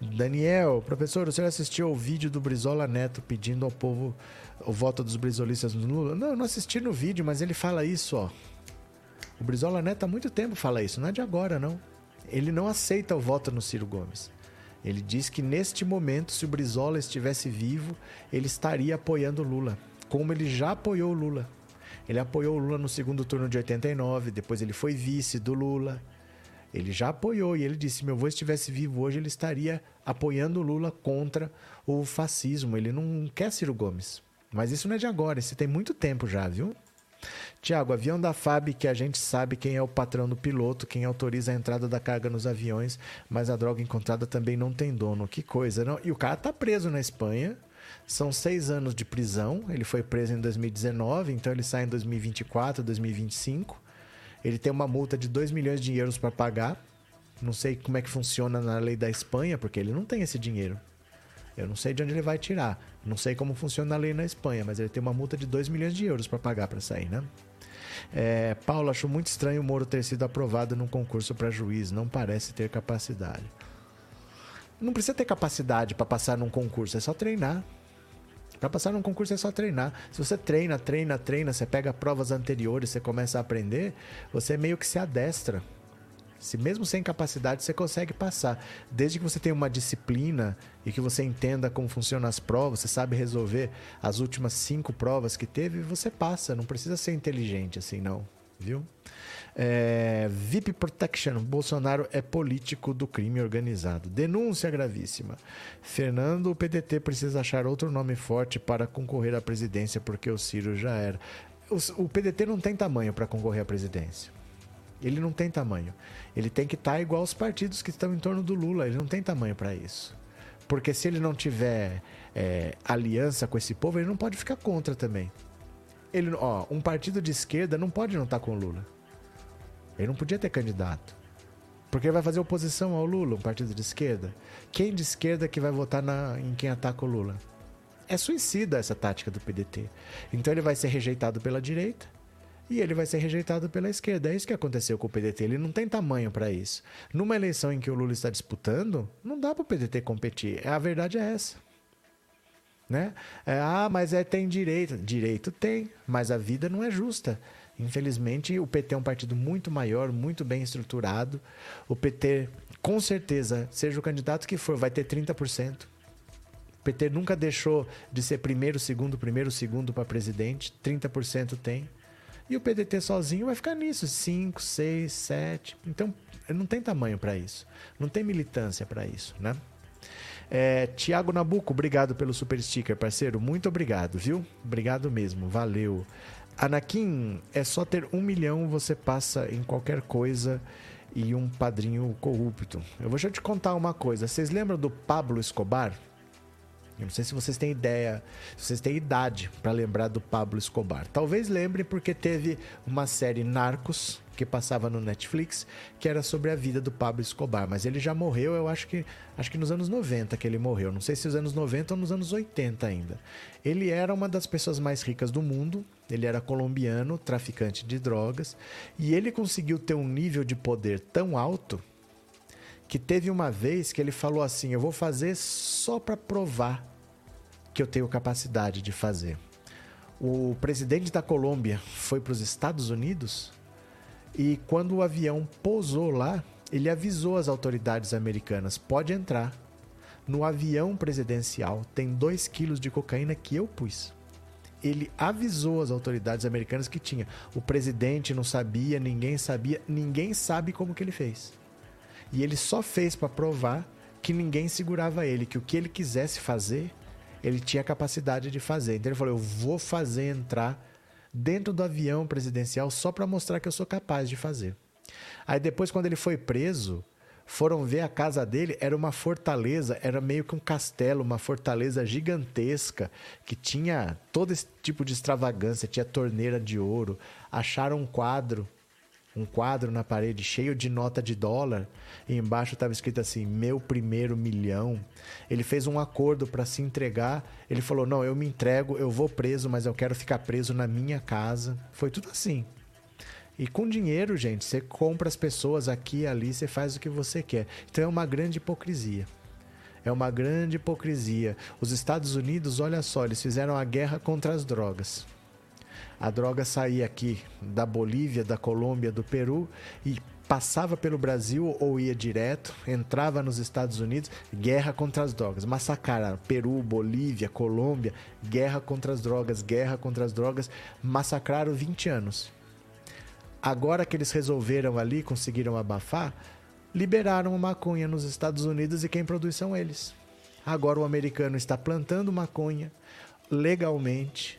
Daniel, professor, o senhor assistiu ao vídeo do Brizola Neto pedindo ao povo o voto dos brizolistas no Lula? Não, eu não assisti no vídeo, mas ele fala isso, ó. O Brizola Neto há muito tempo fala isso, não é de agora, não. Ele não aceita o voto no Ciro Gomes. Ele diz que neste momento, se o Brizola estivesse vivo, ele estaria apoiando o Lula, como ele já apoiou o Lula. Ele apoiou o Lula no segundo turno de 89, depois ele foi vice do Lula. Ele já apoiou e ele disse: meu avô estivesse vivo hoje, ele estaria apoiando o Lula contra o fascismo. Ele não quer Ciro Gomes. Mas isso não é de agora, isso tem muito tempo já, viu? Tiago, avião da FAB que a gente sabe quem é o patrão do piloto, quem autoriza a entrada da carga nos aviões, mas a droga encontrada também não tem dono. Que coisa, não? E o cara tá preso na Espanha são seis anos de prisão. Ele foi preso em 2019, então ele sai em 2024, 2025. Ele tem uma multa de 2 milhões de euros para pagar. Não sei como é que funciona na lei da Espanha, porque ele não tem esse dinheiro. Eu não sei de onde ele vai tirar. Não sei como funciona a lei na Espanha, mas ele tem uma multa de 2 milhões de euros para pagar para sair, né? É, Paulo, acho muito estranho o Moro ter sido aprovado num concurso para juiz. Não parece ter capacidade. Não precisa ter capacidade para passar num concurso, é só treinar. Para passar num concurso é só treinar. Se você treina, treina, treina, você pega provas anteriores, você começa a aprender, você meio que se adestra. Se mesmo sem capacidade você consegue passar, desde que você tenha uma disciplina e que você entenda como funcionam as provas, você sabe resolver as últimas cinco provas que teve, você passa. Não precisa ser inteligente assim, não, viu? É, VIP Protection. Bolsonaro é político do crime organizado. Denúncia gravíssima. Fernando, o PDT precisa achar outro nome forte para concorrer à presidência porque o Ciro já era. o, o PDT não tem tamanho para concorrer à presidência. Ele não tem tamanho. Ele tem que estar tá igual os partidos que estão em torno do Lula. Ele não tem tamanho para isso. Porque se ele não tiver é, aliança com esse povo, ele não pode ficar contra também. Ele, ó, um partido de esquerda não pode não estar tá com o Lula. Ele não podia ter candidato. Porque vai fazer oposição ao Lula, um partido de esquerda. Quem de esquerda que vai votar na, em quem ataca o Lula? É suicida essa tática do PDT. Então ele vai ser rejeitado pela direita e ele vai ser rejeitado pela esquerda. É isso que aconteceu com o PDT. Ele não tem tamanho para isso. Numa eleição em que o Lula está disputando, não dá para o PDT competir. A verdade é essa. Né? É, ah, mas é, tem direito. Direito tem, mas a vida não é justa. Infelizmente, o PT é um partido muito maior, muito bem estruturado. O PT, com certeza, seja o candidato que for, vai ter 30%. O PT nunca deixou de ser primeiro, segundo, primeiro, segundo para presidente. 30% tem. E o PDT sozinho vai ficar nisso, 5, 6, 7. Então, não tem tamanho para isso. Não tem militância para isso, né? É, Tiago Nabuco, obrigado pelo super sticker, parceiro. Muito obrigado, viu? Obrigado mesmo, valeu. Anakin, é só ter um milhão, você passa em qualquer coisa e um padrinho corrupto. Eu vou já te contar uma coisa. Vocês lembram do Pablo Escobar? Eu não sei se vocês têm ideia, se vocês têm idade para lembrar do Pablo Escobar. Talvez lembrem porque teve uma série Narcos que passava no Netflix, que era sobre a vida do Pablo Escobar, mas ele já morreu, eu acho que acho que nos anos 90 que ele morreu, não sei se nos anos 90 ou nos anos 80 ainda. Ele era uma das pessoas mais ricas do mundo, ele era colombiano, traficante de drogas, e ele conseguiu ter um nível de poder tão alto que teve uma vez que ele falou assim: "Eu vou fazer só para provar que eu tenho capacidade de fazer". O presidente da Colômbia foi para os Estados Unidos e quando o avião pousou lá, ele avisou as autoridades americanas: pode entrar. No avião presidencial tem 2 quilos de cocaína que eu pus. Ele avisou as autoridades americanas que tinha. O presidente não sabia, ninguém sabia, ninguém sabe como que ele fez. E ele só fez para provar que ninguém segurava ele, que o que ele quisesse fazer, ele tinha capacidade de fazer. Então ele falou: Eu vou fazer entrar dentro do avião presidencial só para mostrar que eu sou capaz de fazer. Aí depois, quando ele foi preso, foram ver a casa dele, era uma fortaleza, era meio que um castelo, uma fortaleza gigantesca, que tinha todo esse tipo de extravagância, tinha torneira de ouro, acharam um quadro um quadro na parede cheio de nota de dólar e embaixo estava escrito assim: meu primeiro milhão. Ele fez um acordo para se entregar. Ele falou: não, eu me entrego, eu vou preso, mas eu quero ficar preso na minha casa. Foi tudo assim. E com dinheiro, gente, você compra as pessoas aqui e ali, você faz o que você quer. Então é uma grande hipocrisia. É uma grande hipocrisia. Os Estados Unidos, olha só, eles fizeram a guerra contra as drogas. A droga saía aqui da Bolívia, da Colômbia, do Peru e passava pelo Brasil ou ia direto, entrava nos Estados Unidos, guerra contra as drogas. Massacraram Peru, Bolívia, Colômbia, guerra contra as drogas, guerra contra as drogas, massacraram 20 anos. Agora que eles resolveram ali, conseguiram abafar, liberaram maconha nos Estados Unidos e quem produz são eles. Agora o americano está plantando maconha legalmente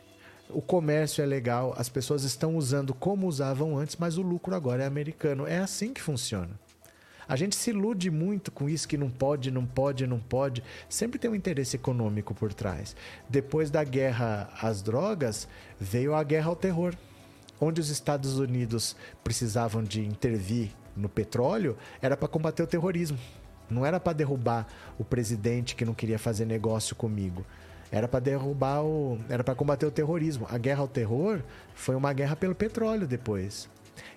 o comércio é legal, as pessoas estão usando como usavam antes, mas o lucro agora é americano. É assim que funciona. A gente se ilude muito com isso que não pode, não pode, não pode. Sempre tem um interesse econômico por trás. Depois da guerra às drogas, veio a guerra ao terror, onde os Estados Unidos precisavam de intervir no petróleo, era para combater o terrorismo. Não era para derrubar o presidente que não queria fazer negócio comigo. Era para derrubar o. Era para combater o terrorismo. A guerra ao terror foi uma guerra pelo petróleo depois.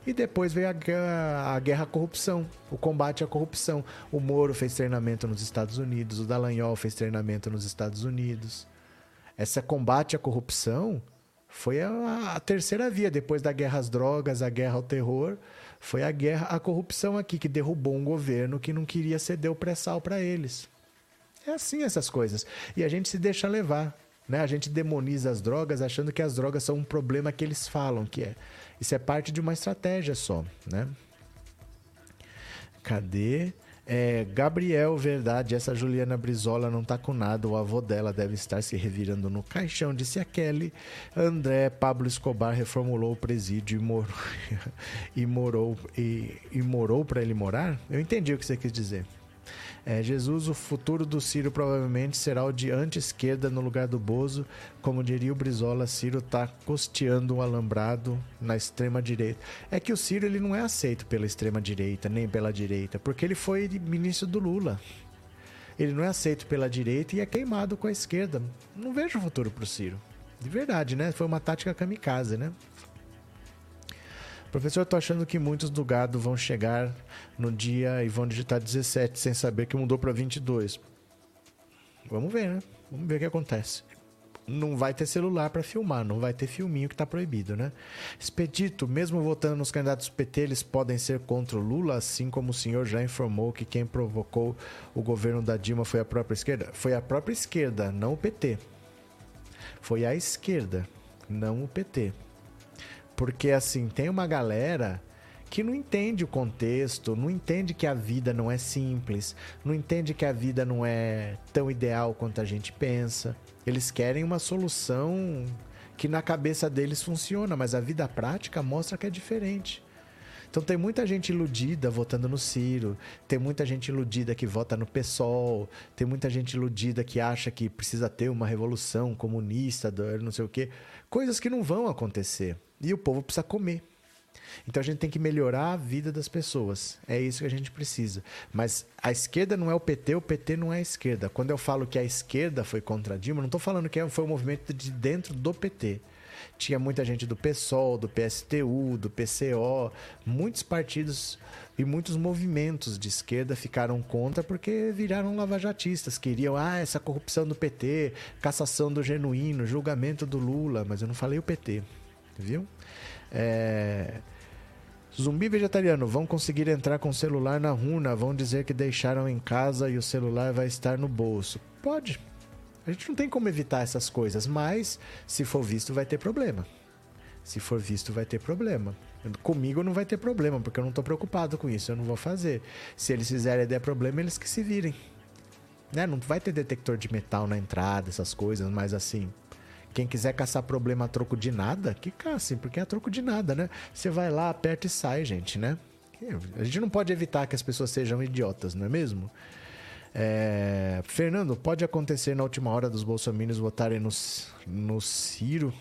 E depois veio a guerra, a guerra à corrupção, o combate à corrupção. O Moro fez treinamento nos Estados Unidos, o Dallagnol fez treinamento nos Estados Unidos. Essa combate à corrupção foi a, a, terceira via, depois da guerra às drogas, a guerra ao terror, foi a guerra à corrupção aqui, que derrubou um governo que não queria ceder o pré-sal para eles. É assim essas coisas. E a gente se deixa levar. Né? A gente demoniza as drogas achando que as drogas são um problema que eles falam que é. Isso é parte de uma estratégia só. Né? Cadê? É, Gabriel, verdade, essa Juliana Brizola não tá com nada, o avô dela deve estar se revirando no caixão, disse a Kelly. André Pablo Escobar reformulou o presídio e morou *laughs* e morou e, e morou para ele morar? Eu entendi o que você quis dizer. É, Jesus, o futuro do Ciro provavelmente será o de anti-esquerda no lugar do Bozo. Como diria o Brizola, Ciro está costeando um alambrado na extrema-direita. É que o Ciro ele não é aceito pela extrema-direita, nem pela direita, porque ele foi ministro do Lula. Ele não é aceito pela direita e é queimado com a esquerda. Não vejo futuro para o Ciro. De verdade, né? Foi uma tática kamikaze, né? Professor, tô achando que muitos do gado vão chegar no dia e vão digitar 17 sem saber que mudou para 22. Vamos ver, né? Vamos ver o que acontece. Não vai ter celular para filmar, não vai ter filminho que tá proibido, né? Expedito, mesmo votando nos candidatos PT, eles podem ser contra o Lula, assim como o senhor já informou que quem provocou o governo da Dilma foi a própria esquerda? Foi a própria esquerda, não o PT. Foi a esquerda, não o PT. Porque, assim, tem uma galera que não entende o contexto, não entende que a vida não é simples, não entende que a vida não é tão ideal quanto a gente pensa. Eles querem uma solução que na cabeça deles funciona, mas a vida prática mostra que é diferente. Então tem muita gente iludida votando no Ciro, tem muita gente iludida que vota no PSOL, tem muita gente iludida que acha que precisa ter uma revolução comunista, não sei o quê. Coisas que não vão acontecer. E o povo precisa comer. Então a gente tem que melhorar a vida das pessoas. É isso que a gente precisa. Mas a esquerda não é o PT, o PT não é a esquerda. Quando eu falo que a esquerda foi contra Dilma, não estou falando que foi um movimento de dentro do PT. Tinha muita gente do PSOL, do PSTU, do PCO, muitos partidos e muitos movimentos de esquerda ficaram contra porque viraram lavajatistas. Queriam, ah, essa corrupção do PT, cassação do genuíno, julgamento do Lula, mas eu não falei o PT viu? É... Zumbi vegetariano, vão conseguir entrar com o celular na runa, vão dizer que deixaram em casa e o celular vai estar no bolso. Pode. A gente não tem como evitar essas coisas, mas se for visto vai ter problema. Se for visto vai ter problema. Comigo não vai ter problema, porque eu não estou preocupado com isso, eu não vou fazer. Se eles fizerem der problema, eles que se virem. Né? Não vai ter detector de metal na entrada, essas coisas, mas assim, quem quiser caçar problema a troco de nada, que caça, porque é a troco de nada, né? Você vai lá, aperta e sai, gente, né? A gente não pode evitar que as pessoas sejam idiotas, não é mesmo? É... Fernando, pode acontecer na última hora dos bolsominions votarem no, no Ciro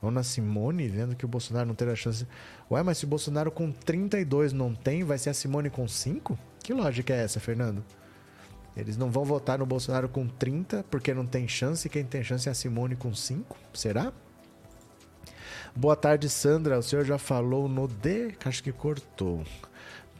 ou na Simone, vendo que o Bolsonaro não terá chance. Ué, mas se o Bolsonaro com 32 não tem, vai ser a Simone com 5? Que lógica é essa, Fernando? Eles não vão votar no Bolsonaro com 30, porque não tem chance. Quem tem chance é a Simone com 5. Será? Boa tarde, Sandra. O senhor já falou no D? Acho que cortou.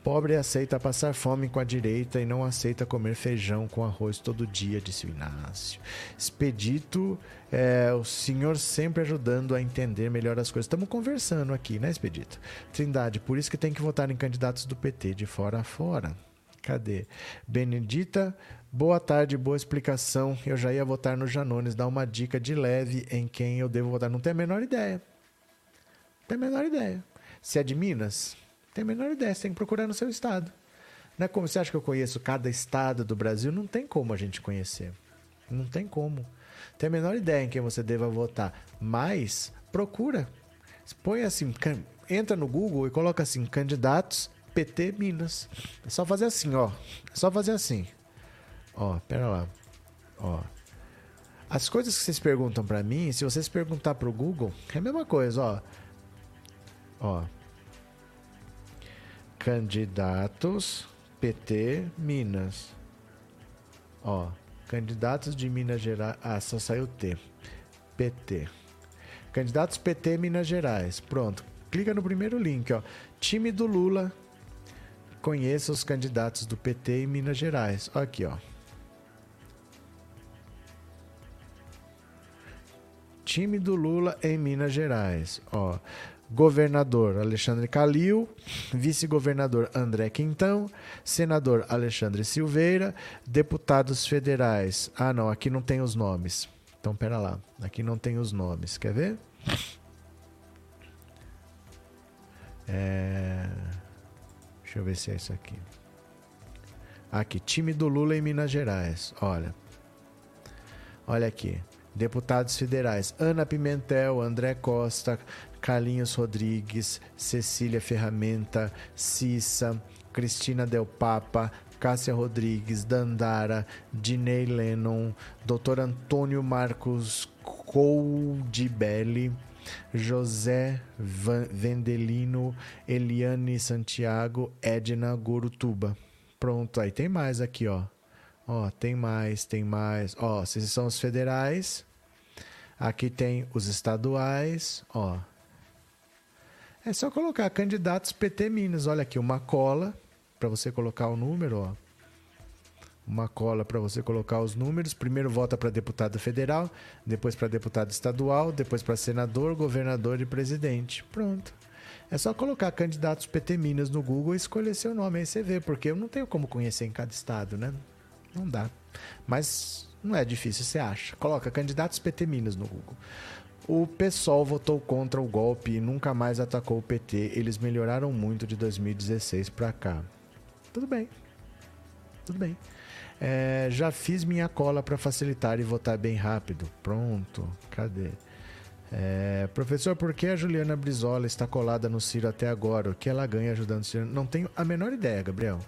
Pobre aceita passar fome com a direita e não aceita comer feijão com arroz todo dia, disse o Inácio. Expedito, é, o senhor sempre ajudando a entender melhor as coisas. Estamos conversando aqui, né, Expedito? Trindade, por isso que tem que votar em candidatos do PT de fora a fora. Cadê? Benedita, boa tarde, boa explicação. Eu já ia votar no Janones. Dá uma dica de leve em quem eu devo votar. Não tenho a menor ideia. Não tenho a menor ideia. Se é de Minas, tem a menor ideia. Você tem que procurar no seu estado. Não é como você acha que eu conheço cada estado do Brasil? Não tem como a gente conhecer. Não tem como. Tem a menor ideia em quem você deva votar. Mas procura. Põe assim, entra no Google e coloca assim, candidatos PT Minas. É só fazer assim, ó. É só fazer assim. Ó, pera lá. Ó. As coisas que vocês perguntam para mim, se vocês perguntar pro Google, é a mesma coisa, ó. Ó. Candidatos PT Minas. Ó, candidatos de Minas Gerais. Ah, só saiu T. PT. Candidatos PT Minas Gerais. Pronto. Clica no primeiro link, ó. Time do Lula Conheça os candidatos do PT em Minas Gerais. Aqui, ó. Time do Lula em Minas Gerais. Ó, governador Alexandre Calil, vice-governador André Quintão, senador Alexandre Silveira, deputados federais. Ah, não, aqui não tem os nomes. Então, pera lá. Aqui não tem os nomes. Quer ver? É... Deixa eu ver se é isso aqui. Aqui, time do Lula em Minas Gerais. Olha. Olha aqui. Deputados federais: Ana Pimentel, André Costa, Carlinhos Rodrigues, Cecília Ferramenta, Cissa, Cristina Del Papa, Cássia Rodrigues, Dandara, Dinei Lennon, Dr. Antônio Marcos Coldibelli, José Vendelino, Eliane Santiago, Edna Gorutuba. Pronto, aí tem mais aqui, ó. Ó, tem mais, tem mais. Ó, esses são os federais. Aqui tem os estaduais, ó. É só colocar candidatos PT Minas. Olha aqui, uma cola para você colocar o número, ó. Uma cola para você colocar os números. Primeiro vota para deputado federal, depois para deputado estadual, depois para senador, governador e presidente. Pronto. É só colocar candidatos PT Minas no Google e escolher seu nome. Aí você vê, porque eu não tenho como conhecer em cada estado, né? Não dá. Mas não é difícil, você acha. Coloca candidatos PT Minas no Google. O PSOL votou contra o golpe e nunca mais atacou o PT. Eles melhoraram muito de 2016 para cá. Tudo bem. Tudo bem. É, já fiz minha cola para facilitar e votar bem rápido. Pronto. Cadê? É, professor, por que a Juliana Brizola está colada no Ciro até agora? O que ela ganha ajudando o Ciro? Não tenho a menor ideia, Gabriel.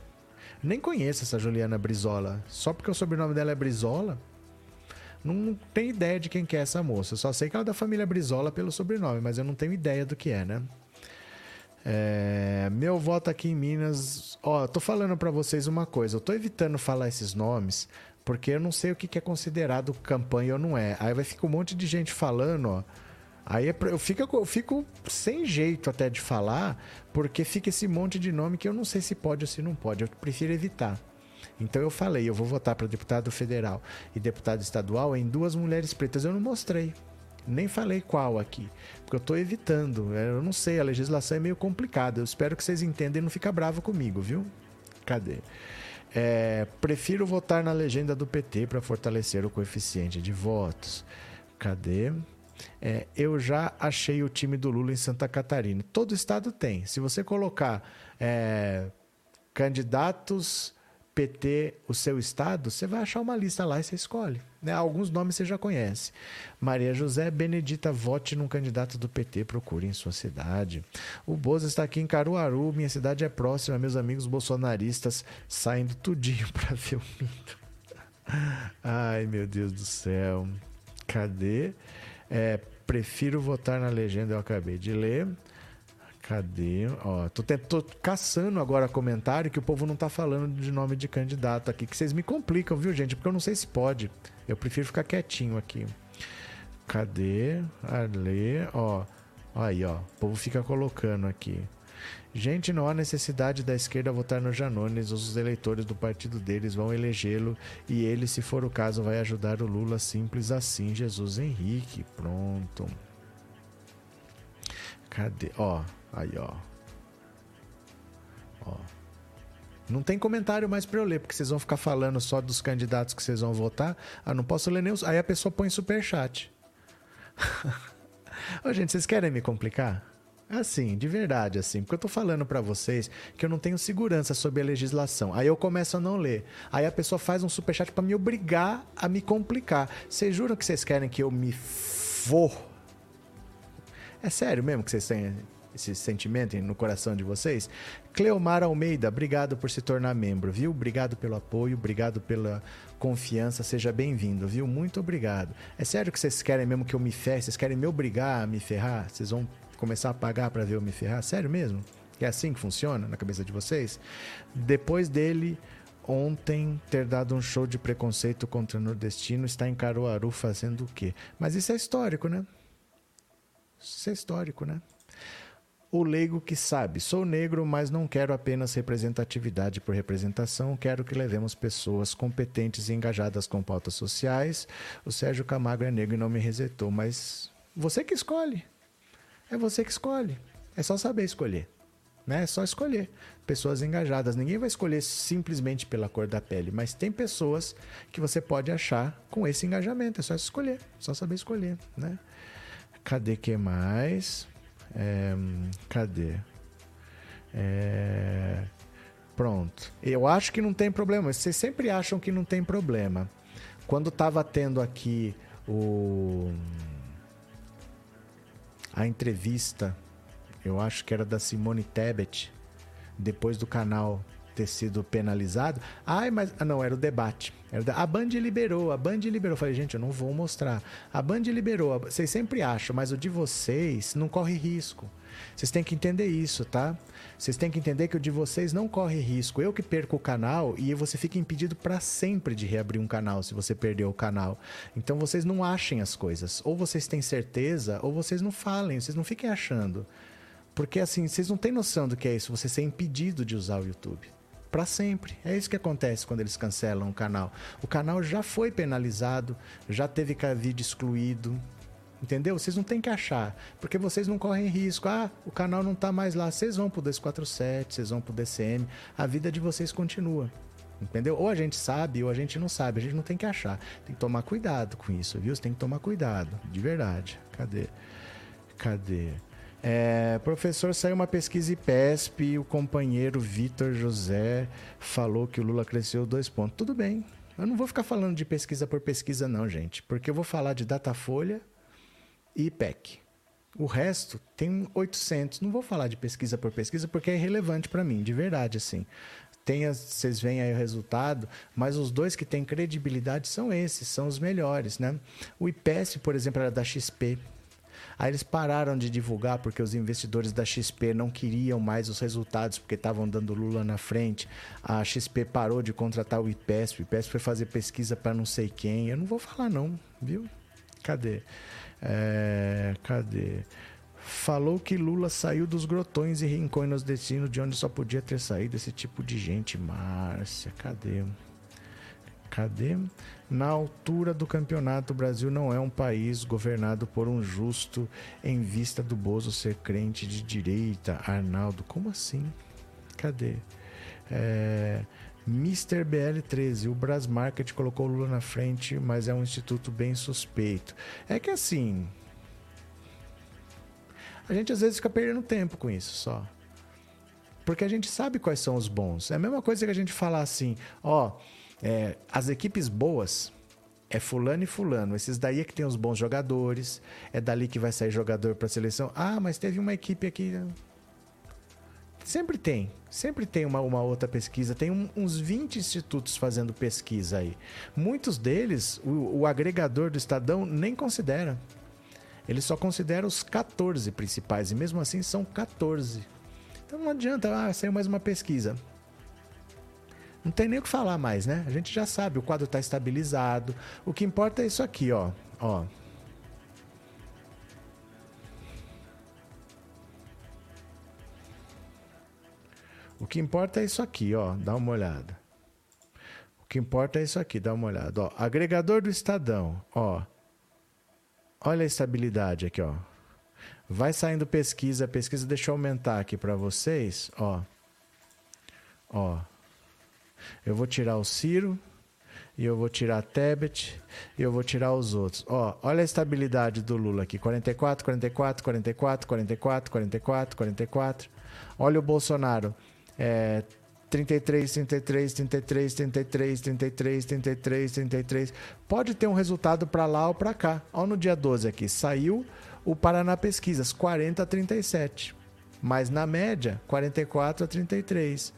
Nem conheço essa Juliana Brizola. Só porque o sobrenome dela é Brizola, não tenho ideia de quem que é essa moça. Só sei que ela é da família Brizola pelo sobrenome, mas eu não tenho ideia do que é, né? É, meu voto aqui em Minas. Ó, tô falando para vocês uma coisa. Eu tô evitando falar esses nomes porque eu não sei o que, é considerado campanha ou não é. Aí vai ficar um monte de gente falando, ó. Aí é eu fico, eu fico sem jeito até de falar, porque fica esse monte de nome que eu não sei se pode ou se não pode. Eu prefiro evitar. Então eu falei, eu vou votar para deputado federal e deputado estadual em duas mulheres pretas. Eu não mostrei. Nem falei qual aqui, porque eu estou evitando. É, eu não sei, a legislação é meio complicada. Eu espero que vocês entendam e não fiquem bravo comigo, viu? Cadê? É, prefiro votar na legenda do PT para fortalecer o coeficiente de votos. Cadê? É, eu já achei o time do Lula em Santa Catarina. Todo estado tem. Se você colocar é, candidatos PT, o seu estado, você vai achar uma lista lá e você escolhe. Né? Alguns nomes você já conhece. Maria José Benedita, vote num candidato do PT, procure em sua cidade. O Boza está aqui em Caruaru, minha cidade é próxima, meus amigos bolsonaristas saindo tudinho *laughs* para ver o mito. Ai, meu Deus do céu. Cadê? É, prefiro votar na legenda, eu acabei de ler. Cadê? Ó, tô, tô caçando agora comentário que o povo não tá falando de nome de candidato aqui, que vocês me complicam, viu, gente? Porque eu não sei se pode. Eu prefiro ficar quietinho aqui. Cadê? Arlê, ó. Aí, ó. O povo fica colocando aqui. Gente, não há necessidade da esquerda votar no Janones. Os eleitores do partido deles vão elegê-lo e ele, se for o caso, vai ajudar o Lula simples assim. Jesus Henrique. Pronto. Cadê? Ó, aí, ó. Ó. Não tem comentário mais para eu ler, porque vocês vão ficar falando só dos candidatos que vocês vão votar. Ah, não posso ler nem os. Aí a pessoa põe super chat. *laughs* Ô, gente, vocês querem me complicar? Assim, de verdade, assim, porque eu tô falando para vocês que eu não tenho segurança sobre a legislação. Aí eu começo a não ler. Aí a pessoa faz um superchat para me obrigar a me complicar. Vocês juram que vocês querem que eu me for? É sério mesmo que vocês têm esse sentimento no coração de vocês? Cleomar Almeida, obrigado por se tornar membro, viu? Obrigado pelo apoio, obrigado pela confiança, seja bem-vindo, viu? Muito obrigado. É sério que vocês querem mesmo que eu me ferre? Vocês querem me obrigar a me ferrar? Vocês vão começar a pagar para ver eu me ferrar? Sério mesmo? É assim que funciona na cabeça de vocês? Depois dele, ontem, ter dado um show de preconceito contra o nordestino, está em Caruaru fazendo o quê? Mas isso é histórico, né? Isso é histórico, né? O leigo que sabe, sou negro, mas não quero apenas representatividade por representação, quero que levemos pessoas competentes e engajadas com pautas sociais. O Sérgio Camargo é negro e não me resetou, mas você que escolhe. É você que escolhe. É só saber escolher. Né? É só escolher. Pessoas engajadas. Ninguém vai escolher simplesmente pela cor da pele, mas tem pessoas que você pode achar com esse engajamento. É só escolher. É só saber escolher. Né? Cadê que mais? É, cadê? É, pronto. Eu acho que não tem problema. Vocês sempre acham que não tem problema. Quando estava tendo aqui o a entrevista, eu acho que era da Simone Tebet, depois do canal ter sido penalizado. Ai, mas. Ah, não, era o debate. Era. A Band liberou, a Band liberou. Eu falei, gente, eu não vou mostrar. A Band liberou. Vocês sempre acham, mas o de vocês não corre risco. Vocês têm que entender isso, tá? Vocês têm que entender que o de vocês não corre risco. Eu que perco o canal e você fica impedido para sempre de reabrir um canal se você perdeu o canal. Então vocês não achem as coisas. Ou vocês têm certeza, ou vocês não falem, vocês não fiquem achando. Porque assim, vocês não têm noção do que é isso, você ser impedido de usar o YouTube para sempre. É isso que acontece quando eles cancelam o canal. O canal já foi penalizado, já teve vídeo excluído. Entendeu? Vocês não têm que achar, porque vocês não correm risco. Ah, o canal não está mais lá. Vocês vão pro 247, vocês vão pro DCM, a vida de vocês continua. Entendeu? Ou a gente sabe ou a gente não sabe. A gente não tem que achar. Tem que tomar cuidado com isso, viu? Você tem que tomar cuidado, de verdade. Cadê? Cadê? É, professor, saiu uma pesquisa IPESP e o companheiro Vitor José falou que o Lula cresceu dois pontos. Tudo bem. Eu não vou ficar falando de pesquisa por pesquisa, não, gente. Porque eu vou falar de Datafolha e IPEC. O resto tem 800. Não vou falar de pesquisa por pesquisa porque é irrelevante para mim, de verdade, assim. Vocês veem aí o resultado, mas os dois que têm credibilidade são esses, são os melhores, né? O IPES, por exemplo, era da XP, Aí eles pararam de divulgar porque os investidores da XP não queriam mais os resultados porque estavam dando Lula na frente. A XP parou de contratar o IPESP. O IPESP foi fazer pesquisa para não sei quem. Eu não vou falar não, viu? Cadê? É, cadê? Falou que Lula saiu dos grotões e rincões nos destinos de onde só podia ter saído esse tipo de gente. Márcia, cadê? Cadê? Na altura do campeonato, o Brasil não é um país governado por um justo em vista do Bozo ser crente de direita. Arnaldo, como assim? Cadê? É, Mr. BL13, o Brasmarket colocou Lula na frente, mas é um instituto bem suspeito. É que assim. A gente às vezes fica perdendo tempo com isso só. Porque a gente sabe quais são os bons. É a mesma coisa que a gente falar assim, ó. É, as equipes boas é fulano e fulano. Esses daí é que tem os bons jogadores. É dali que vai sair jogador para a seleção. Ah, mas teve uma equipe aqui. Sempre tem. Sempre tem uma, uma outra pesquisa. Tem um, uns 20 institutos fazendo pesquisa aí. Muitos deles, o, o agregador do Estadão nem considera. Ele só considera os 14 principais. E mesmo assim são 14. Então não adianta, ah, saiu mais uma pesquisa. Não tem nem o que falar mais, né? A gente já sabe, o quadro está estabilizado. O que importa é isso aqui, ó. ó. O que importa é isso aqui, ó. Dá uma olhada. O que importa é isso aqui, dá uma olhada. Ó, agregador do Estadão, ó. Olha a estabilidade aqui, ó. Vai saindo pesquisa, pesquisa. Deixa eu aumentar aqui para vocês, ó. Ó. Eu vou tirar o Ciro, e eu vou tirar Tebet, e eu vou tirar os outros. Ó, olha a estabilidade do Lula aqui: 44, 44, 44, 44, 44, 44. Olha o Bolsonaro: é, 33, 33, 33, 33, 33, 33, 33. Pode ter um resultado para lá ou para cá. Olha no dia 12 aqui: saiu o Paraná Pesquisas, 40 a 37. Mas na média, 44 a 33.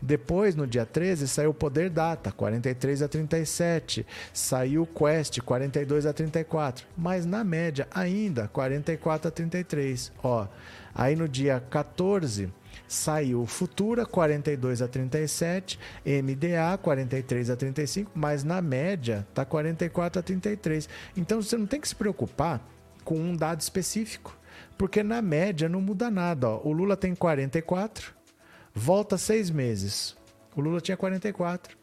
Depois, no dia 13, saiu Poder Data, 43 a 37. Saiu Quest, 42 a 34. Mas na média, ainda 44 a 33. Ó, aí no dia 14 saiu Futura 42 a 37, MDA 43 a 35, mas na média tá 44 a 33. Então você não tem que se preocupar com um dado específico, porque na média não muda nada. Ó. O Lula tem 44, Volta seis meses. O Lula tinha 44.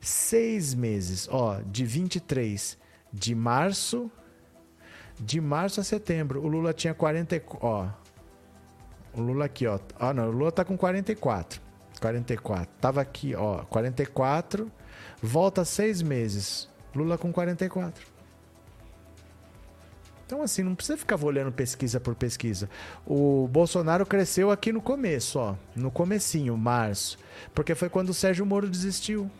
Seis meses, ó, de 23 de março, de março a setembro, o Lula tinha 40, ó. O Lula aqui, ó. Ah, não, o Lula tá com 44. 44. Tava aqui, ó, 44. Volta seis meses. Lula com 44. Então, assim, não precisa ficar olhando pesquisa por pesquisa. O Bolsonaro cresceu aqui no começo, ó. No comecinho, março. Porque foi quando o Sérgio Moro desistiu.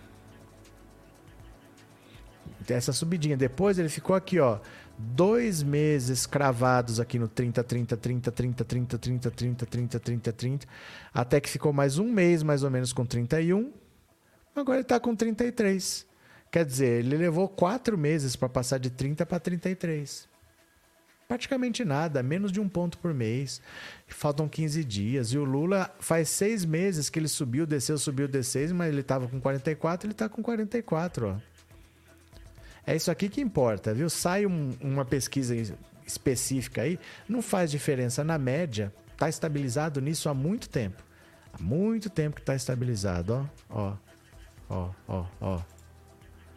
Essa subidinha. Depois ele ficou aqui, ó. Dois meses cravados aqui no 30, 30, 30, 30, 30, 30, 30, 30, 30, 30. Até que ficou mais um mês, mais ou menos, com 31. Agora ele tá com 33. Quer dizer, ele levou quatro meses para passar de 30 para 33. Praticamente nada, menos de um ponto por mês. Faltam 15 dias. E o Lula faz seis meses que ele subiu, desceu, subiu, desceu, mas ele estava com 44, ele está com 44. Ó. É isso aqui que importa, viu? Sai um, uma pesquisa específica aí, não faz diferença na média. Está estabilizado nisso há muito tempo. Há muito tempo que está estabilizado, ó. Ó, ó, ó, ó.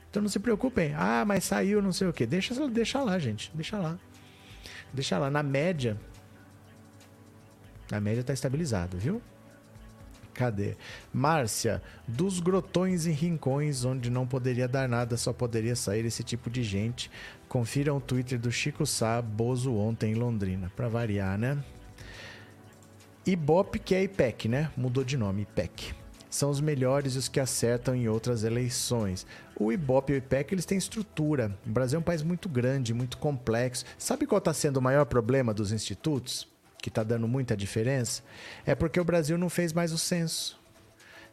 Então não se preocupem. Ah, mas saiu não sei o que. Deixa, deixa lá, gente. Deixa lá. Deixa lá, na média. Na média tá estabilizado, viu? Cadê? Márcia, dos grotões e rincões onde não poderia dar nada, só poderia sair esse tipo de gente. Confira o Twitter do Chico Sá, Bozo ontem em Londrina, para variar, né? Ibope, que é IPEC, né? Mudou de nome, IPEC são os melhores e os que acertam em outras eleições. O Ibope e o IPEC eles têm estrutura. O Brasil é um país muito grande, muito complexo. Sabe qual está sendo o maior problema dos institutos? Que está dando muita diferença? É porque o Brasil não fez mais o censo.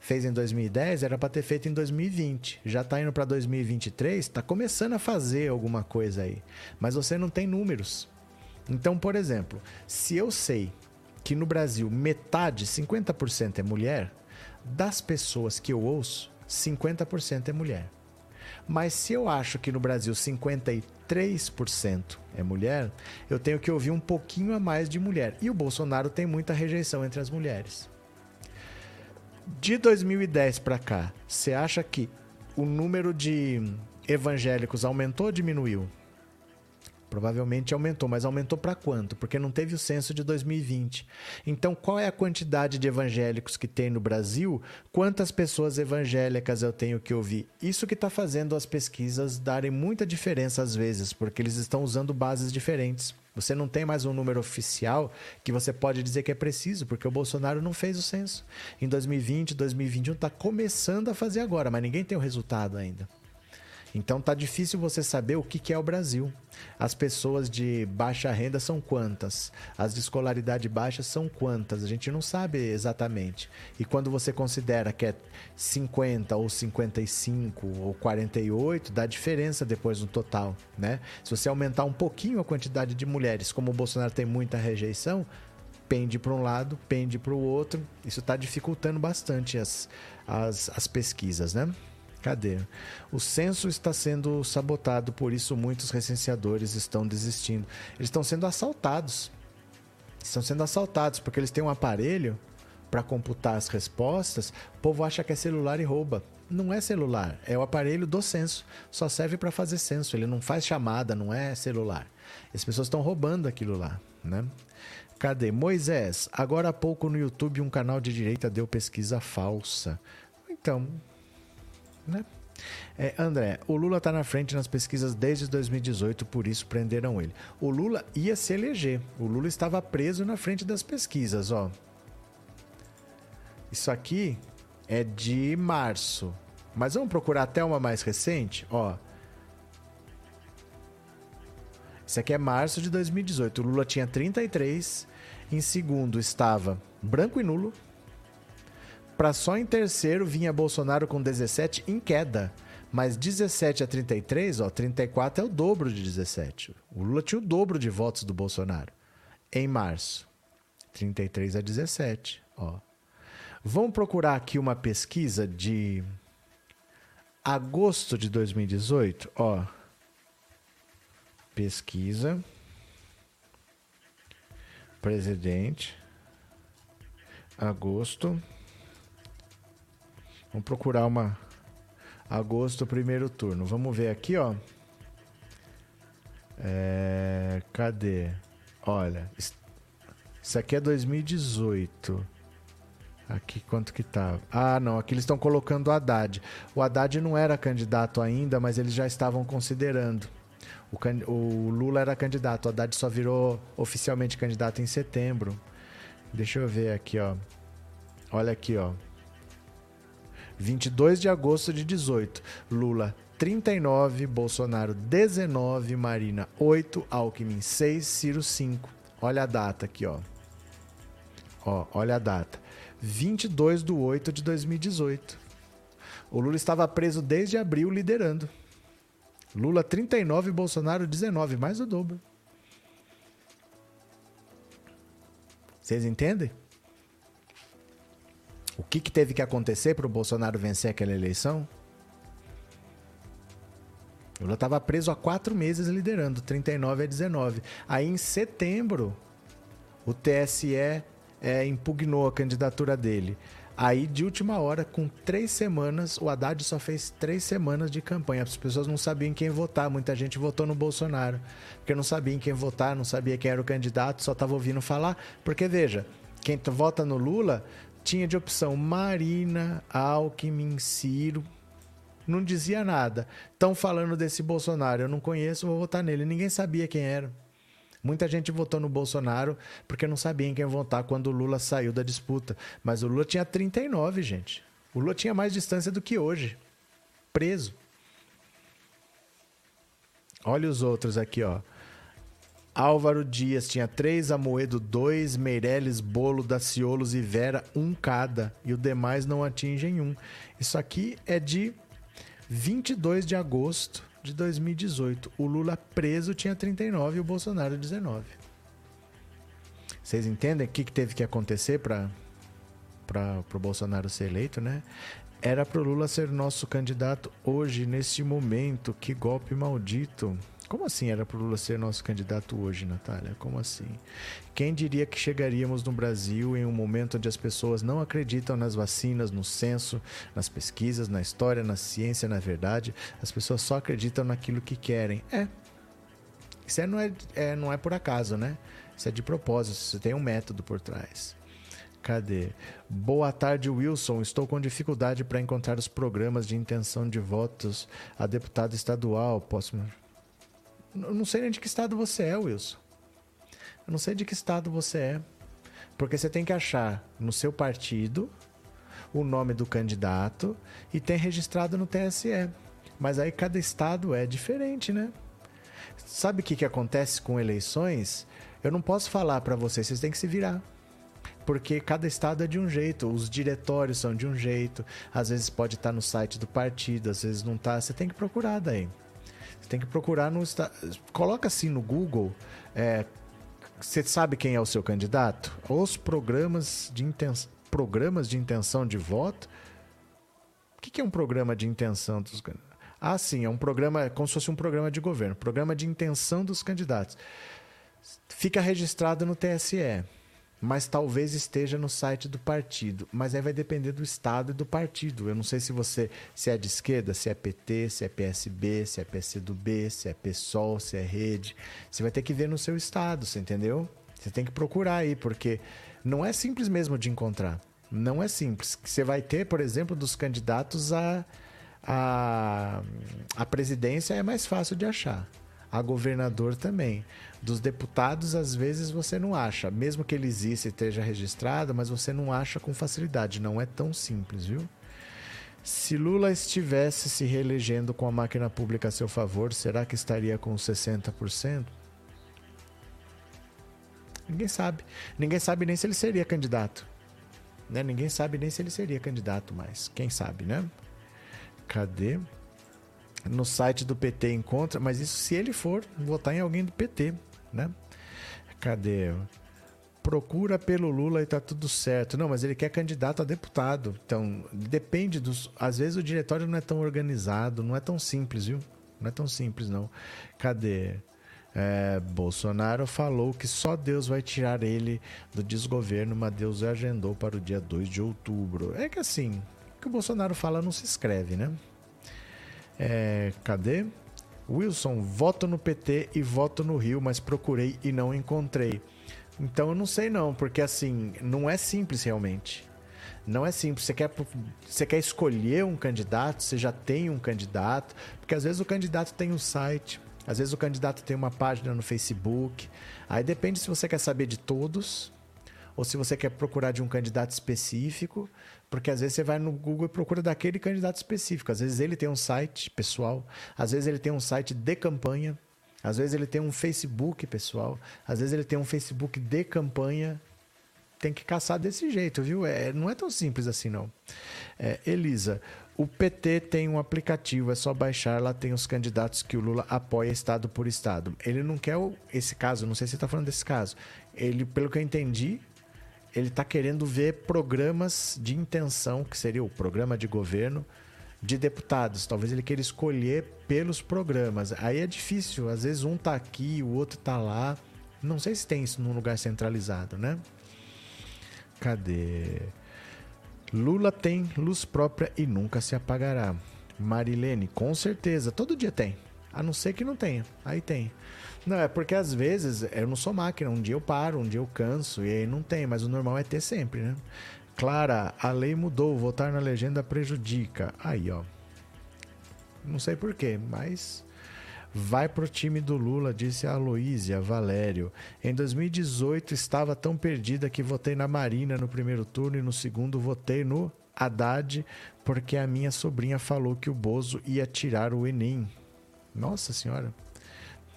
Fez em 2010, era para ter feito em 2020. Já está indo para 2023, está começando a fazer alguma coisa aí. Mas você não tem números. Então, por exemplo, se eu sei que no Brasil metade, 50% é mulher, das pessoas que eu ouço, 50% é mulher. Mas se eu acho que no Brasil 53% é mulher, eu tenho que ouvir um pouquinho a mais de mulher. E o Bolsonaro tem muita rejeição entre as mulheres. De 2010 para cá, você acha que o número de evangélicos aumentou ou diminuiu? Provavelmente aumentou, mas aumentou para quanto? Porque não teve o censo de 2020. Então, qual é a quantidade de evangélicos que tem no Brasil? Quantas pessoas evangélicas eu tenho que ouvir? Isso que está fazendo as pesquisas darem muita diferença às vezes, porque eles estão usando bases diferentes. Você não tem mais um número oficial que você pode dizer que é preciso, porque o Bolsonaro não fez o censo. Em 2020, 2021 está começando a fazer agora, mas ninguém tem o resultado ainda. Então tá difícil você saber o que, é o Brasil. As pessoas de baixa renda são quantas? As de escolaridade baixa são quantas? A gente não sabe exatamente. E quando você considera que é 50 ou 55 ou 48, dá diferença depois no total, né? Se você aumentar um pouquinho a quantidade de mulheres, como o Bolsonaro tem muita rejeição, pende para um lado, pende para o outro. Isso está dificultando bastante as, as, as pesquisas, né? Cadê? O censo está sendo sabotado, por isso muitos recenseadores estão desistindo. Eles estão sendo assaltados. Estão sendo assaltados porque eles têm um aparelho para computar as respostas. O povo acha que é celular e rouba. Não é celular, é o aparelho do censo. Só serve para fazer censo. Ele não faz chamada, não é celular. As pessoas estão roubando aquilo lá, né? Cadê? Moisés, agora há pouco no YouTube um canal de direita deu pesquisa falsa. Então, né? É, André, o Lula está na frente nas pesquisas desde 2018, por isso prenderam ele. O Lula ia se eleger. O Lula estava preso na frente das pesquisas, ó. Isso aqui é de março. Mas vamos procurar até uma mais recente, ó. Isso aqui é março de 2018. O Lula tinha 33. Em segundo estava branco e nulo para só em terceiro vinha Bolsonaro com 17 em queda. Mas 17 a 33, ó, 34 é o dobro de 17. O Lula tinha o dobro de votos do Bolsonaro em março. 33 a 17, ó. Vamos procurar aqui uma pesquisa de agosto de 2018, ó. Pesquisa presidente agosto Vamos procurar uma agosto primeiro turno. Vamos ver aqui, ó. É... Cadê? Olha, isso aqui é 2018. Aqui quanto que tá? Ah, não, aqui eles estão colocando o Haddad. O Haddad não era candidato ainda, mas eles já estavam considerando. O, can- o Lula era candidato, o Haddad só virou oficialmente candidato em setembro. Deixa eu ver aqui, ó. Olha aqui, ó. 22 de agosto de 18. Lula 39, Bolsonaro 19, Marina 8, Alckmin 6, Ciro 5. Olha a data aqui, ó. Ó, olha a data. 22 de 8 de 2018. O Lula estava preso desde abril liderando. Lula 39 e Bolsonaro 19, mais do dobro. Vocês entendem? O que, que teve que acontecer para o Bolsonaro vencer aquela eleição? Lula estava preso há quatro meses liderando, 39 a 19. Aí em setembro, o TSE é, impugnou a candidatura dele. Aí, de última hora, com três semanas, o Haddad só fez três semanas de campanha. As pessoas não sabiam em quem votar. Muita gente votou no Bolsonaro. Porque não sabia em quem votar, não sabia quem era o candidato, só estava ouvindo falar. Porque, veja, quem vota no Lula tinha de opção Marina, Alckmin, Ciro. Não dizia nada. Estão falando desse Bolsonaro, eu não conheço, vou votar nele. Ninguém sabia quem era. Muita gente votou no Bolsonaro porque não sabia em quem votar quando o Lula saiu da disputa. Mas o Lula tinha 39, gente. O Lula tinha mais distância do que hoje. Preso. Olha os outros aqui, ó. Álvaro Dias tinha 3, Amoedo 2, Meirelles, Bolo, Daciolos e Vera, um cada. E o demais não atingem um. Isso aqui é de 22 de agosto de 2018. O Lula preso tinha 39 e o Bolsonaro 19. Vocês entendem o que, que teve que acontecer para o Bolsonaro ser eleito, né? Era para o Lula ser nosso candidato hoje, neste momento. Que golpe maldito. Como assim era para o Lula ser nosso candidato hoje, Natália? Como assim? Quem diria que chegaríamos no Brasil em um momento onde as pessoas não acreditam nas vacinas, no censo, nas pesquisas, na história, na ciência, na verdade? As pessoas só acreditam naquilo que querem. É. Isso é, não, é, é, não é por acaso, né? Isso é de propósito, você tem um método por trás. Cadê? Boa tarde, Wilson. Estou com dificuldade para encontrar os programas de intenção de votos a deputado estadual. Posso. Eu não sei nem de que estado você é, Wilson. Eu não sei de que estado você é. Porque você tem que achar no seu partido o nome do candidato e tem registrado no TSE. Mas aí cada estado é diferente, né? Sabe o que, que acontece com eleições? Eu não posso falar para vocês, vocês têm que se virar. Porque cada estado é de um jeito, os diretórios são de um jeito, às vezes pode estar no site do partido, às vezes não está. Você tem que procurar daí. Tem que procurar no. Coloca assim no Google. É, você sabe quem é o seu candidato? Os programas de, inten... programas de intenção de voto. O que é um programa de intenção dos candidatos? Ah, sim, é um programa, é como se fosse um programa de governo, programa de intenção dos candidatos. Fica registrado no TSE, mas talvez esteja no site do partido. Mas aí vai depender do estado e do partido. Eu não sei se você se é de esquerda, se é PT, se é PSB, se é PCdoB, se é PSOL, se é Rede. Você vai ter que ver no seu estado, você entendeu? Você tem que procurar aí, porque não é simples mesmo de encontrar. Não é simples. Você vai ter, por exemplo, dos candidatos a a, a presidência é mais fácil de achar. A governador também. Dos deputados, às vezes você não acha. Mesmo que ele exista e esteja registrado, mas você não acha com facilidade. Não é tão simples, viu? Se Lula estivesse se reelegendo com a máquina pública a seu favor, será que estaria com 60%? Ninguém sabe. Ninguém sabe nem se ele seria candidato. Né? Ninguém sabe nem se ele seria candidato mais. Quem sabe, né? Cadê? No site do PT encontra, mas isso se ele for votar em alguém do PT, né? Cadê? Procura pelo Lula e tá tudo certo. Não, mas ele quer candidato a deputado. Então, depende dos. Às vezes o diretório não é tão organizado, não é tão simples, viu? Não é tão simples, não. Cadê? É, Bolsonaro falou que só Deus vai tirar ele do desgoverno, mas Deus agendou para o dia 2 de outubro. É que assim, o que o Bolsonaro fala não se escreve, né? É, cadê? Wilson, voto no PT e voto no Rio, mas procurei e não encontrei. Então eu não sei não, porque assim, não é simples realmente. Não é simples. Você quer, você quer escolher um candidato, você já tem um candidato, porque às vezes o candidato tem um site, Às vezes o candidato tem uma página no Facebook. Aí depende se você quer saber de todos ou se você quer procurar de um candidato específico, porque às vezes você vai no Google e procura daquele candidato específico. Às vezes ele tem um site pessoal, às vezes ele tem um site de campanha, às vezes ele tem um Facebook pessoal, às vezes ele tem um Facebook de campanha. Tem que caçar desse jeito, viu? É, não é tão simples assim, não. É, Elisa, o PT tem um aplicativo, é só baixar, lá tem os candidatos que o Lula apoia estado por estado. Ele não quer esse caso, não sei se você está falando desse caso. Ele, pelo que eu entendi, ele está querendo ver programas de intenção, que seria o programa de governo de deputados. Talvez ele queira escolher pelos programas. Aí é difícil, às vezes um tá aqui, o outro tá lá. Não sei se tem isso num lugar centralizado, né? Cadê? Lula tem luz própria e nunca se apagará. Marilene, com certeza, todo dia tem. A não ser que não tenha. Aí tem. Não, é porque às vezes eu não sou máquina. Um dia eu paro, um dia eu canso e aí não tem, mas o normal é ter sempre, né? Clara, a lei mudou, votar na legenda prejudica. Aí, ó. Não sei porquê, mas vai pro time do Lula, disse a Aloísia Valério. Em 2018 estava tão perdida que votei na Marina no primeiro turno e no segundo votei no Haddad porque a minha sobrinha falou que o Bozo ia tirar o Enem. Nossa senhora.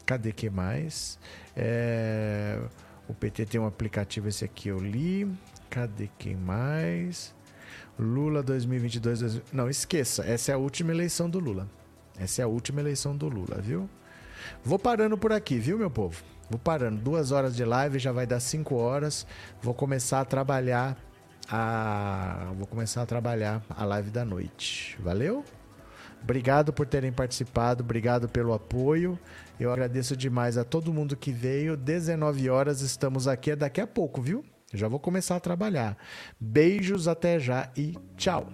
Cadê que mais? É... O PT tem um aplicativo, esse aqui eu li. Cadê quem mais? Lula 2022. Não, esqueça. Essa é a última eleição do Lula. Essa é a última eleição do Lula, viu? Vou parando por aqui, viu, meu povo? Vou parando. Duas horas de live, já vai dar cinco horas. Vou começar a trabalhar a. Vou começar a trabalhar a live da noite. Valeu? Obrigado por terem participado, obrigado pelo apoio. Eu agradeço demais a todo mundo que veio. 19 horas estamos aqui, é daqui a pouco, viu? Já vou começar a trabalhar. Beijos, até já e tchau.